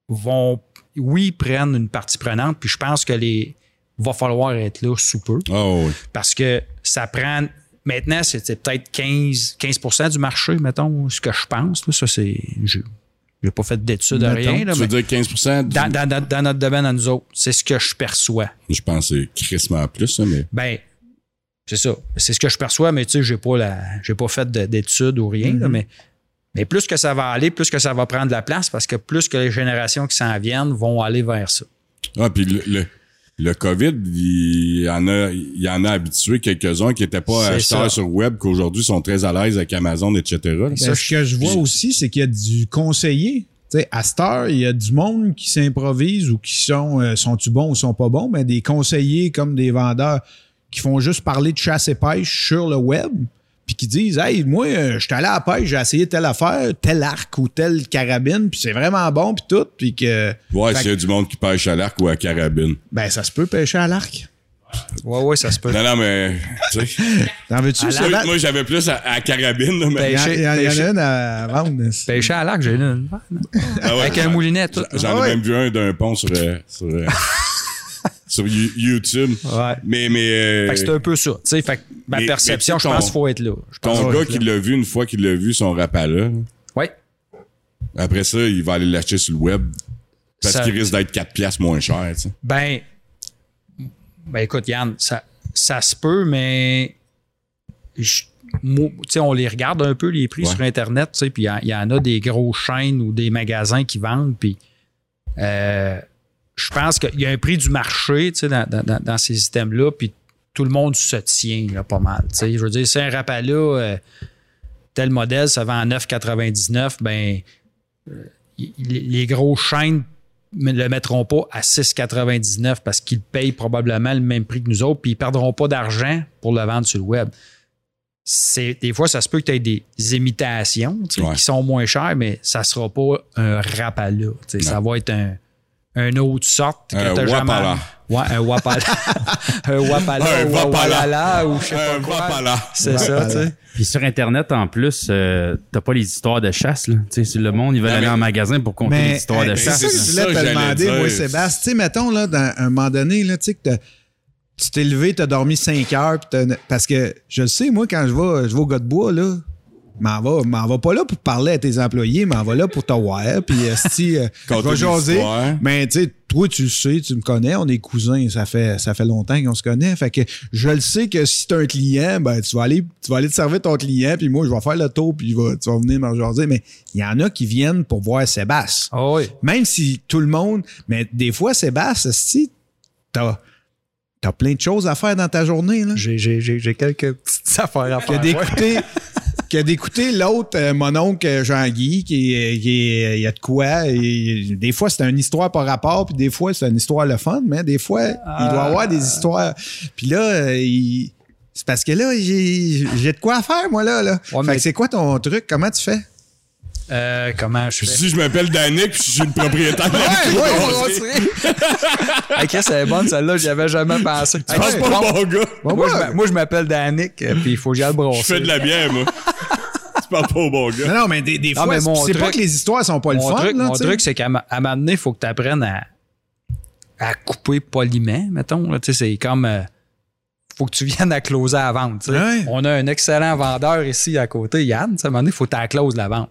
Speaker 2: vont, oui, prennent une partie prenante, puis je pense que les va falloir être là sous peu
Speaker 1: Oh, oui.
Speaker 2: parce que ça prend. Maintenant, c'est peut-être 15, 15 du marché, mettons, ce que je pense. là. ça, c'est. je- J'ai pas fait d'études,
Speaker 3: Mettons,
Speaker 2: rien. Là,
Speaker 1: Tu veux dire 15 du-
Speaker 2: dans, dans- notre domaine à nous autres, c'est ce que je perçois.
Speaker 1: Je pense que c'est crissement plus, ça, mais.
Speaker 2: Ben, c'est ça. C'est ce que je perçois, mais tu sais, j'ai pas la, j'ai pas fait de- d'études ou rien, là, mais, mais plus que ça va aller, plus que ça va prendre de la place parce que plus que les générations qui s'en viennent vont aller vers ça.
Speaker 1: Ah, puis le, le, le COVID, il y en a, il y en a habitué quelques-uns qui n'étaient pas acheteurs
Speaker 2: ça.
Speaker 1: sur web, qu'aujourd'hui sont très à l'aise avec Amazon, etc.
Speaker 3: Ben,
Speaker 2: Ça,
Speaker 3: ce que je vois aussi, c'est qu'il y a du conseiller. Tu sais, à cette heure, il y a du monde qui s'improvise ou qui sont euh, sont-tu bons ou sont pas bons, mais des conseillers comme des vendeurs qui font juste parler de chasse et pêche sur le web, puis qui disent Hey, moi, euh, je suis allé à la pêche, j'ai essayé telle affaire, tel arc ou telle carabine, puis c'est vraiment bon, puis tout, puis que
Speaker 1: Ouais, s'il y a du monde qui pêche à l'arc ou à carabine.
Speaker 3: ben ça se peut pêcher à l'arc.
Speaker 2: Ouais, ouais, ça se peut.
Speaker 1: Non, non, mais, tu sais.
Speaker 3: T'en veux-tu? Ça?
Speaker 1: moi, j'avais plus à, à carabine, là, mais.
Speaker 3: Il y, en-
Speaker 2: Pêcher-
Speaker 3: il y en- a une à vendre.
Speaker 2: Pêcher à l'arc, j'ai une.
Speaker 1: Ah ouais,
Speaker 2: Avec un moulinet, tout.
Speaker 1: J'en ai
Speaker 3: Ouais.
Speaker 1: même vu un d'un pont sur, euh, sur, euh, sur You- YouTube.
Speaker 2: Ouais.
Speaker 1: Mais, mais, euh,
Speaker 2: Fait que c'est un peu ça. Tu sais, fait que ma
Speaker 1: Mais-
Speaker 2: perception,
Speaker 1: mais
Speaker 2: je
Speaker 1: ton-
Speaker 2: pense qu'il faut être là. Je pense
Speaker 1: ton gars qui
Speaker 2: là.
Speaker 1: l'a vu, une fois qu'il l'a vu, son rapala,
Speaker 2: Ouais.
Speaker 1: après ça, il va aller l'acheter sur le web. Parce
Speaker 2: Ça-
Speaker 1: qu'il risque d'être 4 piastres moins cher, tu sais.
Speaker 2: Ben, ben écoute, Yann, ça, ça se peut, mais je- moi, tu sais, on les regarde un peu, les prix
Speaker 1: Ouais.
Speaker 2: sur Internet, tu sais, puis il y en- il y, en a des grosses chaînes ou des magasins qui vendent, puis euh, je pense qu'il y a un prix du marché, tu sais, dans, dans- ces systèmes-là, puis tout le monde se tient là, pas mal. tu sais. Je veux dire, c'est un Rapala, euh, tel modèle, ça vend à 9,99, ben euh, les, les grosses chaînes ne le mettront pas à 6,99 parce qu'ils payent probablement le même prix que nous autres, puis ils ne perdront pas d'argent pour le vendre sur le web. Des fois, ça se peut que tu aies des imitations tu sais,
Speaker 1: Ouais.
Speaker 2: qui sont moins chères, mais ça ne sera pas un rapala. Ça va être un, un autre sorte. que
Speaker 1: Un
Speaker 2: t'as jamais-
Speaker 1: wapala.
Speaker 2: Ouais, un wapala. un wapala
Speaker 1: Un wapala.
Speaker 2: ou je sais pas
Speaker 1: Un
Speaker 2: quoi.
Speaker 1: wapala.
Speaker 2: C'est ça, tu sais.
Speaker 5: Puis sur Internet, en plus, euh, t'as pas les histoires de chasse. Là. Tu sais, si le monde, ils veulent aller
Speaker 1: mais-
Speaker 5: en magasin pour compter les histoires de chasse.
Speaker 3: C'est ça que je
Speaker 1: ça
Speaker 3: voulais
Speaker 1: que
Speaker 3: te demander,
Speaker 1: dire.
Speaker 3: moi, Sébastien. Tu sais, mettons, là, dans un moment donné, là, tu sais, que tu t'es levé, t'as dormi 5 heures, parce que je le sais, moi, quand je vais, je vais au gars de bois, là, m'en va, m'en va pas là pour parler à tes employés, m'en va là pour te voir, puis esti, euh, je vais jaser. Mais tu sais, toi, tu le sais, tu me connais, on est cousins, ça fait, ça fait longtemps qu'on se connaît. Fait que je le sais que si t'as un client, ben, tu vas aller, tu vas aller te servir ton client, puis moi, je vais faire le tour, puis tu vas venir me jaser. Mais il y en a qui viennent pour voir Sébastien.
Speaker 2: Ah oui.
Speaker 3: Même si tout le monde. Mais des fois, Sébastien, si t'as as plein de choses à faire dans ta journée, là.
Speaker 2: J'ai, j'ai, j'ai, j'ai quelques petites affaires à faire.
Speaker 3: d'écouter. que d'écouter l'autre, euh, mon oncle Jean-Guy, qui, est- qui il y a de quoi. et des fois, c'est une histoire par rapport, puis des fois, c'est une histoire le fun, mais des fois, il doit avoir des histoires. Puis là, euh, il- c'est parce que là, j'ai j'ai de quoi faire, moi, là. là.
Speaker 2: Ouais,
Speaker 3: fait
Speaker 2: mais-
Speaker 3: que c'est quoi ton truc? Comment tu fais?
Speaker 2: Euh, comment je fais?
Speaker 1: Si je m'appelle Danick puis je suis le propriétaire de la microbrasserie,
Speaker 2: Hey, Chris, elle est bonne, celle-là, j'y avais jamais pensé.
Speaker 1: je pense pas le bon gars?
Speaker 2: moi, je m'a- moi, je m'appelle Danick, euh, puis il faut que j'aille le brasser.
Speaker 1: Je fais de la bière, moi. Tu parles pas au bon gars.
Speaker 3: Non, non, mais des, des
Speaker 2: Non,
Speaker 3: fois, c'est pas que les histoires sont pas le fun.
Speaker 2: truc,
Speaker 3: là,
Speaker 2: mon truc, c'est qu'à un moment donné, il faut que tu apprennes à, à couper poliment, mettons. là. Tu sais, c'est comme. euh, faut que tu viennes à closer à la vente. tu sais.
Speaker 3: Ouais.
Speaker 2: On a un excellent vendeur ici à côté, Yann. À un moment donné, il faut que tu close la vente.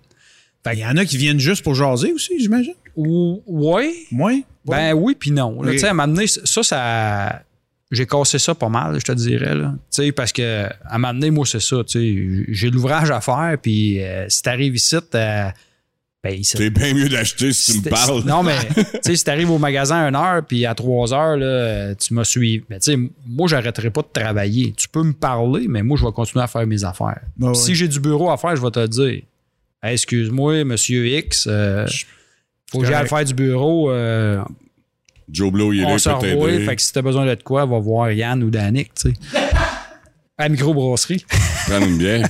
Speaker 3: Il y en a qui viennent juste pour jaser aussi, j'imagine.
Speaker 2: Ou, ouais.
Speaker 3: Moi?
Speaker 2: Ben oui, puis non. Là,
Speaker 3: Ok.
Speaker 2: Tu sais, à un moment donné, ça, ça. J'ai cassé ça pas mal, je te dirais. Là. Tu sais, parce que à un moment donné, moi, c'est ça. tu sais, J'ai l'ouvrage à faire, puis euh, si t'arrives ici, t'as- ben, ici-
Speaker 1: C'est bien mieux d'acheter si tu me parles.
Speaker 2: Non, mais tu sais, si t'arrives au magasin à une heure, puis à trois heures, là, tu m'as suivi. Mais tu sais, moi, j'arrêterai pas de travailler. Tu peux me parler, mais moi, je vais continuer à faire mes affaires.
Speaker 3: Ah ouais.
Speaker 2: Si j'ai du bureau à faire, je vais te le dire. Hey, Excuse-moi, monsieur X, euh, faut que j'aille faire du bureau. euh,
Speaker 1: Joe Blow, il est là,
Speaker 2: on se
Speaker 1: peut t'aider.
Speaker 2: Fait que si t'as besoin de quoi, va voir Yann ou Danick, tu sais. À microbrasserie.
Speaker 1: Prendre une bière.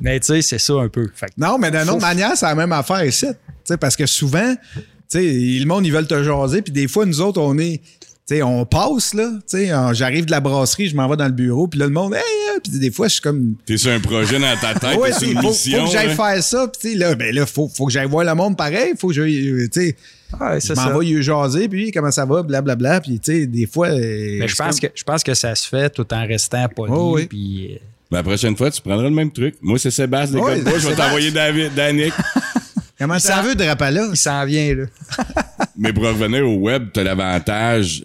Speaker 2: Mais tu sais, c'est ça un peu. Fait que-
Speaker 3: Non, mais d'une autre manière, c'est la même affaire ici. Tu sais, parce que souvent, tu sais, le monde, ils veulent te jaser, puis des fois, nous autres, on est. Tu sais, on passe, là. Tu sais, j'arrive de la brasserie, je m'en vais dans le bureau, puis là, le monde, hey, hey, puis des fois, je suis comme.
Speaker 1: T'es sur un projet dans ta tête,
Speaker 3: Ouais,
Speaker 1: t'es sur
Speaker 3: il
Speaker 1: une
Speaker 3: faut,
Speaker 1: mission.
Speaker 3: faut que j'aille
Speaker 1: hein.
Speaker 3: faire ça, puis tu sais, là, ben là, faut, faut que j'aille voir le monde pareil, faut que je. Tu sais,
Speaker 2: Ouais,
Speaker 3: je
Speaker 2: c'est
Speaker 3: m'en
Speaker 2: ça.
Speaker 3: vais y jaser, puis comment ça va, blablabla, puis tu sais, des fois. euh,
Speaker 2: Mais je pense, que, je pense que ça se fait tout en restant poli.
Speaker 3: Oh, oui.
Speaker 2: puis, euh,
Speaker 1: La prochaine fois, tu prendras le même truc. Moi, c'est Sébastien, bois, je vais t'envoyer David, Danick.
Speaker 3: Comment ça veut de Rapala?
Speaker 2: Il s'en vient, là.
Speaker 1: Mais pour revenir au web, t'as l'avantage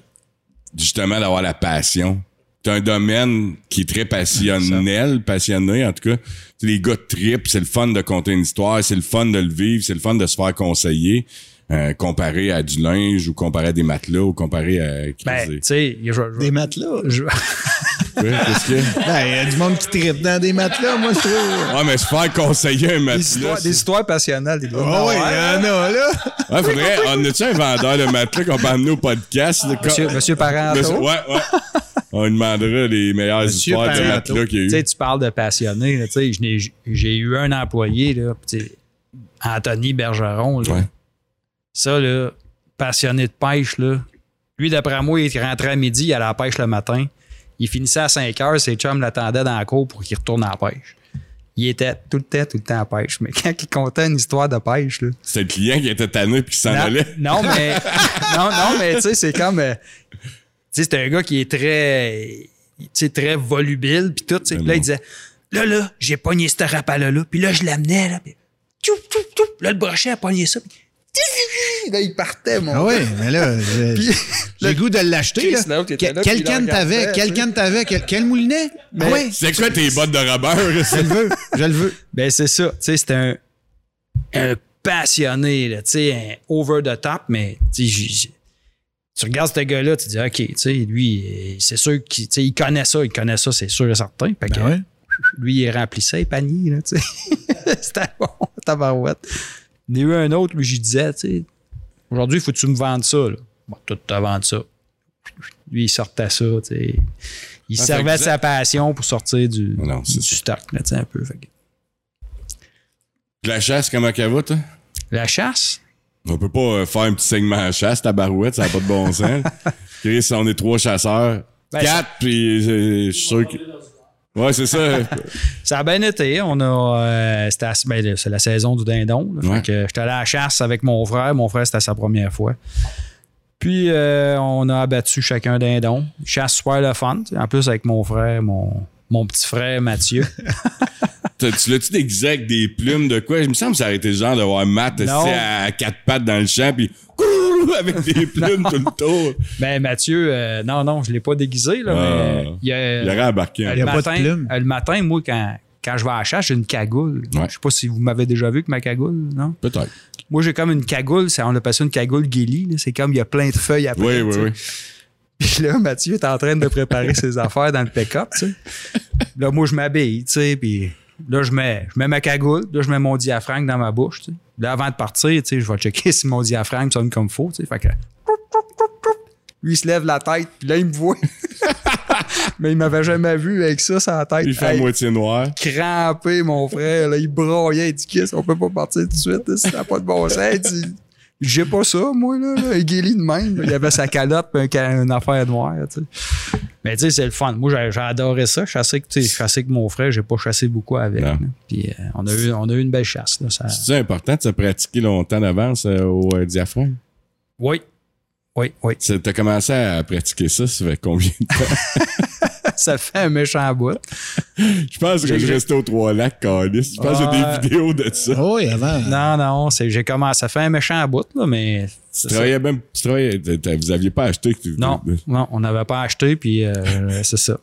Speaker 1: justement d'avoir la passion. T'as un domaine qui est très passionnel, passionné en tout cas. Les gars tripent, c'est le fun de compter une histoire, c'est le fun de le vivre, c'est le fun de se faire conseiller. Euh, comparé à du linge ou comparé à des matelas ou comparé à
Speaker 2: Ben, tu sais, je- je-
Speaker 3: Des matelas?
Speaker 2: je-
Speaker 1: Ouais, qu'est-ce qu'il y a?
Speaker 3: Ben, il y a du monde qui tripe dans des matelas, moi, je trouve.
Speaker 1: Ah, mais se faire conseiller un
Speaker 2: des,
Speaker 1: matelas.
Speaker 2: histoires, des histoires passionnelles, des gars.
Speaker 3: Ah oui, il y en a, là.
Speaker 1: Ouais, faudrait. On a-tu un vendeur de matelas qu'on peut amener au podcast? là,
Speaker 2: Monsieur, Monsieur Parenteau.
Speaker 1: Monsieur- ouais, ouais. On lui demandera les meilleures
Speaker 3: Monsieur
Speaker 1: histoires de matelas qu'il y a
Speaker 2: Tu
Speaker 1: eu.
Speaker 2: sais, tu parles de passionné. là, tu sais, J'ai eu un employé, là, tu sais, Anthony Bergeron. là.
Speaker 1: Ouais.
Speaker 2: Ça, là, passionné de pêche, là. Lui, d'après moi, il rentrait à midi, il allait à la pêche le matin. Il finissait à 5 heures, ses chums l'attendaient dans la cour pour qu'il retourne à la pêche. Il était tout le temps, tout le temps à la pêche. Mais quand il contait une histoire de pêche, là.
Speaker 1: C'était le client qui était tanné puis qui s'en allait.
Speaker 2: non, mais, non, non, mais tu sais, c'est comme. euh, tu sais, c'est un gars qui est très. Tu sais, très volubile, puis tout. tu sais.
Speaker 1: Mais
Speaker 2: Puis là, il disait Là, là, j'ai pogné ce rapala-là, puis là, je l'amenais, là. Puis, tchou, tchou, tchou. Là, le brochet a pogné ça. Là, il partait, mon
Speaker 3: Ah oui, mais là, j'ai le goût de l'acheter.
Speaker 2: Chris
Speaker 3: là.
Speaker 2: Laut était
Speaker 3: Que-
Speaker 2: là,
Speaker 3: Quel moulinet? Ah oui,
Speaker 1: C'est quoi tes bottes de Robert?
Speaker 3: je le veux, je le veux.
Speaker 2: Ben, c'est ça. Tu sais, c'était un, un passionné, là, tu sais, un over the top, mais tu sais, regardes ce gars-là, tu dis, OK, tu sais, lui, c'est sûr qu'il il connaît ça, il connaît ça, c'est sûr et certain. Fait que,
Speaker 3: Ben ouais.
Speaker 2: lui, il remplissait les paniers, là, tu sais. C'était bon, tabarouette. Il y en a eu un autre, lui, j'y disais, tu sais, aujourd'hui, il faut que tu me vendes ça, là. Bon, tout te vendre ça. Lui, il sortait ça, tu sais. Il
Speaker 1: Ah,
Speaker 2: servait sa passion pour sortir du,
Speaker 1: Non, c'est
Speaker 2: du stock, là, tu sais, un peu. Fait que-
Speaker 1: La chasse, comment qu'elle va, toi?
Speaker 2: La chasse?
Speaker 1: On peut pas euh, faire un petit segment à chasse, ta barouette, ça n'a pas de bon sens. Chris, on est trois chasseurs.
Speaker 2: Ben,
Speaker 1: Quatre, puis euh, je suis sûr que... Ouais, c'est ça.
Speaker 2: Ça a bien été. On a, euh, c'était ben, c'est la saison du dindon.
Speaker 1: Ouais.
Speaker 2: que j'étais allé à la chasse avec mon frère. Mon frère, c'était sa première fois. Puis, euh, on a abattu chacun un dindon. Chasse super le fun. En plus, avec mon frère, mon, mon petit frère Mathieu.
Speaker 1: T'as- tu l'as-tu déguisé avec des plumes de quoi? Il me semble que ça aurait été le genre de voir Matt à quatre pattes dans le champ, puis avec des plumes tout le tour.
Speaker 2: ben, Mathieu, euh, non, non, je l'ai pas déguisé. Là,
Speaker 1: Ah.
Speaker 2: mais il y a,
Speaker 1: Il aurait embarqué.
Speaker 2: Euh,
Speaker 3: Il y a
Speaker 2: le,
Speaker 3: pas de
Speaker 2: matin, euh, le matin, moi, quand, quand je vais à la chasse, j'ai une cagoule.
Speaker 1: Ouais.
Speaker 2: Je sais pas si vous m'avez déjà vu avec ma cagoule, non?
Speaker 1: Peut-être.
Speaker 2: Moi, j'ai comme une cagoule, on appelle ça une cagoule guélie. C'est comme il y a plein de feuilles après.
Speaker 1: Oui, oui, oui.
Speaker 2: Puis là, Mathieu est en train de préparer ses affaires dans le pick-up, tu sais. Là, moi, je m'habille, tu sais, puis là, je mets, je mets ma cagoule, là, je mets mon diaphragme dans ma bouche, tu sais. Là, avant de partir, tu sais, je vais checker si mon diaphragme sonne comme faut, tu sais. Fait que... Lui, il se lève la tête, puis là, il me voit. Mais il m'avait jamais vu avec ça la tête.
Speaker 1: Il fait à
Speaker 2: Hey,
Speaker 1: moitié noir.
Speaker 2: crampé, mon frère. Là, il broyait. Il dit Qu'est-ce on peut pas partir tout de suite. Ça n'a pas de bon sens. J'ai pas ça, moi. Là, là. Il guérit de même. Il avait sa calotte et un une affaire noire. tu sais. Mais tu sais, c'est le fun. Moi, j'ai, adoré ça. Je chassais avec mon frère. J'ai pas chassé beaucoup avec. Puis euh, on, a eu, on a eu une belle chasse. Là, ça...
Speaker 1: C'est important de se pratiquer longtemps d'avance euh, au euh, diaphragme?
Speaker 2: Oui. Oui, oui.
Speaker 1: Tu as commencé à pratiquer ça, ça fait combien de temps?
Speaker 2: ça fait un méchant bout.
Speaker 1: Je pense que je restais aux trois lacs, Calis. Je pense que j'ai des vidéos de ça.
Speaker 3: Ah oui, avant.
Speaker 2: Non, non. C'est, j'ai commencé. Ça fait un méchant bout, là, mais.
Speaker 1: Tu
Speaker 2: ça.
Speaker 1: travaillais même, tu travaillais, vous aviez pas acheté. que tu-
Speaker 2: Non, non, on n'avait pas acheté, puis euh, c'est ça.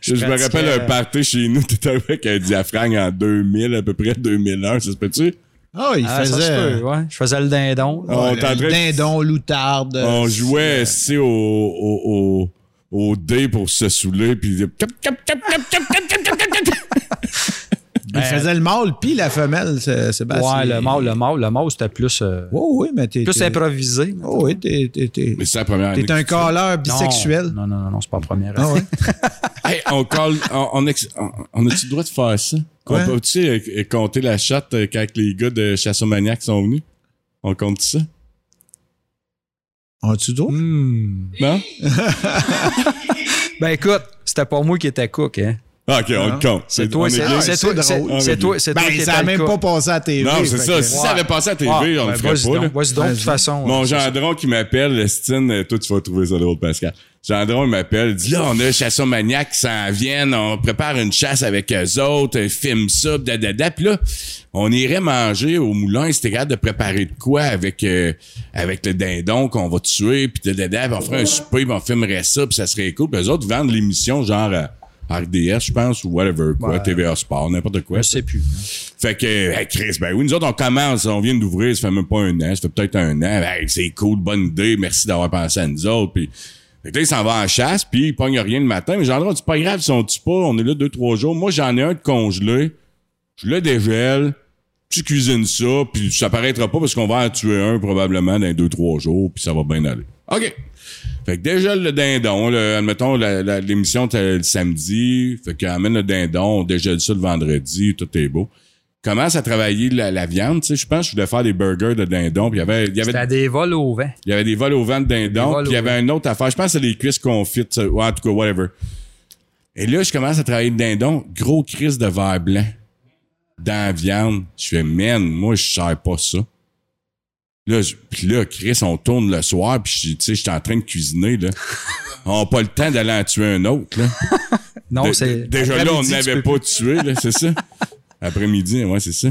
Speaker 1: Je, je me rappelle un party chez nous, t'étais arrivé avec un diaphragme en 2000, à peu près 2001, ça se peut-tu?
Speaker 3: Ah, il
Speaker 2: Ah, ça
Speaker 3: faisait.
Speaker 2: peut, ouais. Je faisais le dindon.
Speaker 1: On
Speaker 3: le dindon, loutarde.
Speaker 1: On
Speaker 3: euh,
Speaker 1: jouait, tu au, au, au, au dé pour se saouler, puis il
Speaker 3: faisait le mâle puis la femelle, Sébastien.
Speaker 2: Ouais, le mâle, le mâle, le mâle, c'était plus. Euh,
Speaker 3: oh, oui, mais t'es.
Speaker 2: Plus improvisé.
Speaker 3: Oh, oui, t'es.
Speaker 1: Mais c'est la première
Speaker 3: T'es un
Speaker 2: calleur
Speaker 3: bisexuel.
Speaker 2: Non, non, non, non c'est pas la première.
Speaker 3: Ah, ouais?
Speaker 1: hey, on call. On, on, on a-tu le droit de faire ça?
Speaker 3: Quoi?
Speaker 1: On peut-tu euh, compter la chatte euh, quand les gars de Chassomaniac sont venus? On compte ça?
Speaker 3: As-tu droit?
Speaker 2: Hmm.
Speaker 1: Non?
Speaker 2: Ben écoute, c'était pas moi qui étais cook, hein.
Speaker 1: Ah, ok, on le compte.
Speaker 2: C'est toi, c'est
Speaker 1: bien.
Speaker 2: c'est
Speaker 3: c'est
Speaker 2: toi, c'est toi, c'est toi
Speaker 3: Ben,
Speaker 2: qui
Speaker 3: ça
Speaker 2: étais
Speaker 3: a
Speaker 2: le
Speaker 3: même pas passé à la TV.
Speaker 1: Non, c'est ça.
Speaker 3: que-
Speaker 1: Si ça avait passé à TV,
Speaker 2: Ah,
Speaker 1: on
Speaker 2: ben,
Speaker 1: le ferait pas.
Speaker 2: Vas-y donc, de toute façon.
Speaker 1: Mon
Speaker 2: c'est ça.
Speaker 1: gendron qui m'appelle, le Stine, toi, tu vas trouver ça drôle, Pascal. Gendron, m'appelle, il dit là, on a un chasseur maniaque qui s'en viennent, on prépare une chasse avec eux autres, un film ça, dadada. Puis là, on irait manger au moulin, c'était capable de préparer de quoi avec euh, avec le dindon qu'on va tuer, puis dadada, puis on ferait un souper, puis on filmerait ça, puis ça serait cool. Puis eux autres vendent l'émission genre à RDS, je pense, ou whatever, quoi,
Speaker 2: Ouais.
Speaker 1: TVA Sport, n'importe quoi.
Speaker 2: Je sais plus.
Speaker 1: Fait que, hey, Chris, ben oui, nous autres, on commence, on vient d'ouvrir, ça fait même pas un an, ça fait peut-être un an. Hey, c'est cool, bonne idée, merci d'avoir pensé à nous autres. Puis, fait que là, il s'en va en chasse, puis il pogne rien le matin. Mais genre, c'est pas grave, ils sont pas, on est là deux, trois jours. Moi, j'en ai un de congelé, je le dégèle, tu cuisines ça, puis ça paraîtra pas parce qu'on va en tuer un probablement dans deux, trois jours, puis ça va bien aller. OK. Fait que déjà le dindon, le, admettons, l'émission le samedi, fait qu'il amène le dindon, on dégèle ça le vendredi, tout est beau. Commence à travailler la, la viande, tu sais, je pense que je voulais faire des burgers de dindon, puis il y avait, il y avait,
Speaker 2: C'était des vols au vent.
Speaker 1: il y avait des vols au vent de
Speaker 2: Des
Speaker 1: dindon, puis il y avait une autre affaire, je pense que c'est les cuisses confites, ça, ou en tout cas, whatever. Et là, je commence à travailler le dindon, gros crise de verre blanc dans la viande. Je fais, man, moi, je sers pas ça. Là, je- puis là, Chris, on tourne le soir, puis je- tu sais, j'étais en train de cuisiner, là. on n'a pas le temps d'aller en tuer un autre, là.
Speaker 2: Non, c'est.
Speaker 1: dé- Déjà là, on n'avait pas tué, là, c'est ça? Après-midi, ouais, c'est ça.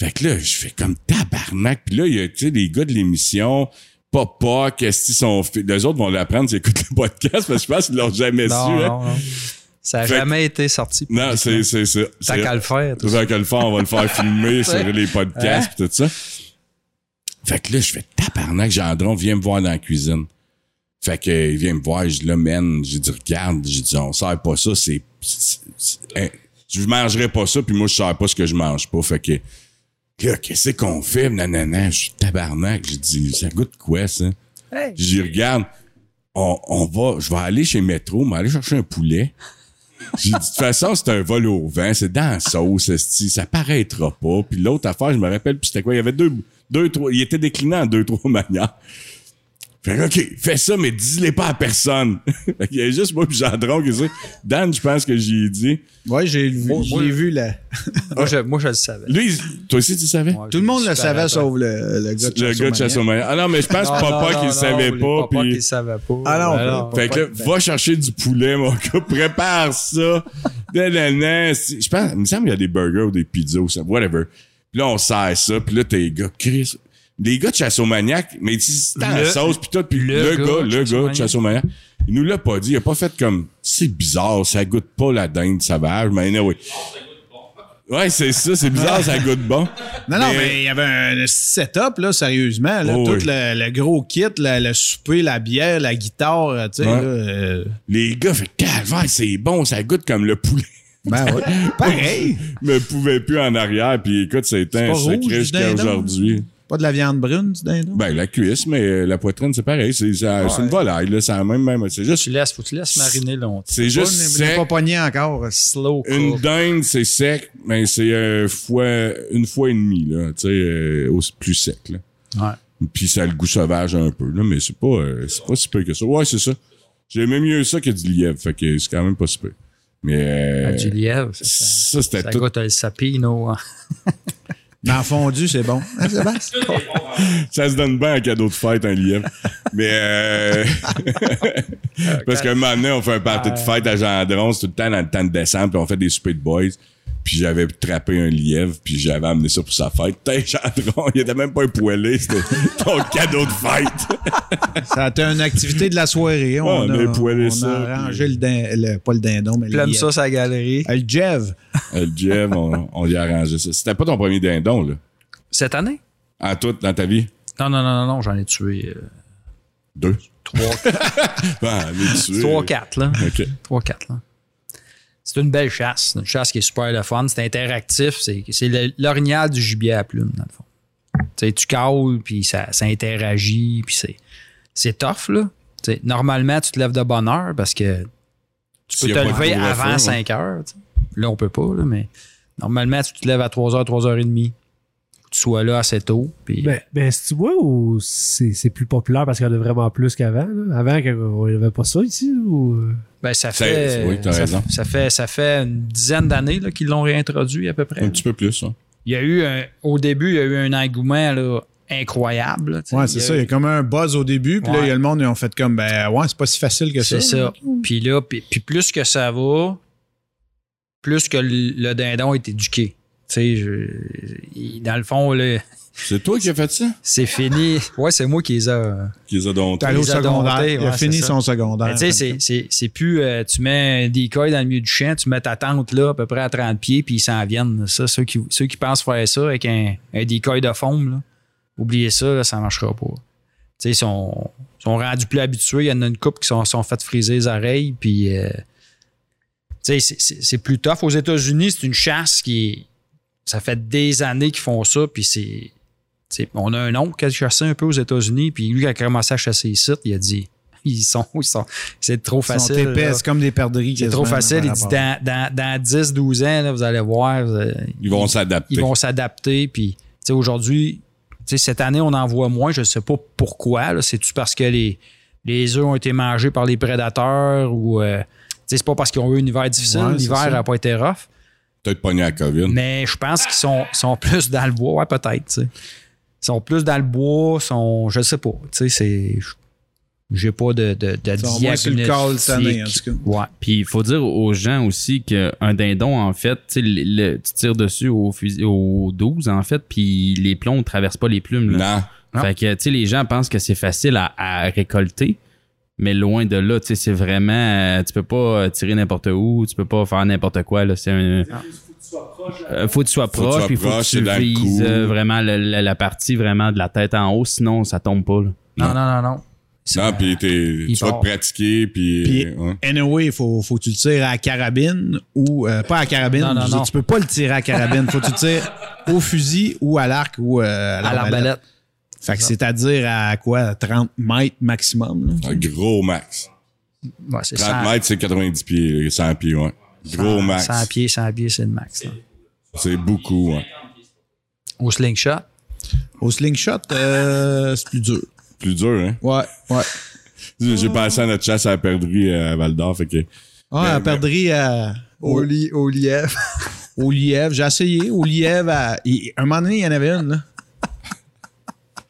Speaker 1: Fait que là, je fais comme tabarnak. Puis là, il y a, tu sais, les gars de l'émission, Papa, qu'est-ce qu'ils sont. Les autres vont l'apprendre s'ils écoutent le podcast, parce que je pense qu'ils l'ont jamais
Speaker 2: Non,
Speaker 1: su, hein.
Speaker 2: non. Ça n'a jamais été sorti.
Speaker 1: Non, c'est, c'est, c'est.
Speaker 2: T'as qu'à le faire. ça.
Speaker 1: Fait que le faire, on va le faire filmer sur les podcasts pis tout ça. Fait que là, je fais tabarnak, Gendron, viens me voir dans la cuisine. Fait que, il vient me voir, je là, man, j'ai dit, regarde, j'ai dit, on sert pas ça, c'est, je mangerai pas ça, puis moi, je sers pas ce que je mange pas. Fait que, qu'est-ce qu'on fait, nanana, je suis tabarnak, j'ai dit, ça goûte quoi, ça?
Speaker 2: Hey.
Speaker 1: J'ai dit, regarde, on, on va, je vais aller chez Métro, mais aller chercher un poulet. J'ai dit, de toute façon, c'est un vol au vent, c'est dans la sauce, ça paraîtra pas. Puis l'autre affaire, je me rappelle, puis c'était quoi? Il y avait deux, deux, trois, il était décliné en deux, trois manières. Fait que, OK, fais ça, mais dis-les pas à personne. fait qu'il y a juste moi puis Gendron qui sait. Dan, je pense que j'y ai dit.
Speaker 3: Ouais, j'ai vu,
Speaker 2: Moi-
Speaker 3: j'ai
Speaker 2: moi-
Speaker 3: vu la.
Speaker 2: Moi, je, moi, je le savais.
Speaker 1: Lui, toi aussi, tu savais?
Speaker 2: Ouais,
Speaker 3: Tout le monde le savait, sauf le, le gars de
Speaker 1: Le gars de. Chasseur Ah non, mais je pense
Speaker 2: Non,
Speaker 1: papa
Speaker 2: non,
Speaker 1: qui
Speaker 2: non,
Speaker 1: le
Speaker 2: non,
Speaker 1: savait pas.
Speaker 2: papas
Speaker 1: puis-
Speaker 2: qui le savait pas.
Speaker 3: Ah non, pas-
Speaker 1: Fait que là, va chercher du poulet, mon gars, prépare ça. Je pense, il me semble qu'il y a des burgers ou des pizzas ou ça, whatever. Puis là, on sert ça, puis là, t'as les gars, Chris. Les gars de Chasseur-Maniac, mais tu sais, c'est dans la
Speaker 2: Le-
Speaker 1: sauce, puis tout, puis le,
Speaker 2: le
Speaker 1: gars, le gars de.
Speaker 2: Chasseur-Maniac,
Speaker 1: il nous l'a pas dit, il a pas fait comme, c'est bizarre, ça goûte pas la dinde sauvage, mais anyway. Ouais, c'est ça, c'est bizarre, ça goûte bon.
Speaker 3: Non, non,
Speaker 1: Mais-
Speaker 3: mais il y avait un setup, là, sérieusement. Là,
Speaker 1: Oh,
Speaker 3: tout
Speaker 1: oui.
Speaker 3: le, le gros kit, le, le souper, la bière, la guitare, tu sais.
Speaker 1: Ouais.
Speaker 3: là, euh,
Speaker 1: Les gars, fait calvaire, c'est bon, ça goûte comme le poulet.
Speaker 3: ben ouais. Pareil.
Speaker 1: me pouvait plus en arrière, puis écoute, c'était
Speaker 3: C'est
Speaker 1: un sacré jusqu'à aujourd'hui.
Speaker 3: Pas de la viande brune, du dindon?
Speaker 1: Ben, la cuisse, mais euh, la poitrine, c'est pareil. C'est ça- c'est une volaille, là. C'est la même, même. C'est juste,
Speaker 2: Tu laisses, faut que tu laisses mariner longtemps.
Speaker 1: c'est juste
Speaker 3: Pas-
Speaker 1: sec.
Speaker 3: pas pogné encore.
Speaker 2: Slow
Speaker 1: Une dinde, c'est sec, mais c'est euh, fois, une fois et demie, là. Tu sais, euh, plus sec, là.
Speaker 2: Ouais.
Speaker 1: Puis ça a le goût sauvage un peu, là, mais c'est pas, euh, c'est pas si peu que ça. Ouais, c'est ça. J'aimais mieux ça que du lièvre, fait que c'est quand même pas si peu. Mais, euh,
Speaker 2: Du lièvre, c'est ça.
Speaker 1: ça, c'était
Speaker 2: Ça
Speaker 1: tout.
Speaker 2: goûte le sapino. hein.
Speaker 3: Dans le fondu, c'est bon. Hein?
Speaker 1: Ça se donne bien en cadeau de fête, un lièvre. Mais euh... Parce qu'un moment donné, on fait un party de fête à Gendron, c'est tout le temps dans le temps de décembre, puis on fait des soupers de boys. Puis j'avais trappé un lièvre, puis j'avais amené ça pour sa fête. T'es Gendron, il était même pas un poêlé, c'était ton cadeau de fête.
Speaker 3: Ça a été une activité de la soirée. On,
Speaker 1: on
Speaker 3: a,
Speaker 1: a poêlé
Speaker 3: on
Speaker 1: ça,
Speaker 3: a rangé le, din- le- pas le dindon, mais le
Speaker 2: Plum
Speaker 3: lièvre.
Speaker 2: ça sa galerie.
Speaker 3: Euh, Le Jev.
Speaker 1: Euh, le Jeff, on, on lui a arrangé ça. C'était pas ton premier dindon, là?
Speaker 2: Cette année?
Speaker 1: En tout, dans ta vie?
Speaker 2: Non, non, non, non, non, j'en ai tué euh,
Speaker 1: Deux.
Speaker 2: trois,
Speaker 1: Ah, mais tu
Speaker 2: trois, quatre, là.
Speaker 1: OK.
Speaker 2: Trois, quatre, là. C'est une belle chasse. Une chasse qui est super le fun. C'est interactif. C'est, l'orignal du gibier à plume, dans le fond. Tu sais, tu caules, puis ça, ça interagit, puis c'est, c'est tough, là. Tu sais, normalement, tu te lèves de bonne heure parce que tu peux te lever avant
Speaker 1: ouais.
Speaker 2: 5 heures. tu sais. Là, on peut pas, là, mais normalement, tu te lèves à 3h, 3h30. Tu sois là assez tôt. Puis
Speaker 4: Ben, ben si tu vois, ou c'est c'est plus populaire parce qu'il y en a vraiment plus qu'avant? là? Avant, on n'avait pas ça ici? Ou... euh?
Speaker 2: Ben, ça
Speaker 1: Ça-
Speaker 2: fait,
Speaker 1: oui, t'as
Speaker 2: ça,
Speaker 1: raison.
Speaker 2: ça fait, ça fait une dizaine d'années là, qu'ils l'ont réintroduit à peu près.
Speaker 1: Un petit peu plus, hein.
Speaker 2: Il y a eu un- au début, il y a eu un engouement là, incroyable. là.
Speaker 3: Ouais, c'est ça. Il y a comme un buzz au début, puis là, il y a le monde, ils ont fait comme, ben, ouais, c'est pas si facile que ça.
Speaker 2: C'est ça. Puis là, puis, puis plus que ça va, plus que le, le dindon est éduqué. Tu sais, dans le fond, là,
Speaker 1: C'est toi qui as fait ça?
Speaker 2: c'est fini. Ouais, c'est moi qui les a.
Speaker 1: Qui les a domptés.
Speaker 3: Allé au secondaire. il a fini son secondaire.
Speaker 2: Tu sais, c'est- c'est- c'est plus. euh, tu mets un decoy dans le milieu du champ, tu mets ta tente là, à peu près à 30 pieds, puis ils s'en viennent. Ça, ceux qui, ceux qui pensent faire ça avec un, un decoy de foam, là, oubliez ça, là, ça marchera pas. Tu sais, ils sont, sont rendus plus habitués. Il y en a une couple qui sont, sont fait friser les oreilles, puis. euh, tu sais, c'est- c'est c'est plus tough. Aux États-Unis, c'est une chasse qui est. Ça fait des années qu'ils font ça, puis c'est. tu sais, On a un oncle qui a chassé un peu aux États-Unis, puis lui, qui a commencé à chasser les sites, il a dit ils sont, ils sont, c'est trop
Speaker 3: Ils sont
Speaker 2: facile.
Speaker 3: épais, c'est comme des perdrix.
Speaker 2: C'est trop facile. Il dit dans, dans, dans 10, 12 ans, là, vous allez voir,
Speaker 1: Ils vont s'adapter.
Speaker 2: ils vont s'adapter. Puis, tu sais, aujourd'hui, tu sais, cette année, on en voit moins. Je ne sais pas pourquoi. C'est-tu parce que les, les œufs ont été mangés par les prédateurs ou. euh, tu sais, c'est pas parce qu'ils ont eu un hiver difficile.
Speaker 3: Ouais,
Speaker 2: L'hiver n'a pas été rough?
Speaker 1: Peut-être pogné à la COVID.
Speaker 2: Mais je pense qu'ils sont, sont plus dans le bois. Ouais, peut-être. Ils sont plus dans le bois. Sont, je sais pas. Tu sais, c'est. J'ai pas de, de, de
Speaker 3: Ils sont moins sur le call cette année, en tout cas.
Speaker 2: Ouais.
Speaker 5: Puis il faut dire aux gens aussi qu'un dindon, en fait, tu sais, le- le- tu tires dessus au, fusil, au 12, en fait, puis les plombs ne traversent pas les plumes. Là.
Speaker 1: Non.
Speaker 2: Non.
Speaker 5: Fait que, tu sais, les gens pensent que c'est facile à, à récolter, mais loin de là, tu sais, c'est vraiment, euh, tu peux pas tirer n'importe où, tu peux pas faire n'importe quoi, là. C'est un. Euh, faut que tu sois
Speaker 1: Faut que tu
Speaker 5: proche, puis faut
Speaker 1: proche,
Speaker 5: que tu vises euh, vraiment le- la, la partie vraiment de la tête en haut, sinon ça tombe pas. Là.
Speaker 2: Non, non, non, non.
Speaker 1: Non, puis t'es- tu vas te pratiquer, puis...
Speaker 3: Puis,
Speaker 1: ouais.
Speaker 3: anyway, il faut, faut que tu le tires à la carabine ou. euh, pas à la carabine.
Speaker 2: Non, non,
Speaker 3: je veux dire,
Speaker 2: non.
Speaker 3: Tu peux pas le tirer à la carabine. faut que tu le tires au fusil ou à l'arc ou euh, à
Speaker 2: À
Speaker 3: l'arbalète. Fait que c'est-à-dire à quoi? 30 mètres maximum. là?
Speaker 1: Un gros max.
Speaker 2: Ouais, c'est
Speaker 1: 30
Speaker 2: 100,
Speaker 1: mètres, c'est 90 pieds, 100 pieds, ouais. Gros max.
Speaker 2: 100 pieds, 100 pieds, c'est le max.
Speaker 1: C'est beaucoup, ouais.
Speaker 2: Au slingshot?
Speaker 3: Au slingshot, euh, c'est plus dur.
Speaker 1: Plus dur, hein?
Speaker 3: Ouais, ouais.
Speaker 1: J'ai passé à notre chasse à la perdrix à Val d'Or, fait que...
Speaker 3: Ah,
Speaker 1: Mais-
Speaker 3: elle perdrait à, au,
Speaker 2: li, au lièvre.
Speaker 3: au lièvre. J'ai essayé. Au lièvre, à- un moment donné, il y en avait une, là.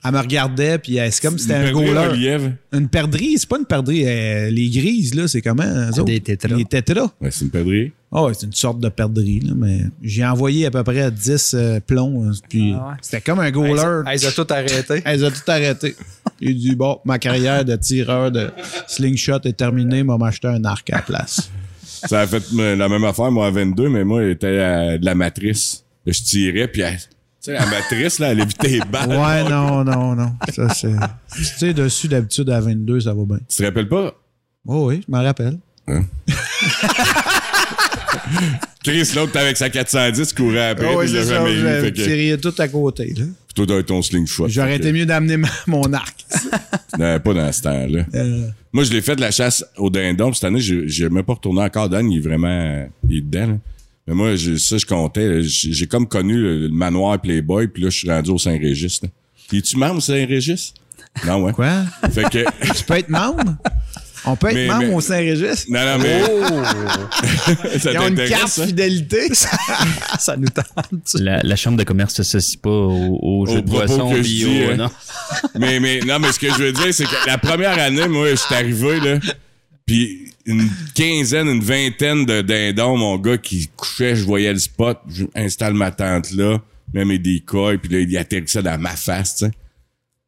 Speaker 3: Elle me regardait, puis elle- c'est comme si c'était un goaler. Une perdrix, c'est pas une perdrix. euh, les grises, là, c'est comment? eux autres?
Speaker 2: Des tétras.
Speaker 3: Les tétras.
Speaker 1: Ouais, c'est une perdrix.
Speaker 3: Ah ouais, c'est une sorte de perdrix, là, mais j'ai envoyé à peu près 10 euh, plombs, hein, puis
Speaker 2: Ah ouais.
Speaker 3: c'était comme un goaler.
Speaker 2: Ils ont tout arrêté.
Speaker 3: Elle a tout arrêté. Il dit bon, ma carrière de tireur de slingshot est terminée, m'a acheté un arc à la place.
Speaker 1: Ça a fait euh, la même affaire, moi, à 22, mais moi, j'étais à de la matrice. Je tirais, puis elle- sais, la matrice, là, elle évitait les balles.
Speaker 3: Ouais, non, non, non. Ça, c'est. Tu sais, dessus, d'habitude, à 22, ça va bien.
Speaker 1: Tu te rappelles pas?
Speaker 3: Oh oui, je m'en rappelle.
Speaker 1: Chris, l'autre, avec sa 410, courait après,
Speaker 3: Oh, oui,
Speaker 1: puis il l'a jamais eu. Fait que,
Speaker 3: tout à côté, là.
Speaker 1: toi, t'as ton slingshot.
Speaker 3: J'aurais été
Speaker 1: que-
Speaker 3: mieux d'amener mon arc.
Speaker 1: Non, pas dans ce temps-là.
Speaker 3: Euh,
Speaker 1: Moi, je l'ai fait de la chasse au dindon. puis Cette année, j'ai même pas retourné encore. Dan, il est vraiment il est dedans. là. Mais moi, je- ça, je comptais. J'ai comme connu le, le manoir Playboy, puis là, je suis rendu au Saint-Régis. es-tu membre au Saint-Régis? Non, ouais.
Speaker 3: quoi?
Speaker 1: Fait que...
Speaker 3: Tu peux être membre? On peut être
Speaker 1: Mais-
Speaker 3: membre
Speaker 1: mais-
Speaker 3: au Saint-Régis?
Speaker 1: Non, non, mais... ça
Speaker 3: Ils ont une carte
Speaker 1: ça?
Speaker 3: fidélité?
Speaker 2: ça nous tente.
Speaker 5: La, la chambre de commerce s'associe pas au, au jeu de
Speaker 1: propos
Speaker 5: boisson
Speaker 1: que je
Speaker 5: bio,
Speaker 1: dis, hein.
Speaker 5: non?
Speaker 1: mais, mais, non, mais ce que je veux dire, c'est que la première année, moi, je suis arrivé, là, puis une quinzaine, une vingtaine de dindons, mon gars, qui couchait, je voyais le spot, je installe ma tente là, mets mes decoys, puis là, il atterrissait dans ma face, tu sais.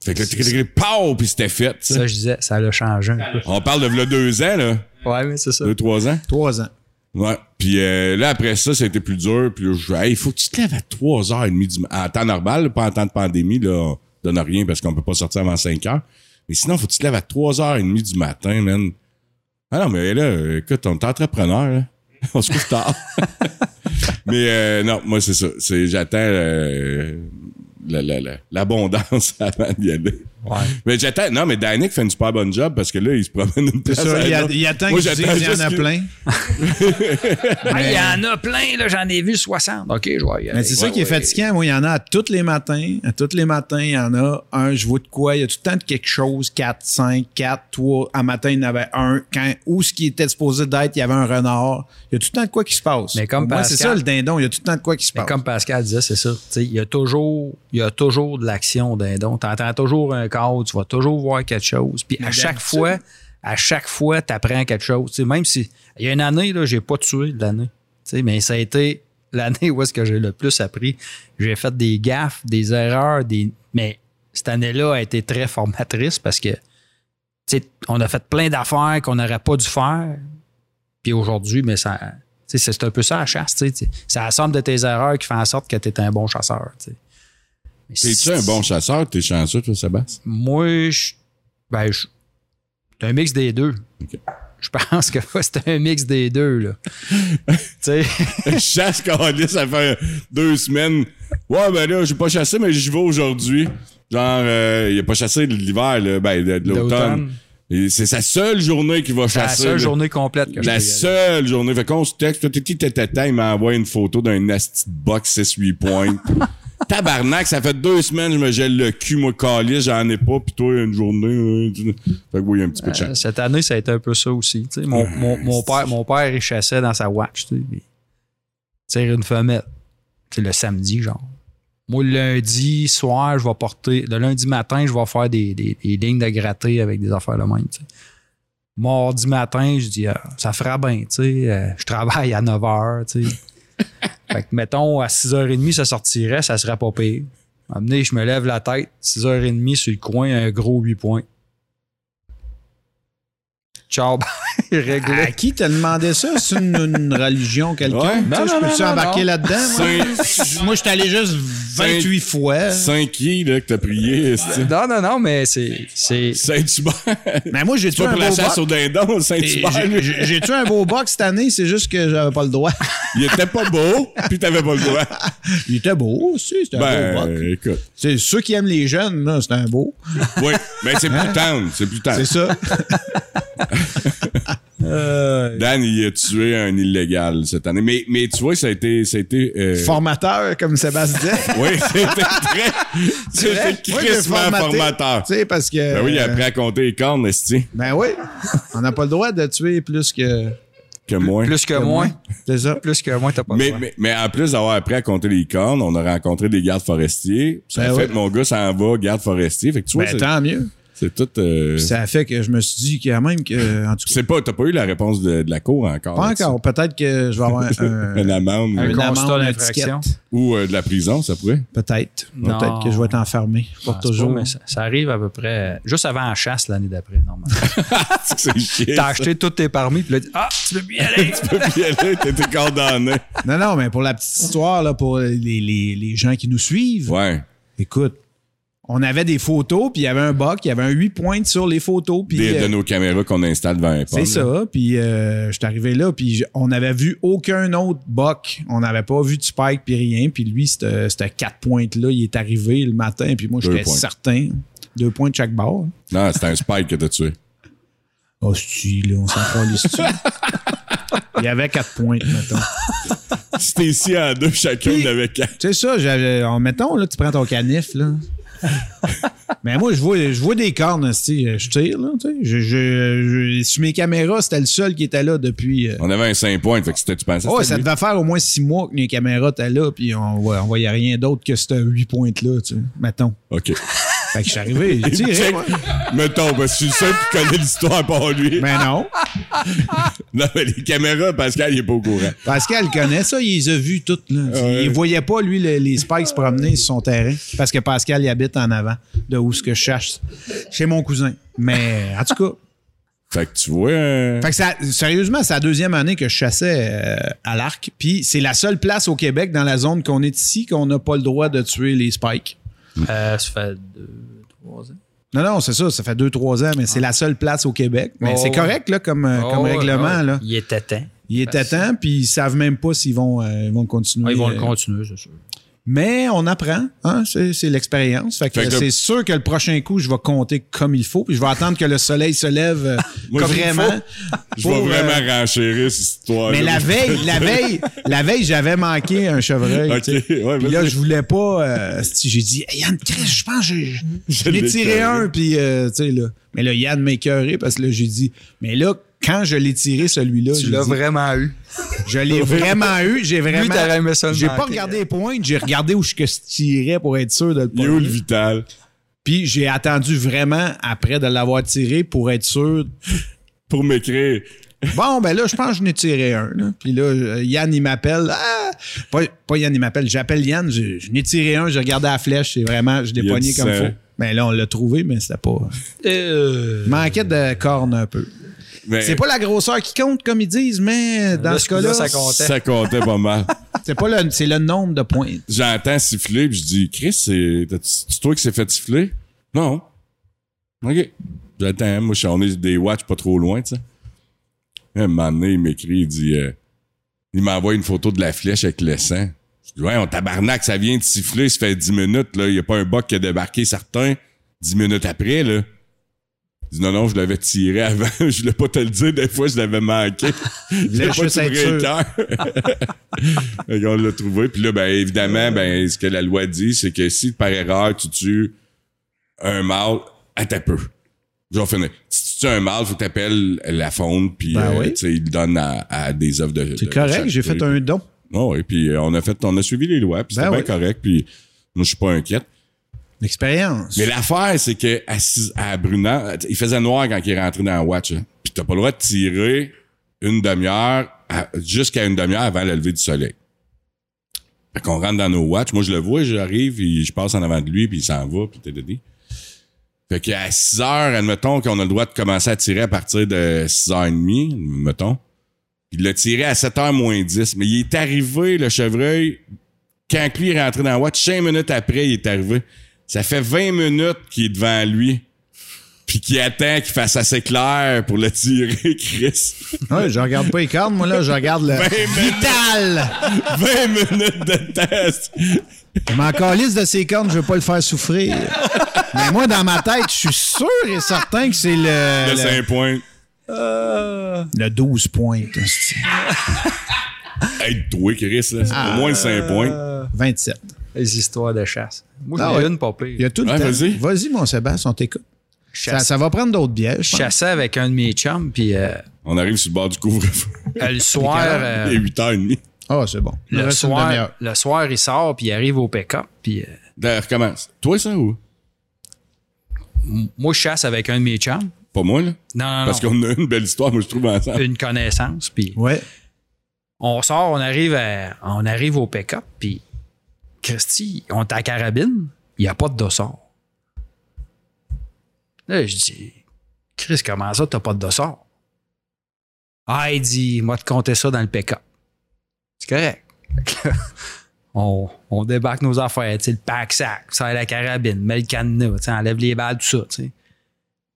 Speaker 1: Fait que là, tic, pow, puis c'était fait, tu sais.
Speaker 2: Ça, je disais, ça l'a changé un peu.
Speaker 1: On parle de là deux ans, là.
Speaker 2: Ouais, mais c'est ça.
Speaker 1: Deux, trois ans?
Speaker 3: Trois ans.
Speaker 1: Ouais. Puis euh, là, après ça, ça a été plus dur. Puis là, je hey, il faut que tu te lèves à 3h30 du matin. En temps normal, pas en temps de pandémie, là, on donne rien parce qu'on peut pas sortir avant 5 heures. Mais sinon, faut que tu te lèves à 3h30 du matin, man. Ah non, mais là, écoute, on est entrepreneur, là. On se couche tard. mais euh, non, moi, c'est ça. C'est, j'attends euh, la- la- la- l'abondance avant d'y aller. Mais j'attends. Non, mais Danick fait une super bonne job parce que là, il se promène une place à
Speaker 3: il, a- il attend
Speaker 1: Moi,
Speaker 3: il y en a plein.
Speaker 2: Il y en a plein, là, j'en ai vu 60. OK, je aller.
Speaker 3: Mais c'est ça qui est fatigant. Moi, il y en a à tous les matins. À tous les matins, il y en a un, je vois de quoi. Il y a tout le temps de quelque chose. 4, 5, 4, 3. À matin, il y en avait un. Quand, où ce qui était supposé d'être, il y avait un renard. Il y a tout le temps de quoi qui se passe.
Speaker 2: Mais comme
Speaker 3: Moi, c'est ça, le dindon. Il y a tout le temps de quoi qui se
Speaker 2: Mais
Speaker 3: passe.
Speaker 2: comme Pascal disait, c'est ça. Tu sais, Il y, a toujours, il y a toujours de l'action d'un don. Tu entends toujours un cadre, tu vas toujours voir quelque chose. Puis à chaque fois, à chaque fois, tu apprends quelque chose. Tu sais, même si. Il y a une année, là, j'ai pas tué de l'année. Tu sais, Mais ça a été l'année où est-ce que j'ai le plus appris. J'ai fait des gaffes, des erreurs, des. Mais cette année-là a été très formatrice parce que tu sais, on a fait plein d'affaires qu'on n'aurait pas dû faire. Puis aujourd'hui, mais ça. C'est un peu ça la chasse. C'est la somme de tes erreurs qui fait en sorte que tu es un bon chasseur. tu sais. Mais
Speaker 1: T'es-tu un bon chasseur? T'es chanceux, toi, Sébastien?
Speaker 2: Moi, je. Ben, je. C'est un mix des deux. Je pense que c'est un mix des deux, là. tu sais.
Speaker 1: Je chasse Calis, ça fait deux semaines. Ouais, ben là, j'ai pas chassé, mais j'y vais aujourd'hui. Genre, euh, il a pas chassé de l'hiver, là, ben, de, de l'automne. C'est sa seule journée qu'il va
Speaker 2: C'est la
Speaker 1: chasser.
Speaker 2: seule
Speaker 1: là.
Speaker 2: journée complète que je
Speaker 1: La seule journée. Fait qu'on se texte, il m'a envoyé une photo d'un nasty box 6-8 points. Tabarnak, ça fait deux semaines je me gèle le cul, moi, calice, j'en ai pas, pis toi, une journée. euh, tu- Fait que oui, il y a un petit peu de
Speaker 2: Euh,
Speaker 1: chance.
Speaker 2: cette année, ça a été un peu ça aussi. Mon, mon, mon père, mon père, il chassait dans sa watch. Tu puis tire une femelle. C'est le samedi, genre. Moi, le lundi soir, je vais porter. Le lundi matin, je vais faire des, des, des lignes de gratter avec des affaires de même. tu sais. Mardi matin, je dis, ah, ça fera bien, tu sais. euh, je travaille à 9 h, tu sais. fait que, mettons, à 6h30, ça sortirait, ça serait pas pire. Amener, je me lève la tête, 6h30 sur le coin, un gros 8 points. Ciao, bye, réglé.
Speaker 3: À qui t'a demandé ça? C'est une, une religion, quelqu'un?
Speaker 1: Ouais.
Speaker 2: Non,
Speaker 3: je peux-tu embarquer là-dedans? moi? Je suis allé juste 28 fois.
Speaker 1: Cinq qui, là, que t'as prié?
Speaker 2: Non, non, non, mais c'est. c'est
Speaker 1: Saint-Hubert.
Speaker 3: Mais moi, j'ai tué un
Speaker 1: pour la
Speaker 3: beau
Speaker 1: chasse
Speaker 3: boc.
Speaker 1: au dindon, Saint-Hubert.
Speaker 3: j'ai- tué un beau box cette année, c'est juste que j'avais pas le droit.
Speaker 1: Il était pas beau, puis t'avais pas le droit.
Speaker 3: Il était beau aussi, c'était un beau.
Speaker 1: Ben, écoute.
Speaker 3: C'est ceux qui aiment les jeunes, là, c'est un beau.
Speaker 1: Oui, mais c'est plus tendre, c'est plus tendre.
Speaker 3: C'est ça.
Speaker 1: Dan, il a tué un illégal cette année. Mais, mais tu vois, ça a été. Ça a été euh,
Speaker 3: Formateur, comme Sébastien disait.
Speaker 1: Oui, c'était très. C'était crissement formateur.
Speaker 3: Tu sais, parce que.
Speaker 1: Ben oui, il a appris à compter les cornes, esti,
Speaker 3: Ben oui. On n'a pas le droit de tuer plus que.
Speaker 1: que moi.
Speaker 2: plus que
Speaker 3: que
Speaker 2: moi.
Speaker 3: C'est ça.
Speaker 2: Plus que moi, t'as pas le
Speaker 1: Mais,
Speaker 2: droit.
Speaker 1: mais, mais en plus d'avoir appris à compter les cornes, on a rencontré des gardes forestiers. Ça
Speaker 3: Ben
Speaker 1: a fait
Speaker 3: oui.
Speaker 1: mon gars s'en va, garde forestier. Fait que tu vois,
Speaker 3: Ben
Speaker 1: c'est-
Speaker 3: tant mieux.
Speaker 1: C'est tout. euh,
Speaker 3: Ça a fait que je me suis dit quand même que. En tout cas,
Speaker 1: c'est pas, t'as pas eu la réponse de, de la cour encore.
Speaker 3: pas encore. Peut-être que je vais avoir un. un-
Speaker 1: Une amende
Speaker 2: Un
Speaker 3: une
Speaker 2: constat d'infraction.
Speaker 1: ou euh, de la prison, ça pourrait.
Speaker 3: Peut-être. Peut-être que je vais être enfermé pour
Speaker 2: Ah,
Speaker 3: toujours.
Speaker 2: pas, mais ça, ça arrive à peu près juste avant la chasse l'année d'après, normalement.
Speaker 1: C'est chiant.
Speaker 2: T'as acheté tous tes permis, puis là, ah, tu peux plus y aller.
Speaker 1: Tu peux plus y aller, t'étais condamné.
Speaker 3: Non, non, mais pour la petite histoire, là, pour les, les, les gens qui nous suivent,
Speaker 1: Ouais.
Speaker 3: écoute, on avait des photos, puis il y avait un buck, il y avait un 8 points sur les photos. Puis,
Speaker 1: Des-
Speaker 3: euh,
Speaker 1: de nos caméras qu'on installe devant un
Speaker 3: c'est ça. Puis euh, je suis arrivé là, puis on n'avait vu aucun autre buck. On n'avait pas vu de spike, puis rien. Puis lui, c'était c'était quatre pointes-là. Il est arrivé le matin, puis moi, j'étais
Speaker 1: points.
Speaker 3: certain. Deux points de chaque bord.
Speaker 1: Non, c'était un spike que t'as tué.
Speaker 3: Oh, c'est là, on s'en calisse dessus. Il y avait quatre pointes, mettons.
Speaker 1: C'était ici en deux, chacun avait quatre.
Speaker 3: Tu sais ça, j'avais. en- Mettons, là, tu prends ton canif, là. Mais moi, je vois, je vois des cornes, esti, je tire, là, tu sais. Je, je, je- sur mes caméras, c'était le seul qui était là depuis. euh,
Speaker 1: On avait un 5 points, fait que c'était, tu pensais
Speaker 3: Ouais, ça
Speaker 1: lui?
Speaker 3: devait faire au moins six mois que mes caméras étaient là, puis on, on voyait rien d'autre que ce 8 pointes-là, tu sais, mettons.
Speaker 1: OK.
Speaker 3: Fait que je suis arrivé, j'ai tiré, moi.
Speaker 1: Mettons, parce que je suis le seul qui connaît l'histoire par lui.
Speaker 3: Mais non.
Speaker 1: Non, mais les caméras, Pascal, il est pas au courant.
Speaker 3: Pascal connaît ça, il les a vus toutes, là.
Speaker 1: Ouais.
Speaker 3: Il voyait pas, lui, les, les Spikes se promener sur son terrain, parce que Pascal, il habite en avant de où ce que je cherche, chez mon cousin. Mais, en tout cas,
Speaker 1: Fait que tu vois... euh,
Speaker 3: Fait que ça, sérieusement, c'est la deuxième année que je chassais euh, à l'arc. Puis c'est la seule place au Québec, dans la zone qu'on est ici, qu'on n'a pas le droit de tuer les spikes.
Speaker 2: Euh, ça fait deux, trois ans.
Speaker 3: Non, non, c'est ça, ça fait deux, trois ans, mais c'est la seule place au Québec. Mais
Speaker 2: Oh,
Speaker 3: c'est correct, là, comme, euh, comme
Speaker 2: Oh, ouais,
Speaker 3: règlement, là.
Speaker 2: Il était temps.
Speaker 3: Il était temps, puis ils savent même pas s'ils vont, euh, ils vont continuer.
Speaker 2: Ah, ils vont
Speaker 3: euh,
Speaker 2: le continuer, c'est sûr.
Speaker 3: Mais on apprend, hein, c'est, c'est l'expérience. Fait que c'est sûr que le prochain coup, je vais compter comme il faut, puis je vais attendre que le soleil se lève euh,
Speaker 1: Moi,
Speaker 3: comme
Speaker 1: faut-
Speaker 3: vraiment.
Speaker 1: Je vais
Speaker 3: pour, euh,
Speaker 1: vraiment renchérir cette histoire.
Speaker 3: Mais la veille, la veille, la veille, j'avais manqué un chevreuil.
Speaker 1: Ok,
Speaker 3: tu sais.
Speaker 1: ouais,
Speaker 3: puis là, je voulais pas. euh, si j'ai dit, hey, Yann, je pense que j'ai- tiré. un, puis euh, tu sais là. Mais là, Yann m'a écœuré parce que là, j'ai dit, mais là, quand je l'ai tiré celui-là,
Speaker 2: Tu l'as vraiment eu.
Speaker 3: je l'ai vraiment eu, j'ai vraiment. J'ai pas regardé les points, j'ai regardé où je que je tirais pour être sûr de le
Speaker 1: Il est où le vital?
Speaker 3: Puis j'ai attendu vraiment après de l'avoir tiré pour être sûr
Speaker 1: Pour m'écrire.
Speaker 3: Bon, ben là, je pense que je n'ai tiré un. là. Puis là, euh, Yann, il m'appelle. Ah! Pas, pas Yann, il m'appelle. J'appelle Yann. Je, je n'ai tiré un. J'ai regardé la flèche. C'est vraiment, je l'ai
Speaker 1: Il du
Speaker 3: comme
Speaker 1: sang.
Speaker 3: faut. Ben là, on l'a trouvé, mais c'était pas.
Speaker 2: Euh,
Speaker 3: Manquait de cornes un peu.
Speaker 1: Mais
Speaker 3: C'est pas la grosseur qui compte, comme ils disent, mais dans
Speaker 2: Là,
Speaker 3: ce cas-là,
Speaker 2: ça comptait.
Speaker 1: ça comptait pas mal.
Speaker 3: c'est pas le, c'est le nombre de points.
Speaker 1: J'entends siffler, puis je dis, Chris, c'est toi qui s'est fait siffler? Non. OK. J'attends. Moi, je suis- on est des watch pas trop loin, tu sais. Un moment donné, il m'écrit, il dit, euh, il m'envoie une photo de la flèche avec le sang. Je dis, ouais, on tabarnak, ça vient de siffler, ça fait 10 minutes, là. Il y a pas un bug qui a débarqué certain 10 minutes après, là. Dit, non, non, je l'avais tiré avant. je voulais pas te le dire, des fois, je l'avais manqué. Je pas
Speaker 3: sûr.
Speaker 1: cœur. Qu'on l'a trouvé. Puis là, ben, évidemment, ben, ce que la loi dit, c'est que si par erreur, tu tues un mâle, à ta peu. Je vais finir. Si tu tues un mâle, faut que t'appelles la faune, puis
Speaker 3: Ben
Speaker 1: euh,
Speaker 3: oui.
Speaker 1: il le donne à, à des œuvres de.
Speaker 3: C'est correct, j'ai fait un don.
Speaker 1: Oh, et puis euh, on a fait, on a suivi les lois, puis c'était
Speaker 3: Ben
Speaker 1: bien
Speaker 3: oui.
Speaker 1: correct, puis moi, je suis pas inquiète.
Speaker 3: L'expérience.
Speaker 1: Mais l'affaire, c'est que à, à Brunant, il faisait noir quand il est rentré dans le watch. Hein. Puis t'as pas le droit de tirer une demi-heure jusqu'à une demi-heure avant le lever du soleil. Fait qu'on rentre dans nos watch. Moi, je le vois, j'arrive, je passe en avant de lui, puis il s'en va, puis t'es Fait qu'à 6 heures, admettons qu'on a le droit de commencer à tirer à partir de 6 heures et demie, mettons. Il l'a tiré à 7 heures moins 10. Mais il est arrivé, le chevreuil, quand lui est rentré dans le watch, 5 minutes après, il est arrivé. Ça fait 20 minutes qu'il est devant lui. Puis qu'il attend qu'il fasse assez clair pour le tirer, Chris.
Speaker 3: Ouais, je regarde pas les cornes, moi, là, je regarde le vital.
Speaker 1: 20 minutes de test.
Speaker 3: Je m'en calisse de ces cornes, je veux pas le faire souffrir. Mais moi, dans ma tête, je suis sûr et certain que c'est le,
Speaker 1: Le
Speaker 3: le,
Speaker 1: 5 points.
Speaker 3: le 12 points.
Speaker 1: Aide-toi, Chris. là. C'est au moins le 5 points.
Speaker 3: 27.
Speaker 2: Les histoires de chasse. Moi,
Speaker 3: Ah
Speaker 2: j'en ai
Speaker 3: ouais.
Speaker 2: une pas pire.
Speaker 3: Il y a tout le
Speaker 1: Ouais,
Speaker 3: temps.
Speaker 1: vas-y.
Speaker 3: Vas-y, mon Sébastien, on t'écoute. Ça, va prendre d'autres bières.
Speaker 2: Je chassais avec un de mes chums, puis euh,
Speaker 1: On arrive sur le bord du couvre-feu.
Speaker 2: euh, le soir, euh,
Speaker 1: Il est 8h30.
Speaker 3: Ah, c'est bon.
Speaker 2: Le, soir le soir, il sort, puis il arrive au pick-up, puis euh,
Speaker 1: D'ailleurs, recommence. Toi, ça, ou?
Speaker 2: moi, je chasse avec un de mes chums.
Speaker 1: Pas moi, là?
Speaker 2: Non, non,
Speaker 1: Parce
Speaker 2: non.
Speaker 1: qu'on a une belle histoire, moi, je trouve, ensemble.
Speaker 2: Une connaissance, puis
Speaker 3: Ouais.
Speaker 2: on sort, on arrive, à- on arrive au pick-up, puis Christy, on est à la carabine, il n'y a pas de dossard. Là, je dis, Chris, comment ça, t'as pas de dossard? Ah, il dit, moi, te compter ça dans le pick-up. C'est correct. On, on débarque nos affaires, tu sais, le pack-sac, ça la carabine, met le cadenas, enlève les balles, tout ça, tu sais.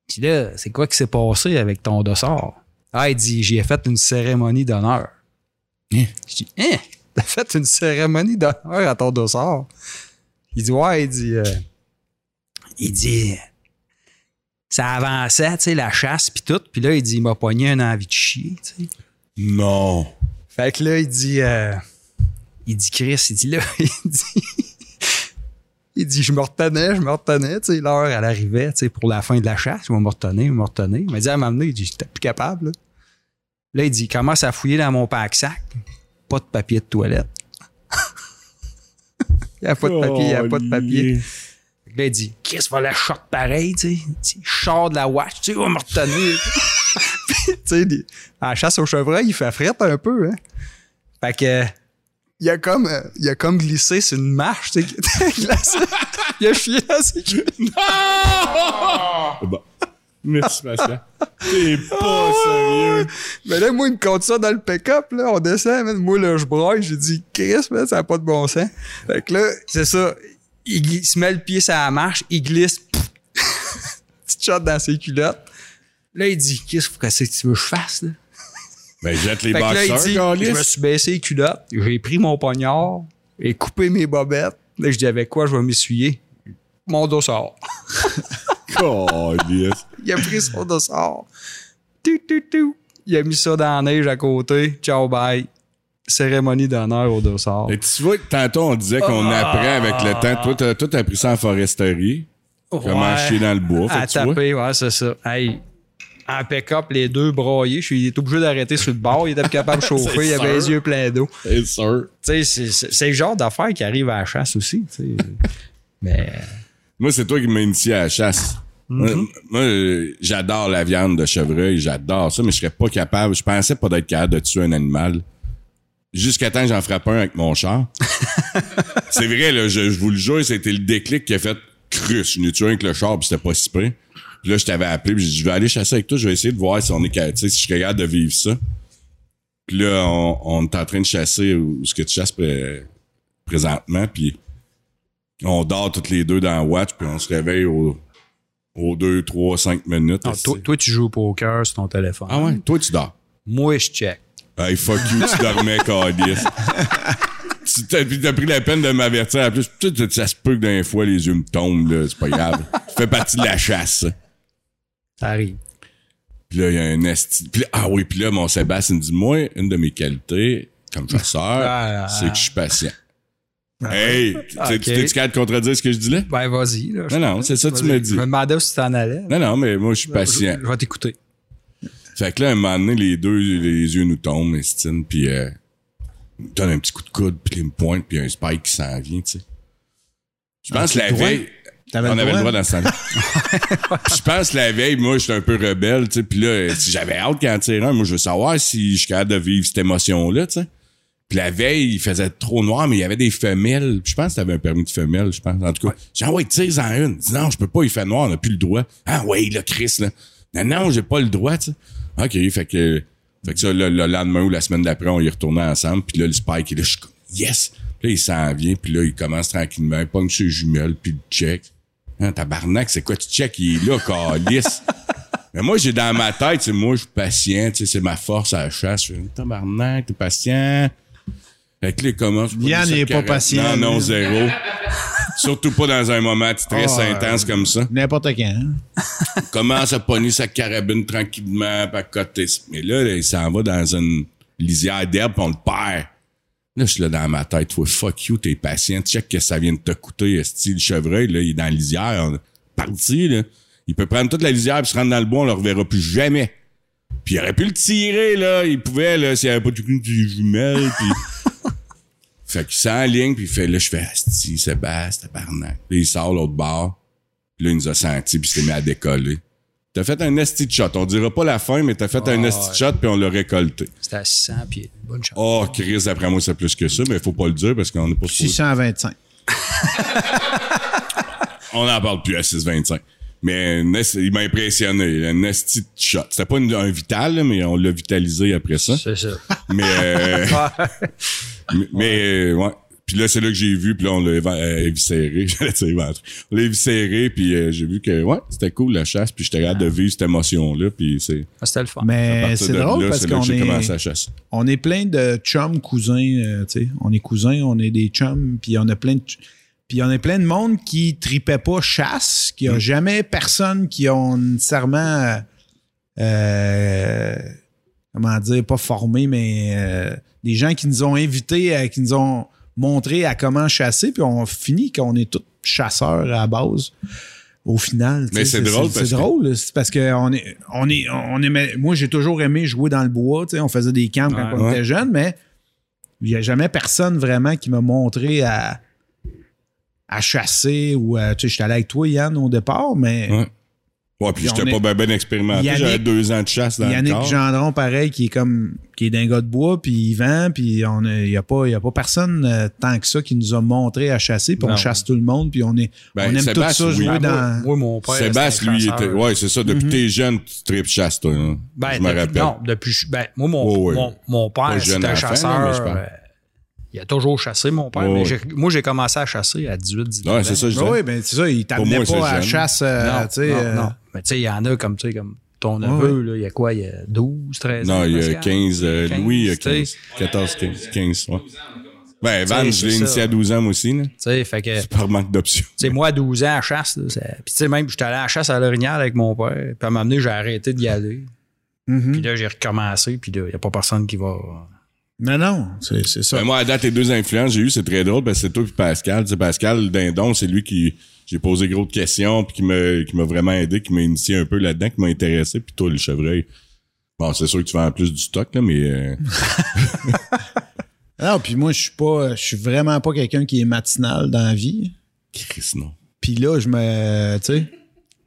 Speaker 2: Puis là, c'est quoi qui s'est passé avec ton dossard? Ah, il dit, j'ai fait une cérémonie d'honneur.
Speaker 1: Hein?
Speaker 2: Je dis, hein? T'as fait une cérémonie d'honneur à ton dossard? Il dit, ouais, il dit, euh, il dit, ça avançait, tu sais, la chasse puis tout. Puis là, il dit, il m'a pogné un envie de chier, tu sais.
Speaker 1: Non.
Speaker 2: Fait que là, il dit, euh, il dit, Chris, il dit là, il dit, il dit, je me retenais, je me retenais, tu sais, l'heure, elle arrivait, tu sais, pour la fin de la chasse, il va me retenir, il va me retenir. Il m'a dit, à m'amener, il dit, j'étais plus capable, là. Là, il dit, il commence à fouiller dans mon pack-sac. Pas de papier de toilette. il n'y a pas de papier, il n'y a pas de papier. Fait que Là, il dit, Chris va la shot pareil, tu sais. Il dit, Je sors de la watch, tu sais, il va me retenir. Puis, tu sais, la chasse au chevreuil, il fait frette un peu, hein. Fait que, il a comme, euh, il a comme glissé sur une marche, tu sais, qui était glacée. il a chié dans ses culottes.
Speaker 1: Bon. Merci, Pascal. T'es pas sérieux.
Speaker 2: Mais là, moi, il me compte ça dans le pick-up, là. On descend, man. Moi, là, je broille. J'ai dit, Chris, man, ça n'a pas de bon sens. Fait que là, c'est ça. Il, se met le pied sur la marche, il glisse. Petite shot dans ses culottes. Là, il dit, qu'est-ce que c'est que tu veux que je fasse, là?
Speaker 1: Ben, jette les boxeurs,
Speaker 2: je me suis baissé les culottes, j'ai pris mon poignard, J'ai coupé mes bobettes. Là, je dis avec quoi je vais m'essuyer? Mon dossard.
Speaker 1: Calisse.
Speaker 2: Il a pris son dossard. Tout, tout, tout. Il a mis ça dans la neige à côté. Ciao, bye. Cérémonie d'honneur au dossard.
Speaker 1: Et tu vois, tantôt, on disait qu'on
Speaker 2: Ah.
Speaker 1: apprend avec le temps. Toi, t'as, toi, t'as appris ça en foresterie. Comment chier dans le bois.
Speaker 2: À
Speaker 1: que
Speaker 2: taper, ouais, c'est ça. Hey, en pick-up, les deux broyés. Je suis il est obligé d'arrêter sur le bord. Il était capable de chauffer. il avait les yeux pleins d'eau.
Speaker 1: C'est sûr.
Speaker 2: Tu sais, c'est- c'est le genre d'affaires qui arrive à la chasse aussi. Mais
Speaker 1: Moi, c'est toi qui m'as initié à la chasse. Moi, moi, j'adore la viande de chevreuil, j'adore ça, mais je serais pas capable. Je pensais pas d'être capable de tuer un animal. Jusqu'à temps que j'en frappe un avec mon char. c'est vrai, là, je, je vous le jure, c'était le déclic qui a fait cruche. Je n'ai tué avec le char, puis c'était pas si près. Puis là, je t'avais appelé, puis j'ai dit, je vais aller chasser avec toi, je vais essayer de voir si on est capable, tu sais, si je suis capable de vivre ça. Puis là, on, on est en train de chasser où ce que tu chasses pré- présentement, puis on dort toutes les deux dans la watch, puis on se réveille au- aux 2, 3, 5 minutes.
Speaker 2: non, toi, toi, tu joues au poker sur ton téléphone.
Speaker 1: ah ouais, toi, tu dors.
Speaker 2: Moi, je check.
Speaker 1: Hey, fuck you, tu dormais, Cadice. tu t'as, pris la peine de m'avertir. En plus, tu- ça se peut que d'un fois, les yeux me tombent, là. C'est pas grave. ça fait partie de la chasse, ça.
Speaker 2: Ça arrive.
Speaker 1: Puis là, il y a un esti... Puis là- ah oui, puis là, mon Sébastien me dit, moi, une de mes qualités, comme chasseur,
Speaker 2: Ah.
Speaker 1: c'est que je suis patient. Hey, tu t'es-tu capable de contredire ce que je dis là?
Speaker 2: Ben, vas-y. là.
Speaker 1: Non, non, c'est ça que tu me dis.
Speaker 2: Je me demandais si tu t'en allais.
Speaker 1: Non, non, mais moi, je suis patient.
Speaker 2: Je, je vais t'écouter.
Speaker 1: Fait que là, un moment donné, les deux, les yeux nous tombent, Estine, puis euh, il me donne un petit coup de coude, puis il me pointe, puis un spike qui s'en vient, tu sais. Je pense que la veille... On
Speaker 3: le
Speaker 1: avait le
Speaker 3: droit?
Speaker 1: dans ce temps-là. Je pense la veille, moi, j'étais un peu rebelle, tu sais. Puis là, si j'avais hâte qu'il en tire un, moi, je veux savoir si je suis capable de vivre cette émotion-là, tu sais. Puis la veille, il faisait trop noir, mais il y avait des femelles. Je pense que t'avais un permis de femelle, je pense. En tout cas, j'ai dit, ah ouais, tire-en une. Dit, non, je peux pas, il fait noir, on n'a plus le droit. Ah ouais, là, Chris, là. Non, non, j'ai pas le droit, tu sais. OK, fait que, fait que ça, le, le lendemain ou la semaine d'après, on y retournait ensemble. Puis là, le Spike, il est là, je suis comme, yes. Puis là, il s'en vient, puis là, il commence tranquillement, il pogne ses jumelles, puis il check. Hein, tabarnak, c'est quoi tu check? Il est là, calice. Mais moi, j'ai dans ma tête, c'est moi, je suis patient, c'est ma force à la chasse. Tabarnak, t'es patient. Là, il commence.
Speaker 3: Yann, il est pas patient,
Speaker 1: Non, non, zéro. Surtout pas dans un moment de stress
Speaker 3: Ah,
Speaker 1: intense comme ça.
Speaker 3: N'importe quand. hein.
Speaker 1: Commence à pogner sa carabine tranquillement, côté. Mais là, là, il s'en va dans une lisière d'herbe, on le perd. Là, je suis là dans ma tête. Toi, fuck you, t'es patient. Check que ça vient de te coûter. Style le chevreuil, là, il est dans la lisière. On est Parti, là. Il peut prendre toute la lisière puis se rendre dans le bois, on le reverra plus jamais. Puis il aurait pu le tirer, là. Il pouvait, là, s'il n'y avait pas de des jumelles, puis... fait qu'il s'enligne, puis il fait, là, je fais, asti, Sébastien, tabarnak. Là, il sort l'autre bord. Puis là, il nous a senti, puis il s'est mis à décoller. T'as fait un esti de shot. On dira pas la fin, mais t'as fait un esti de shot, puis on l'a récolté.
Speaker 2: C'était à 600 pieds. Bonne chance.
Speaker 1: Oh, Chris, d'après moi, c'est plus que ça, mais faut pas le dire parce qu'on n'est pas supposé-
Speaker 3: 625.
Speaker 1: On n'en parle plus à 6,25. Mais il m'a impressionné. Un esti de shot. C'était pas une- un vital, là, mais on l'a vitalisé après ça.
Speaker 2: C'est ça.
Speaker 1: Mais, euh, mais, mais, euh, ouais. Puis là, c'est là que j'ai vu, puis là, on l'a euh, éviscéré. J'allais dire éventré. On l'a éviscéré, puis euh, j'ai vu que, ouais, c'était cool la chasse, puis j'étais capable de vivre cette émotion-là, puis c'est...
Speaker 2: Ah, C'était le fun.
Speaker 3: Mais c'est drôle
Speaker 1: là,
Speaker 3: parce qu'on
Speaker 1: j'ai commencé
Speaker 3: est,
Speaker 1: à chasser.
Speaker 3: on est plein de chums cousins, euh, tu sais. On est cousins, on est des chums, puis on a plein de... ch- Puis on a plein de monde qui tripait pas chasse, qui a
Speaker 1: Mm.
Speaker 3: jamais personne qui ont nécessairement... euh, comment dire, pas formé, mais euh, des gens qui nous ont invités, à- qui nous ont montré à comment chasser, puis on finit qu'on est tous chasseurs à la base. Au final,
Speaker 1: Mais c'est drôle parce
Speaker 3: c'est
Speaker 1: que-
Speaker 3: drôle, c'est parce que on est, on est, on aimait, moi j'ai toujours aimé jouer dans le bois, tu sais, on faisait des camps quand
Speaker 2: Ouais.
Speaker 3: on
Speaker 1: Ouais.
Speaker 3: était jeune, mais il n'y a jamais personne vraiment qui m'a montré à, à chasser ou à, tu sais, j'étais allé avec toi Yann au départ, mais
Speaker 1: Ouais. Ouais, puis
Speaker 3: Puis
Speaker 1: j'étais pas bien ben expérimenté.
Speaker 3: Yannick-
Speaker 1: J'avais deux ans de chasse dans
Speaker 3: Yannick
Speaker 1: le corps.
Speaker 3: Gendron, pareil, qui est comme qui est d'un gars de bois, puis il vend, puis on il n'y a, pas- y a pas personne euh, tant que ça qui nous a montré à chasser, puis on chasse tout le monde, puis on est
Speaker 1: Ben,
Speaker 3: on aime
Speaker 1: Sébastien,
Speaker 3: tout ça
Speaker 1: oui.
Speaker 3: jouer
Speaker 1: Ah,
Speaker 3: dans.
Speaker 2: Moi, mon père.
Speaker 1: Sébastien, lui, il était. Ouais, c'est ça. Depuis que t'es jeune, tu tripes chasse, toi. hein.
Speaker 2: Ben,
Speaker 1: je me
Speaker 2: depuis-
Speaker 1: rappelle.
Speaker 2: Non, depuis. Ben, moi, mon,
Speaker 1: Oh, ouais.
Speaker 2: mon, père, c'était un chasseur.
Speaker 1: là,
Speaker 2: il a toujours chassé, mon père.
Speaker 1: Oh,
Speaker 2: mais
Speaker 1: ouais.
Speaker 2: j'ai- moi, j'ai commencé à chasser à 18, 19
Speaker 1: Ouais,
Speaker 2: ans.
Speaker 1: c'est ça, je
Speaker 3: oui, ben c'est ça, il t'amenait
Speaker 1: moi, c'est
Speaker 3: pas à la chasse, euh,
Speaker 2: non,
Speaker 3: tu euh,
Speaker 2: non. Mais tu sais, il y en a comme, tu sais, comme ton neveu, là, il y a quoi? Il y a 12, 13 ans?
Speaker 1: Non, il y a
Speaker 2: Pascal?
Speaker 1: 15. euh,
Speaker 2: 15,
Speaker 1: Louis, il y a
Speaker 2: tu sais.
Speaker 1: 15. 14, 15. 15, ouais. Ben, Van, je l'ai initié à 12 ans, moi aussi, là.
Speaker 2: Tu sais, fait que, tu
Speaker 1: Par manque d'options.
Speaker 2: sais, moi, à 12 ans, à chasse, là, ça- puis tu sais, même, j'étais allé à la chasse à l'orignal avec mon père, puis à un moment donné, j'ai arrêté d'y aller.
Speaker 3: Mhm.
Speaker 2: Puis là, j'ai recommencé, puis là, il n'y a pas personne qui va.
Speaker 3: Non, non, c'est c'est ça.
Speaker 1: Ben, moi, à date, les deux influences j'ai eu, c'est très drôle, parce que c'est toi et Pascal. Tu sais, Pascal Dindon, c'est lui qui, j'ai posé gros de questions, puis qui m'a, qui m'a vraiment aidé, qui m'a initié un peu là-dedans, qui m'a intéressé, puis toi, le chevreuil. Bon, c'est sûr que tu vends plus du stock, là, mais, euh,
Speaker 3: Non, puis moi, je suis pas, je suis vraiment pas quelqu'un qui est matinal dans la vie.
Speaker 1: Chris, non.
Speaker 3: Puis là, je me, tu sais,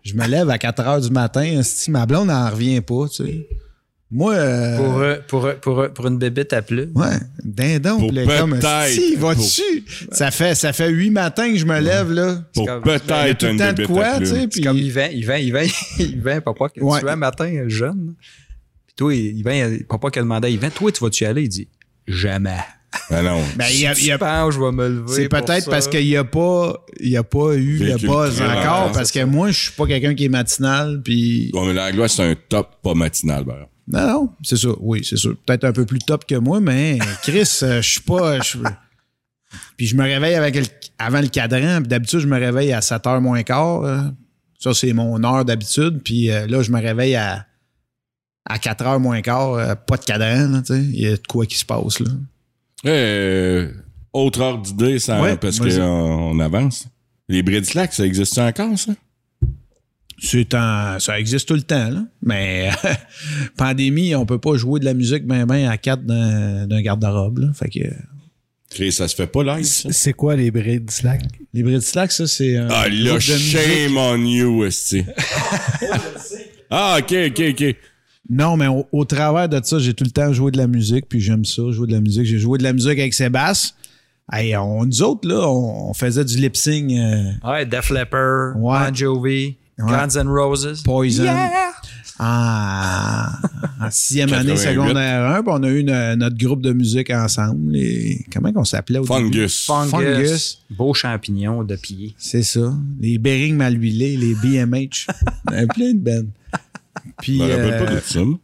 Speaker 3: je me lève à 4 heures du matin. Si ma blonde n'en revient pas, tu sais. Moi, euh,
Speaker 2: Pour, euh, pour, euh, pour, pour une bébête à plume.
Speaker 3: ouais, dindon. Comme, si, va-tu? Ça fait, ça fait huit matins que je me lève, là.
Speaker 1: Pour peut-être
Speaker 3: tout le
Speaker 1: une
Speaker 3: temps de
Speaker 1: bébête
Speaker 3: quoi,
Speaker 1: à
Speaker 3: tu sais.
Speaker 1: plume.
Speaker 3: Puis
Speaker 2: comme Yvan, Yvan, Yvan, Yvan, papa, que
Speaker 3: Ouais.
Speaker 2: tu vas un matin jeune. Puis toi, Yvan, papa qui a demandé à Yvan, toi, tu vas-tu y aller? Il dit, jamais.
Speaker 1: Ben non.
Speaker 3: Ben, il y a- il y a-
Speaker 2: tu penses, je vais me lever.
Speaker 3: C'est peut-être parce qu'il n'y a pas, il y a pas eu le buzz encore, parce que moi, je suis pas quelqu'un qui est matinal, puis
Speaker 1: Bon, mais l'anglois, c'est un top pas matinal, ben.
Speaker 3: Non, non, c'est ça, oui, c'est sûr. Peut-être un peu plus top que moi, mais Chris, euh, je suis pas, puis je me réveille avec le- avant le cadran, puis d'habitude, je me réveille à 7h moins quart, ça, c'est mon heure d'habitude, puis euh, là, je me réveille à, à 4h moins quart, euh, pas de cadran, tu sais, il y a de quoi qui se passe, là.
Speaker 1: Euh, autre ordre d'idée, ça,
Speaker 3: Ouais,
Speaker 1: parce qu'on on avance. Les brides slack, ça existe encore, ça?
Speaker 3: C'est un, ça existe tout le temps, là. Mais pandémie, on peut pas jouer de la musique ben ben à quatre d'un d'un garde-robe, là. Fait que
Speaker 1: Chris, ça se fait pas live, ça?
Speaker 4: C'est quoi les brides slack?
Speaker 3: les Brit Slack, ça c'est un
Speaker 1: Ah, là, shame on you, esti. ah, ok, ok, ok.
Speaker 3: Non, mais au, au travers de ça, j'ai tout le temps joué de la musique, puis j'aime ça, jouer de la musique. J'ai joué de la musique avec Sébastien. Hey, on, nous autres, là, on, on faisait du lip-sync euh,
Speaker 2: Ouais, Def Leppard,
Speaker 3: Ouais.
Speaker 2: Bon Jovi,
Speaker 3: Ouais.
Speaker 2: Guns N' Roses.
Speaker 3: Poison en, en sixième année
Speaker 1: 88.
Speaker 3: secondaire 1, puis on a eu une- notre groupe de musique ensemble. Les, comment qu'on s'appelait au début?
Speaker 1: Fungus.
Speaker 2: Fungus.
Speaker 3: Fungus.
Speaker 2: Beau champignon de pied.
Speaker 3: C'est ça. Les Bering mal huilés, les BMH. Il y en avait plein de bennes. Puis,
Speaker 1: Je me rappelle
Speaker 3: euh,
Speaker 1: pas de ça, moi.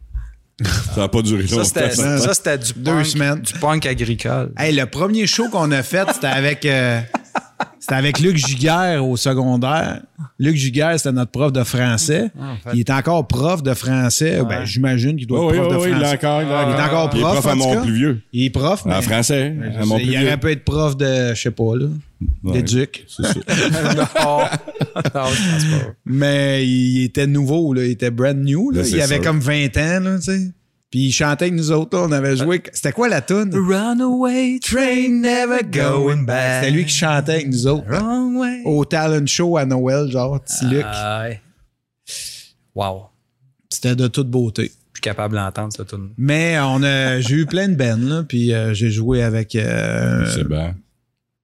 Speaker 1: Ça n'a pas duré
Speaker 2: Ça,
Speaker 1: longtemps.
Speaker 2: c'était,
Speaker 3: ça.
Speaker 2: ça, c'était du
Speaker 3: Deux
Speaker 2: punk,
Speaker 3: semaines.
Speaker 2: Du punk agricole.
Speaker 3: hey, le premier show qu'on a fait, c'était avec, euh, c'était avec Luc Giguère au secondaire. Luc Giguère, c'était notre prof de français.
Speaker 2: Ah, en fait.
Speaker 3: Il est encore prof de français. Ben, j'imagine qu'il doit
Speaker 1: Oui,
Speaker 3: être
Speaker 1: oui,
Speaker 3: prof
Speaker 1: oui,
Speaker 3: de
Speaker 1: il est
Speaker 3: français.
Speaker 1: encore. Il est
Speaker 3: Il est
Speaker 1: encore,
Speaker 3: encore
Speaker 1: Il est
Speaker 3: prof,
Speaker 1: prof à. Montplivieux.
Speaker 3: Il est prof, mais
Speaker 1: En français, à
Speaker 3: il aurait pu être prof de, je sais pas, là,
Speaker 1: Ouais,
Speaker 3: d'éduc.
Speaker 1: c'est ça.
Speaker 2: non. non, je pense pas.
Speaker 3: Mais il était nouveau, là. Il était brand new, là.
Speaker 1: Là, c'est
Speaker 3: Il avait
Speaker 1: sûr.
Speaker 3: comme 20 ans, là, tu sais. Puis il chantait avec nous autres, là. On avait joué. C'était quoi la tune?
Speaker 2: Runaway train never going back.
Speaker 3: C'était lui qui chantait avec nous autres.
Speaker 2: Wrong way.
Speaker 3: Au talent show à Noël, genre, petit Luc.
Speaker 2: Ah, ouais. Wow.
Speaker 3: C'était de toute beauté.
Speaker 2: Je suis capable d'entendre cette tune.
Speaker 3: Mais on a, j'ai eu plein de bands, là. Puis euh, j'ai joué avec euh,
Speaker 1: C'est bien.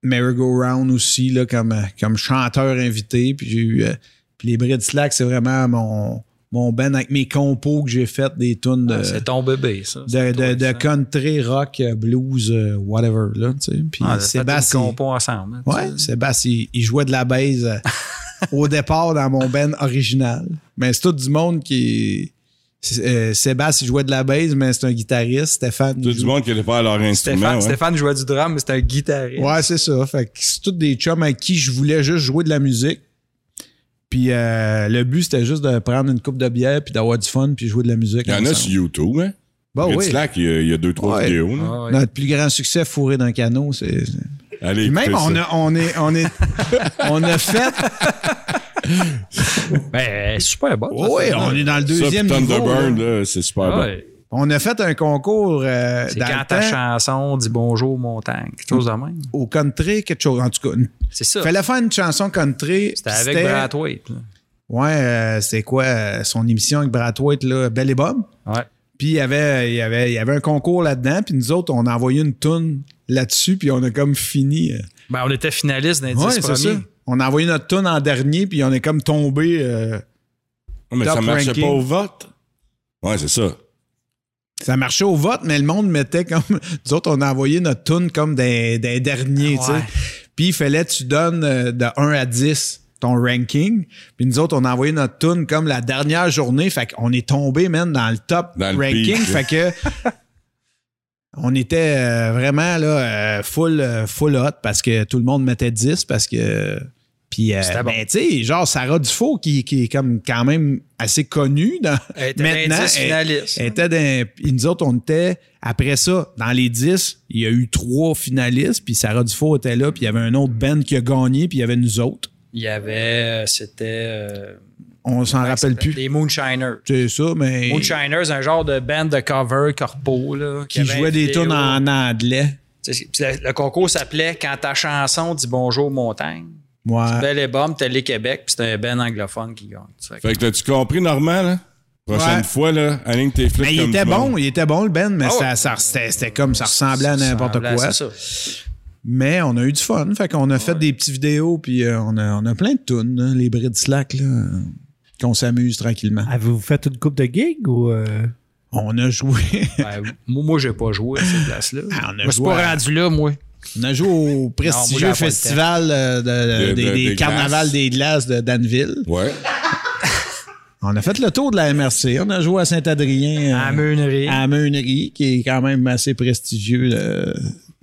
Speaker 3: Merry Go Round aussi, là, comme, euh, comme chanteur invité. Puis j'ai eu. euh, puis les Brit Slack, c'est vraiment mon, mon band avec mes compos que j'ai fait des tunes de.
Speaker 2: Ah, c'est ton bébé, ça.
Speaker 3: de, de, de country, rock, euh, blues, euh, whatever, là, tu sais. Puis
Speaker 2: Ah, c'est
Speaker 3: Sébastien,
Speaker 2: une compo ensemble. hein,
Speaker 3: ouais. Sébastien, il, il jouait de la bass euh, au départ dans mon band original. Mais c'est tout du monde qui... c'est, euh, Sébastien, il jouait de la bass, mais c'est un guitariste. Stéphane...
Speaker 1: Tout du monde qui pas à leur instrument.
Speaker 2: Stéphane,
Speaker 1: ouais.
Speaker 2: Stéphane jouait du drum, mais c'était un guitariste.
Speaker 3: Ouais, c'est ça. Fait que c'est tous des chums avec qui je voulais juste jouer de la musique. Puis euh, le but, c'était juste de prendre une coupe de bière puis d'avoir du fun puis jouer de la musique.
Speaker 1: Il y en a sur YouTube, hein?
Speaker 3: Bah
Speaker 1: Red
Speaker 3: oui.
Speaker 1: Slack, il y a, il y a deux, trois
Speaker 3: Ouais.
Speaker 1: vidéos.
Speaker 2: Ah, ouais.
Speaker 3: Notre plus grand succès fourré dans un canot, c'est...
Speaker 1: Allez,
Speaker 3: Puis même, on
Speaker 1: ça.
Speaker 3: a, on, est, on, est, on a fait...
Speaker 2: Ben, super bon.
Speaker 3: Oui, on est dans le
Speaker 1: Ça,
Speaker 3: deuxième niveau.
Speaker 1: Thunderbird,
Speaker 3: là.
Speaker 1: là, c'est super bon.
Speaker 2: Ouais.
Speaker 3: On a fait un concours euh,
Speaker 2: C'est
Speaker 3: dans
Speaker 2: quand
Speaker 3: le
Speaker 2: ta
Speaker 3: temps,
Speaker 2: chanson dit bonjour montagne, quelque chose de même?
Speaker 3: au country, quelque chose. En tout cas,
Speaker 2: C'est ça.
Speaker 3: fallait faire une chanson country.
Speaker 2: C'était avec Brad Waite. là.
Speaker 3: Ouais, euh, c'est quoi euh, son émission avec Brad White, là, Belle et Bob?
Speaker 2: Ouais.
Speaker 3: Puis il y avait, il y avait, il y avait un concours là-dedans. Puis nous autres, on a envoyé une toune là-dessus. Puis on a comme fini. euh.
Speaker 2: Ben, on était finaliste d'un 10
Speaker 3: Ouais,
Speaker 2: premiers.
Speaker 3: ça. On a envoyé notre toune en dernier. Puis on est comme tombé. euh,
Speaker 1: Mais
Speaker 3: Top
Speaker 1: ça marchait
Speaker 3: ranking.
Speaker 1: pas au vote. Ouais, c'est ça.
Speaker 3: Ça marchait au vote, mais le monde mettait comme. Nous autres, on a envoyé notre tune comme des, des derniers, tu sais. Puis il fallait que tu donnes euh, de 1 à 10 ton ranking. Puis nous autres, on a envoyé notre tune comme la dernière journée. Fait qu'on est tombé, même dans le top
Speaker 1: Dans
Speaker 3: ranking. fait que. on était euh, vraiment là, euh, full, full hot parce que tout le monde mettait 10 parce que. Puis, euh,
Speaker 2: C'était bon.
Speaker 3: ben, tu sais, genre Sarah Dufault, qui, qui est comme quand même assez connue dans,
Speaker 2: Elle était
Speaker 3: maintenant.
Speaker 2: dans les 10
Speaker 3: elle-
Speaker 2: finalistes.
Speaker 3: elle était dans, nous autres, on était, après ça, dans les 10, il y a eu trois finalistes, puis Sarah Dufault était là, puis il y avait un autre band qui a gagné, puis il y avait nous autres.
Speaker 2: Il y avait, euh, c'était. euh,
Speaker 3: On s'en rappelle plus.
Speaker 2: Les Moonshiners.
Speaker 3: C'est ça, mais.
Speaker 2: Moonshiners, un genre de band de cover corpo, là.
Speaker 3: qui jouait des tunes en anglais.
Speaker 2: Le, le concours s'appelait Quand ta chanson dit bonjour montagne.
Speaker 3: Ouais.
Speaker 2: Bel et Bob, Télé Québec, puis c'était un band anglophone qui gagne. Fait que-
Speaker 1: Fait que t'as-tu compris, Normand, là? Prochaine
Speaker 3: Ouais.
Speaker 1: fois, là, aligne tes flics
Speaker 3: Mais il
Speaker 1: comme
Speaker 3: était
Speaker 1: monde.
Speaker 3: bon, il était bon le band, mais
Speaker 2: Ah
Speaker 3: ça, ça- c'était, comme ça ressemblait à n'importe quoi.
Speaker 2: à ça.
Speaker 3: Mais on a eu du fun, fait qu'on a fait des petites vidéos, puis euh, on, a, on a plein de tunes, hein, les brides slack, là, qu'on s'amuse tranquillement.
Speaker 4: Avez-vous fait une coupe de gigs ou. euh,
Speaker 3: On a joué,
Speaker 2: Ben, moi, moi j'ai pas joué à cette place-là.
Speaker 3: Ah, on a
Speaker 2: moi, je suis pas
Speaker 3: à-
Speaker 2: rendu là, moi.
Speaker 3: On a joué au prestigieux festival euh, de- de-
Speaker 1: De-
Speaker 3: des,
Speaker 1: de-
Speaker 3: des
Speaker 1: des
Speaker 3: carnavals
Speaker 1: glaces.
Speaker 3: des glaces de Danville.
Speaker 1: Ouais.
Speaker 3: On a fait le tour de la MRC, on a joué à Saint-Adrien.
Speaker 2: À
Speaker 3: euh,
Speaker 2: meunerie.
Speaker 3: à Meunerie, qui est quand même assez prestigieux. là.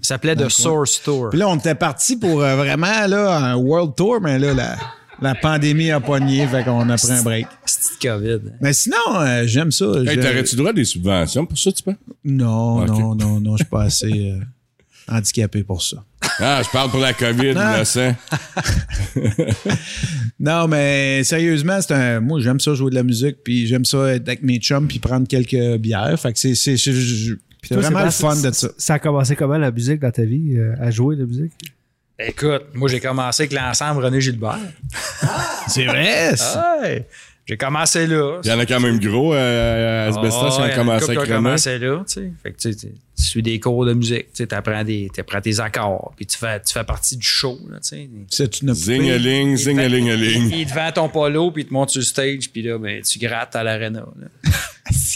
Speaker 2: Ça s'appelait The Source Tour.
Speaker 3: Puis là, on était parti pour euh, vraiment là, un World Tour, mais là, la, la pandémie a pogné, fait qu'on a pris un break.
Speaker 2: C'était COVID.
Speaker 3: Mais sinon, euh, j'aime ça.
Speaker 1: Hey,
Speaker 3: Je-
Speaker 1: t'aurais-tu droit à des subventions pour ça, tu peux?
Speaker 3: Non, non, non, non, je suis pas assez euh, handicapé pour ça.
Speaker 1: Ah, je parle pour la COVID,
Speaker 3: Ah.
Speaker 1: innocent.
Speaker 3: Non, mais sérieusement, c'est un. Moi, j'aime ça jouer de la musique, puis j'aime ça être avec mes chums, puis prendre quelques bières. Fait que c'est, c'est, c'est, vraiment le fun de ça.
Speaker 4: Ça a commencé comment la musique dans ta vie, euh, à jouer de la musique?
Speaker 2: Écoute, moi, j'ai commencé avec l'ensemble René Gilbert.
Speaker 3: C'est vrai? c'est-
Speaker 2: Ouais. J'ai commencé là.
Speaker 1: Il y en a quand même gros euh, à Asbestos
Speaker 2: Ah,
Speaker 1: qui
Speaker 2: il en
Speaker 1: ont
Speaker 2: a
Speaker 1: commencé René.
Speaker 2: commencé là, tu sais. Fait que tu, sais, tu- tu suis des cours de musique, tu sais, apprends, des, t'apprends tes accords, puis tu fais, tu fais partie du show, là, tu sais.
Speaker 3: C'est une
Speaker 1: Zing-a-ling, zing-a-ling-a-ling.
Speaker 2: Il te vend ton polo, puis il te monte sur le stage, puis là, ben, tu grattes à l'aréna.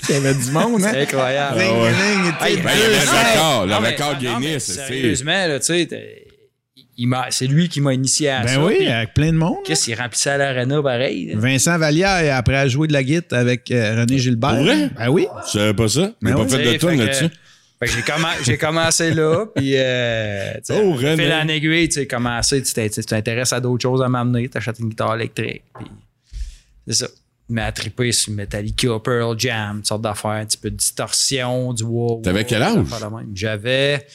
Speaker 3: Il y avait du monde, hein?
Speaker 2: C'est incroyable.
Speaker 3: Ling,
Speaker 1: ouais.
Speaker 3: ling, et
Speaker 2: Hey,
Speaker 3: tout.
Speaker 1: Ben, il y avait le record, le record Guinness, c'est-
Speaker 2: Sérieusement, là, tu sais, il c'est lui qui m'a initié à
Speaker 3: Ben
Speaker 2: ça.
Speaker 3: oui,
Speaker 2: puis
Speaker 3: avec plein de monde.
Speaker 2: Qu'est-ce qu'il remplissait à l'aréna pareil?
Speaker 3: Vincent Vallière, après a joué de la guitare avec euh, René Gilbert.
Speaker 1: Vrai?
Speaker 3: Ben oui.
Speaker 1: Je savais pas ça. Il
Speaker 3: Ben oui.
Speaker 1: pas fait de
Speaker 2: que-
Speaker 1: là-dessus.
Speaker 2: Fait que j'ai, commen- j'ai commencé là, puis euh,
Speaker 1: Oh, René.
Speaker 2: fil en aiguille, tu sais, commencé, tu t'in- tu t'intéresses à d'autres choses à m'amener, t'achètes une guitare électrique, puis c'est ça. Mais à triper sur Metallica, Pearl Jam, toutes sortes d'affaires, un petit peu de distorsion, du wow.
Speaker 1: T'avais quel âge?
Speaker 2: J'avais.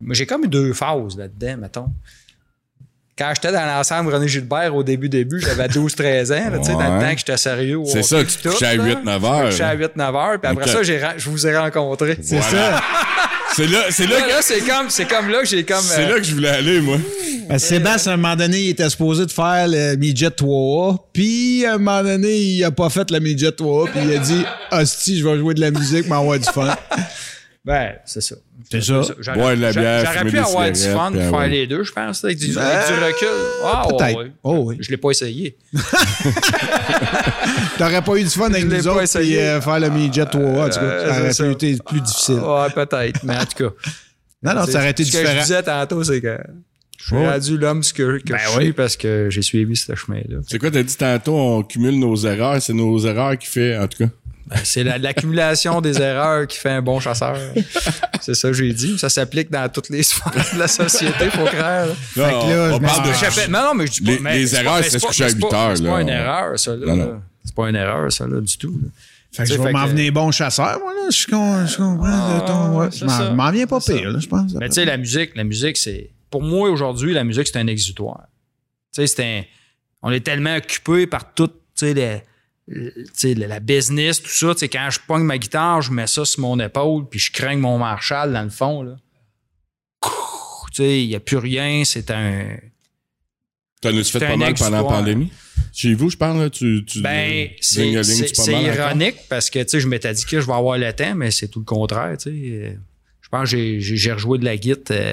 Speaker 2: Moi, j'ai comme eu deux phases là-dedans, mettons. Quand j'étais dans l'ensemble René Gilbert au début, début, j'avais 12-13 ans, là, tu sais, dans le
Speaker 1: Ouais.
Speaker 2: temps que j'étais sérieux. au
Speaker 1: C'est ça, tu couchais à
Speaker 2: tout, là.
Speaker 1: 8-9 heures.
Speaker 2: Je à 8-9 heures, puis après ça, je vous ai rencontrés.
Speaker 3: C'est
Speaker 1: Voilà.
Speaker 3: ça.
Speaker 1: C'est là, c'est là,
Speaker 2: Là,
Speaker 1: que-
Speaker 2: là, c'est comme, c'est comme là que j'ai comme.
Speaker 1: c'est
Speaker 2: euh,
Speaker 1: là que je voulais aller, moi.
Speaker 3: Que Sébastien, à un moment donné, il était supposé de faire le Midget 3A. Puis, à un moment donné, il a pas fait le Midget 3A. Puis, il a dit, hostie, je vais jouer de la musique, mais avoir du fun.
Speaker 2: Ben, c'est ça.
Speaker 3: C'est ça.
Speaker 2: J'aurais-
Speaker 1: Boire de la bière,
Speaker 2: J'aurais pu avoir du fun,
Speaker 1: puis
Speaker 2: faire
Speaker 1: ouais.
Speaker 2: les deux, je pense, avec du,
Speaker 3: Ben,
Speaker 2: avec du recul. Ah, ouais.
Speaker 3: Oh, oui.
Speaker 2: Je l'ai pas essayé.
Speaker 3: T'aurais pas eu du fun avec
Speaker 2: Je l'ai
Speaker 3: nous
Speaker 2: pas
Speaker 3: autres,
Speaker 2: essayé.
Speaker 3: puis euh, faire le Midget 3A. En tout cas,
Speaker 2: Euh,
Speaker 3: ça aurait pu
Speaker 2: ça.
Speaker 3: été plus difficile.
Speaker 2: Ouais, peut-être, mais en tout cas.
Speaker 3: Non, non, ça aurait été
Speaker 2: Ce que je
Speaker 3: différent.
Speaker 2: disais tantôt, c'est que je suis
Speaker 3: Ouais.
Speaker 2: rendu l'homme ce que, que
Speaker 3: Ben
Speaker 2: je suis
Speaker 3: oui.
Speaker 2: parce que j'ai suivi ce chemin-là.
Speaker 1: C'est quoi, t'as dit tantôt, on cumule nos erreurs. C'est nos erreurs qui fait, en tout cas.
Speaker 2: C'est la- l'accumulation des erreurs qui fait un bon chasseur. c'est ça que j'ai dit. Ça s'applique dans toutes les sphères de la société, faut croire.
Speaker 1: on, parle de.
Speaker 2: Non, non, mais je dis pas.
Speaker 1: Les-
Speaker 2: mais
Speaker 1: les erreurs, c'est se coucher à
Speaker 2: mais c'est pas-
Speaker 1: 8 heures,
Speaker 2: C'est pas une erreur, ça, là. C'est pas une erreur, ça, là, du tout. là.
Speaker 3: Fait que je vais m'en
Speaker 2: que-
Speaker 3: venir bon chasseur, moi, là. Je, comprends de ton. ouais.
Speaker 2: c'est
Speaker 3: Je m'en-
Speaker 2: ça.
Speaker 3: je m'en viens pas pire, là, je pense.
Speaker 2: Mais tu sais, la musique, la musique, c'est. Pour moi, aujourd'hui, la musique, c'est un exutoire. Tu sais, c'est un. On est tellement occupé par tout, tu sais, les- le- tu sais, la la business, tout ça. Quand je pogne ma guitare, je mets ça sur mon épaule, puis je crains mon Marshall dans le fond, là. Il n'y a plus rien, c'est un.
Speaker 1: T'en as-tu fait pas mal pendant la pandémie? Chez vous, je parle, là, tu. tu
Speaker 2: Ben, c'est
Speaker 1: encore?
Speaker 2: ironique parce que, je m'étais dit que je vais avoir le temps, mais c'est tout le contraire, Je pense que j'ai rejoué de la guitare. euh,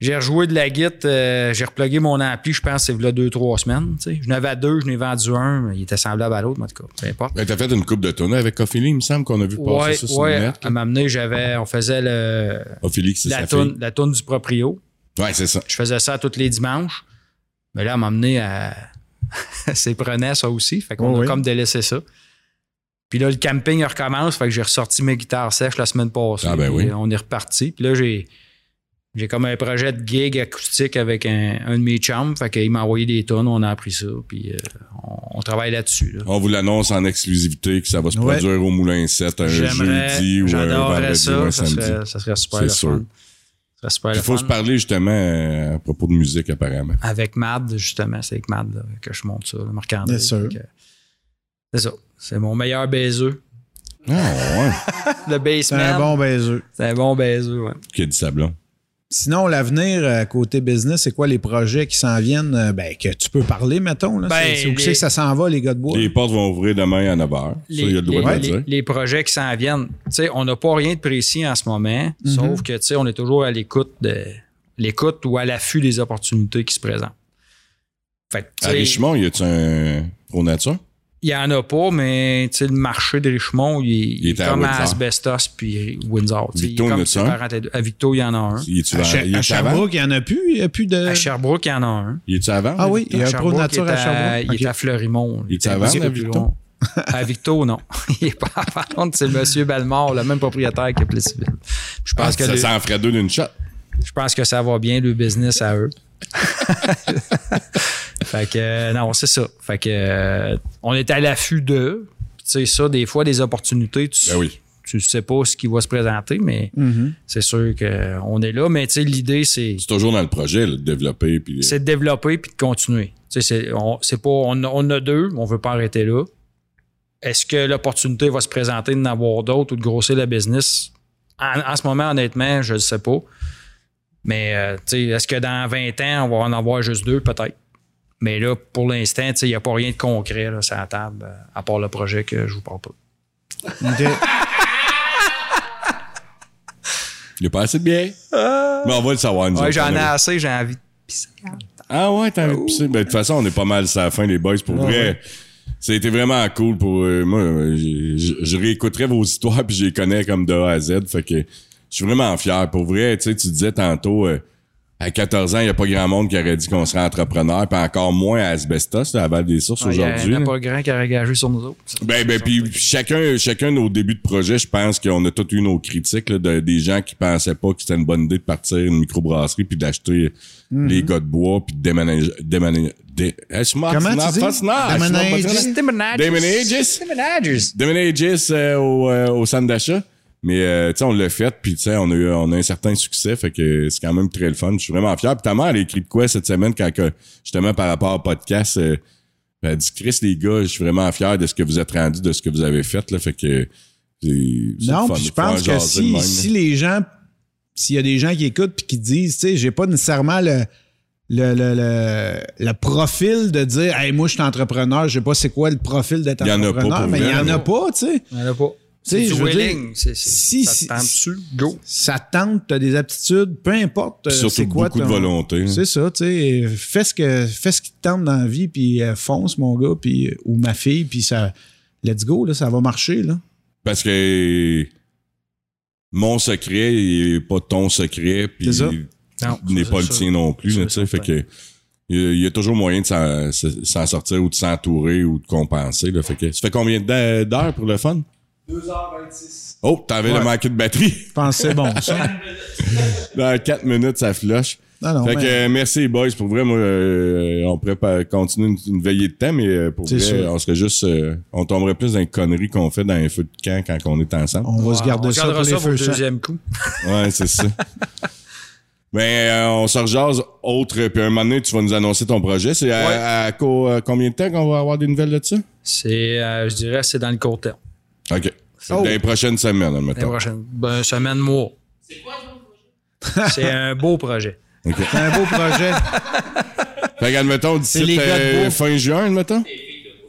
Speaker 2: j'ai rejoué de la guitare, euh, j'ai replugué mon ampli, je pense, c'est là deux, trois semaines, tu sais. Je n'avais deux, je n'ai vendu un, mais il était semblable à l'autre, mais en tout cas, peu importe.
Speaker 1: Ben, t'as fait une coupe de tournée avec Ophélie, il me semble qu'on a vu passer
Speaker 2: Ouais,
Speaker 1: ça sur
Speaker 2: ouais,
Speaker 1: le net.
Speaker 2: à m'amener, j'avais, on faisait le,
Speaker 1: Ophélie, c'est
Speaker 2: la
Speaker 1: fille.
Speaker 2: la toune du proprio.
Speaker 1: Ouais, c'est ça.
Speaker 2: Je faisais ça tous les dimanches. Mais là, elle m'a amené à. C'est prenait ça aussi. Fait qu'on
Speaker 3: Oh
Speaker 2: a
Speaker 3: oui.
Speaker 2: comme délaissé ça. Puis là, le camping recommence. Fait que j'ai ressorti mes guitares sèches la semaine passée.
Speaker 1: Ah, ben oui.
Speaker 2: On est reparti. Puis là, j'ai. J'ai comme un projet de gig acoustique avec un, un de mes chums. Fait qu'il m'a envoyé des tonnes, on a appris ça. Puis euh, on, on travaille là-dessus. Là.
Speaker 1: On vous l'annonce en exclusivité que ça va se
Speaker 3: Ouais.
Speaker 1: produire au Moulin 7 un jeudi ou un vendredi ou
Speaker 2: ça.
Speaker 1: un
Speaker 2: Ça
Speaker 1: samedi.
Speaker 2: serait, ça serait super
Speaker 1: C'est
Speaker 2: le
Speaker 1: sûr.
Speaker 2: fun. Ça serait super
Speaker 1: Il faut
Speaker 2: fun.
Speaker 1: se parler justement euh, à propos de musique apparemment.
Speaker 2: Avec Mad, justement. C'est avec Mad là, que je monte ça, le Marc-André. C'est ça. C'est mon meilleur baiseux.
Speaker 1: Ah ouais.
Speaker 2: Le
Speaker 3: C'est
Speaker 2: basement.
Speaker 3: un bon baiseux.
Speaker 2: C'est un bon baiseux, ouais.
Speaker 1: Qui a dit sablon?
Speaker 3: Sinon, l'avenir euh, côté business, c'est quoi les projets qui s'en viennent? euh, Ben, que tu peux parler, mettons. Là.
Speaker 2: Ben,
Speaker 3: c'est, où
Speaker 2: les-
Speaker 3: que ça s'en va, les gars de bois?
Speaker 1: Les portes vont ouvrir demain à 9h. Ça, il y a le droit
Speaker 2: les-
Speaker 1: de le
Speaker 2: les-
Speaker 1: dire.
Speaker 2: les projets qui s'en viennent. Tu sais, on n'a pas rien de précis en ce moment,
Speaker 3: Mhm.
Speaker 2: sauf que tu sais, on est toujours à l'écoute de l'écoute ou à l'affût des opportunités qui se présentent. Fait
Speaker 1: À Richemont, y a-tu un pro nature?
Speaker 2: Il y en a pas, mais tu sais, le marché de Richemont, il, est- il
Speaker 1: est
Speaker 2: est
Speaker 1: à
Speaker 2: comme à. Asbestos puis Windsor. Tu sais, il est
Speaker 1: Victo,
Speaker 2: comme
Speaker 1: en.
Speaker 2: À Victo, il y en a un.
Speaker 1: Y est-tu
Speaker 3: à, Cher-
Speaker 1: y
Speaker 3: à
Speaker 1: avant?
Speaker 3: Sherbrooke, il n'y en a plus? Il n'y a plus de.
Speaker 2: À Sherbrooke, il y en a un.
Speaker 1: Y est-tu avant?
Speaker 3: ah oui, il y a un
Speaker 2: Sherbrooke,
Speaker 3: pro nature
Speaker 2: il est
Speaker 3: à Sherbrooke.
Speaker 2: Il est à Fleurimont.
Speaker 1: Il est
Speaker 2: est
Speaker 1: à Victo?
Speaker 2: À Victo, non. Il est pas à vendre. C'est M. Bellemare, le même propriétaire que Plessisville. Je
Speaker 1: Ah,
Speaker 2: pense, que
Speaker 1: ça
Speaker 2: le-
Speaker 1: s'en ferait deux d'une shot.
Speaker 2: je pense que ça va bien, le business à eux. fait que, euh, non, c'est ça. Fait que, euh, on est à l'affût d'eux. Tu sais, ça, des fois, des opportunités, tu,
Speaker 1: Ben oui.
Speaker 2: tu sais pas ce qui va se présenter, mais
Speaker 3: Mhm.
Speaker 2: c'est sûr qu'on est là. Mais tu sais, l'idée, c'est
Speaker 1: C'est toujours dans le projet, là, de développer. Puis...
Speaker 2: c'est de développer puis de continuer. Tu sais, c'est on, c'est pas on, a- on a deux, on veut pas arrêter là. Est-ce que l'opportunité va se présenter d'en avoir d'autres ou de grossir le business? En, en ce moment, honnêtement, je ne sais pas. Mais euh, tu sais, est-ce que dans 20 ans, on va en avoir juste deux? Peut-être. Mais là, pour l'instant, tu sais, il n'y a pas rien de concret là, sur la table, euh, à part le projet que je vous parle pas.
Speaker 1: Il n'y a pas assez de bière. Mais on va le savoir, nous
Speaker 2: Ouais, j'en ai
Speaker 1: a-
Speaker 2: assez, j'ai envie de pisser.
Speaker 1: Ah ouais, t'as envie de pisser? Ben, de toute façon, on est pas mal à la fin, les boys. Pour vrai, ça a été vraiment cool pour euh, moi. euh, Je, je- je réécouterai vos histoires puis je les connais comme de A à Z. Fait que je suis vraiment fier. Pour vrai, tu sais, tu disais tantôt, euh, à 14 ans, il n'y a pas grand monde qui aurait dit qu'on serait entrepreneur, puis encore moins à Asbestos, là, à Val des Sources
Speaker 2: Il n'y
Speaker 1: aujourd'hui.
Speaker 2: en a
Speaker 1: là.
Speaker 2: pas grand qui aurait gagé sur nous autres.
Speaker 1: Ben, ben, puis chacun, chacun nos débuts de projet, je pense qu'on a tous eu nos critiques là, de, des gens qui pensaient pas que c'était une bonne idée de partir une microbrasserie puis d'acheter les gars de bois puis de déménager, déménager, dé, eh, je m'en-
Speaker 3: Comment tu dis?
Speaker 2: Déménages.
Speaker 1: Déménages.
Speaker 2: Déménages.
Speaker 1: Euh, au, euh, au centre d'achat. Mais euh, tu sais, on l'a fait, puis tu sais, on a eu on a un certain succès, fait que c'est quand même très le fun. Je suis vraiment fier. Puis ta mère, elle a écrit de quoi cette semaine quand que, justement par rapport au podcast, euh, elle a dit Chris les gars, je suis vraiment fier de ce que vous êtes rendu, de ce que vous avez fait là, fait que c'est-
Speaker 3: Non, puis je pense que si,
Speaker 1: même,
Speaker 3: si les gens, s'il y a des gens qui écoutent puis qui disent, tu sais, j'ai pas nécessairement le, le, le, le, le profil de dire, hey, moi, je suis entrepreneur, je sais pas c'est quoi le profil d'être
Speaker 1: y
Speaker 3: entrepreneur, mais il y en a pas, tu sais.
Speaker 2: Il n'y en a pas. C'est
Speaker 3: je
Speaker 2: du
Speaker 3: veux dire,
Speaker 2: willing. C'est, c'est,
Speaker 3: si-
Speaker 2: ça te
Speaker 3: si-
Speaker 2: tente dessus, go.
Speaker 3: Ça te tente, t'as des aptitudes, peu importe. euh, c'est quoi
Speaker 1: beaucoup de
Speaker 3: ton-
Speaker 1: volonté. hein.
Speaker 3: C'est ça, tu sais. Fais ce que, fais ce qui te tente dans la vie, puis euh, fonce, mon gars, puis, ou ma fille, puis ça, let's go, là, ça va marcher, là.
Speaker 1: Parce que mon secret il est pas ton secret, puis
Speaker 3: C'est ça.
Speaker 2: Non,
Speaker 1: il n'est pas le tien non plus. Tu sais, fait que il y a- toujours moyen de s'en, s'en sortir ou de s'entourer ou de compenser. Là, fait que, ça fait combien d'he- d'heures pour le fun? 2h26. Oh, t'avais
Speaker 3: Ouais.
Speaker 1: le manqué de batterie.
Speaker 3: Je c'est bon, ça.
Speaker 1: Dans 4 minutes, ça flush.
Speaker 3: Non, non,
Speaker 1: fait
Speaker 3: mais-
Speaker 1: que euh, merci les boys. Pour vrai, moi, euh, on pourrait pas continuer une, une veillée de temps, mais euh, pour vrai,
Speaker 3: sûr.
Speaker 1: on serait juste... euh, on tomberait plus dans les conneries qu'on fait dans un feu de camp quand on est ensemble.
Speaker 3: On va se garder
Speaker 2: on
Speaker 3: ça
Speaker 2: gardera
Speaker 3: pour les
Speaker 2: ça pour
Speaker 3: feux
Speaker 2: le deuxième coup.
Speaker 1: Ouais, c'est ça. Mais euh, on se rejase autre, puis un moment donné, tu vas nous annoncer ton projet. C'est à,
Speaker 2: Ouais.
Speaker 1: à co- à combien de temps qu'on va avoir des nouvelles de ça?
Speaker 2: C'est, euh, je dirais, c'est dans le court terme.
Speaker 1: OK.
Speaker 3: Oh.
Speaker 1: Dans les prochaines semaines, admettons.
Speaker 2: prochaine. Ben, semaine, mois. C'est quoi projet? C'est un beau projet.
Speaker 3: C'est un beau projet.
Speaker 1: Fait qu'admettons,
Speaker 3: C'est
Speaker 1: d'ici
Speaker 3: les
Speaker 1: euh, fin juin, admettons?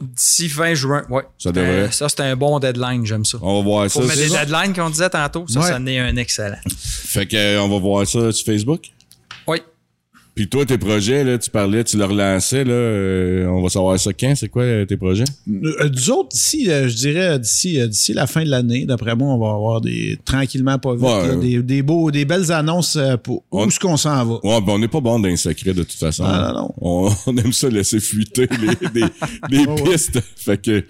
Speaker 2: D'ici fin juin, ouais.
Speaker 1: Ça devrait.
Speaker 2: Euh, ça, c'est un bon deadline, j'aime ça.
Speaker 1: On va voir
Speaker 2: Faut
Speaker 1: ça.
Speaker 2: mettre
Speaker 1: c'est
Speaker 2: des
Speaker 1: ça?
Speaker 2: deadlines qu'on disait tantôt. Ça,
Speaker 3: Ouais.
Speaker 2: ça en est un excellent.
Speaker 1: Fait que euh, on va voir ça sur Facebook?
Speaker 2: Oui.
Speaker 1: Puis toi, tes projets, là, tu parlais, tu le relançais, là, euh, on va savoir ça quand, c'est quoi euh, tes projets?
Speaker 3: Euh, Nous autres, d'ici, euh, je dirais, d'ici, euh, d'ici la fin de l'année, d'après moi, on va avoir des, tranquillement, pas vite,
Speaker 1: Ouais.
Speaker 3: là, des, des beaux, des belles annonces euh, pour
Speaker 1: On-
Speaker 3: où est-ce qu'on s'en va.
Speaker 1: Ouais, ben on n'est pas bon dans les secrets de toute façon.
Speaker 3: Non, non, non.
Speaker 1: On, on aime ça laisser fuiter les, des,
Speaker 3: ouais.
Speaker 1: pistes. Fait que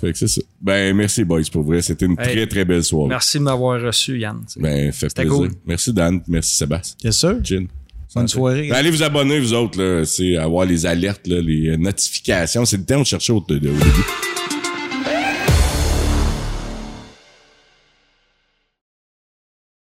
Speaker 1: Fait que c'est ça. Ben, merci, boys, pour vrai. C'était une
Speaker 2: Hey.
Speaker 1: très, très belle soirée.
Speaker 2: Merci de m'avoir reçu, Yann.
Speaker 1: Ben, fait
Speaker 2: C'était
Speaker 1: plaisir.
Speaker 2: cool.
Speaker 1: Merci, Dan. Merci, Sébastien.
Speaker 3: Yes, sir.
Speaker 1: Gin.
Speaker 3: Bonne soirée.
Speaker 1: Ben, allez vous abonner, vous autres, là. C'est avoir les alertes, là, les euh, notifications. C'est le temps de chercher au, de- au début.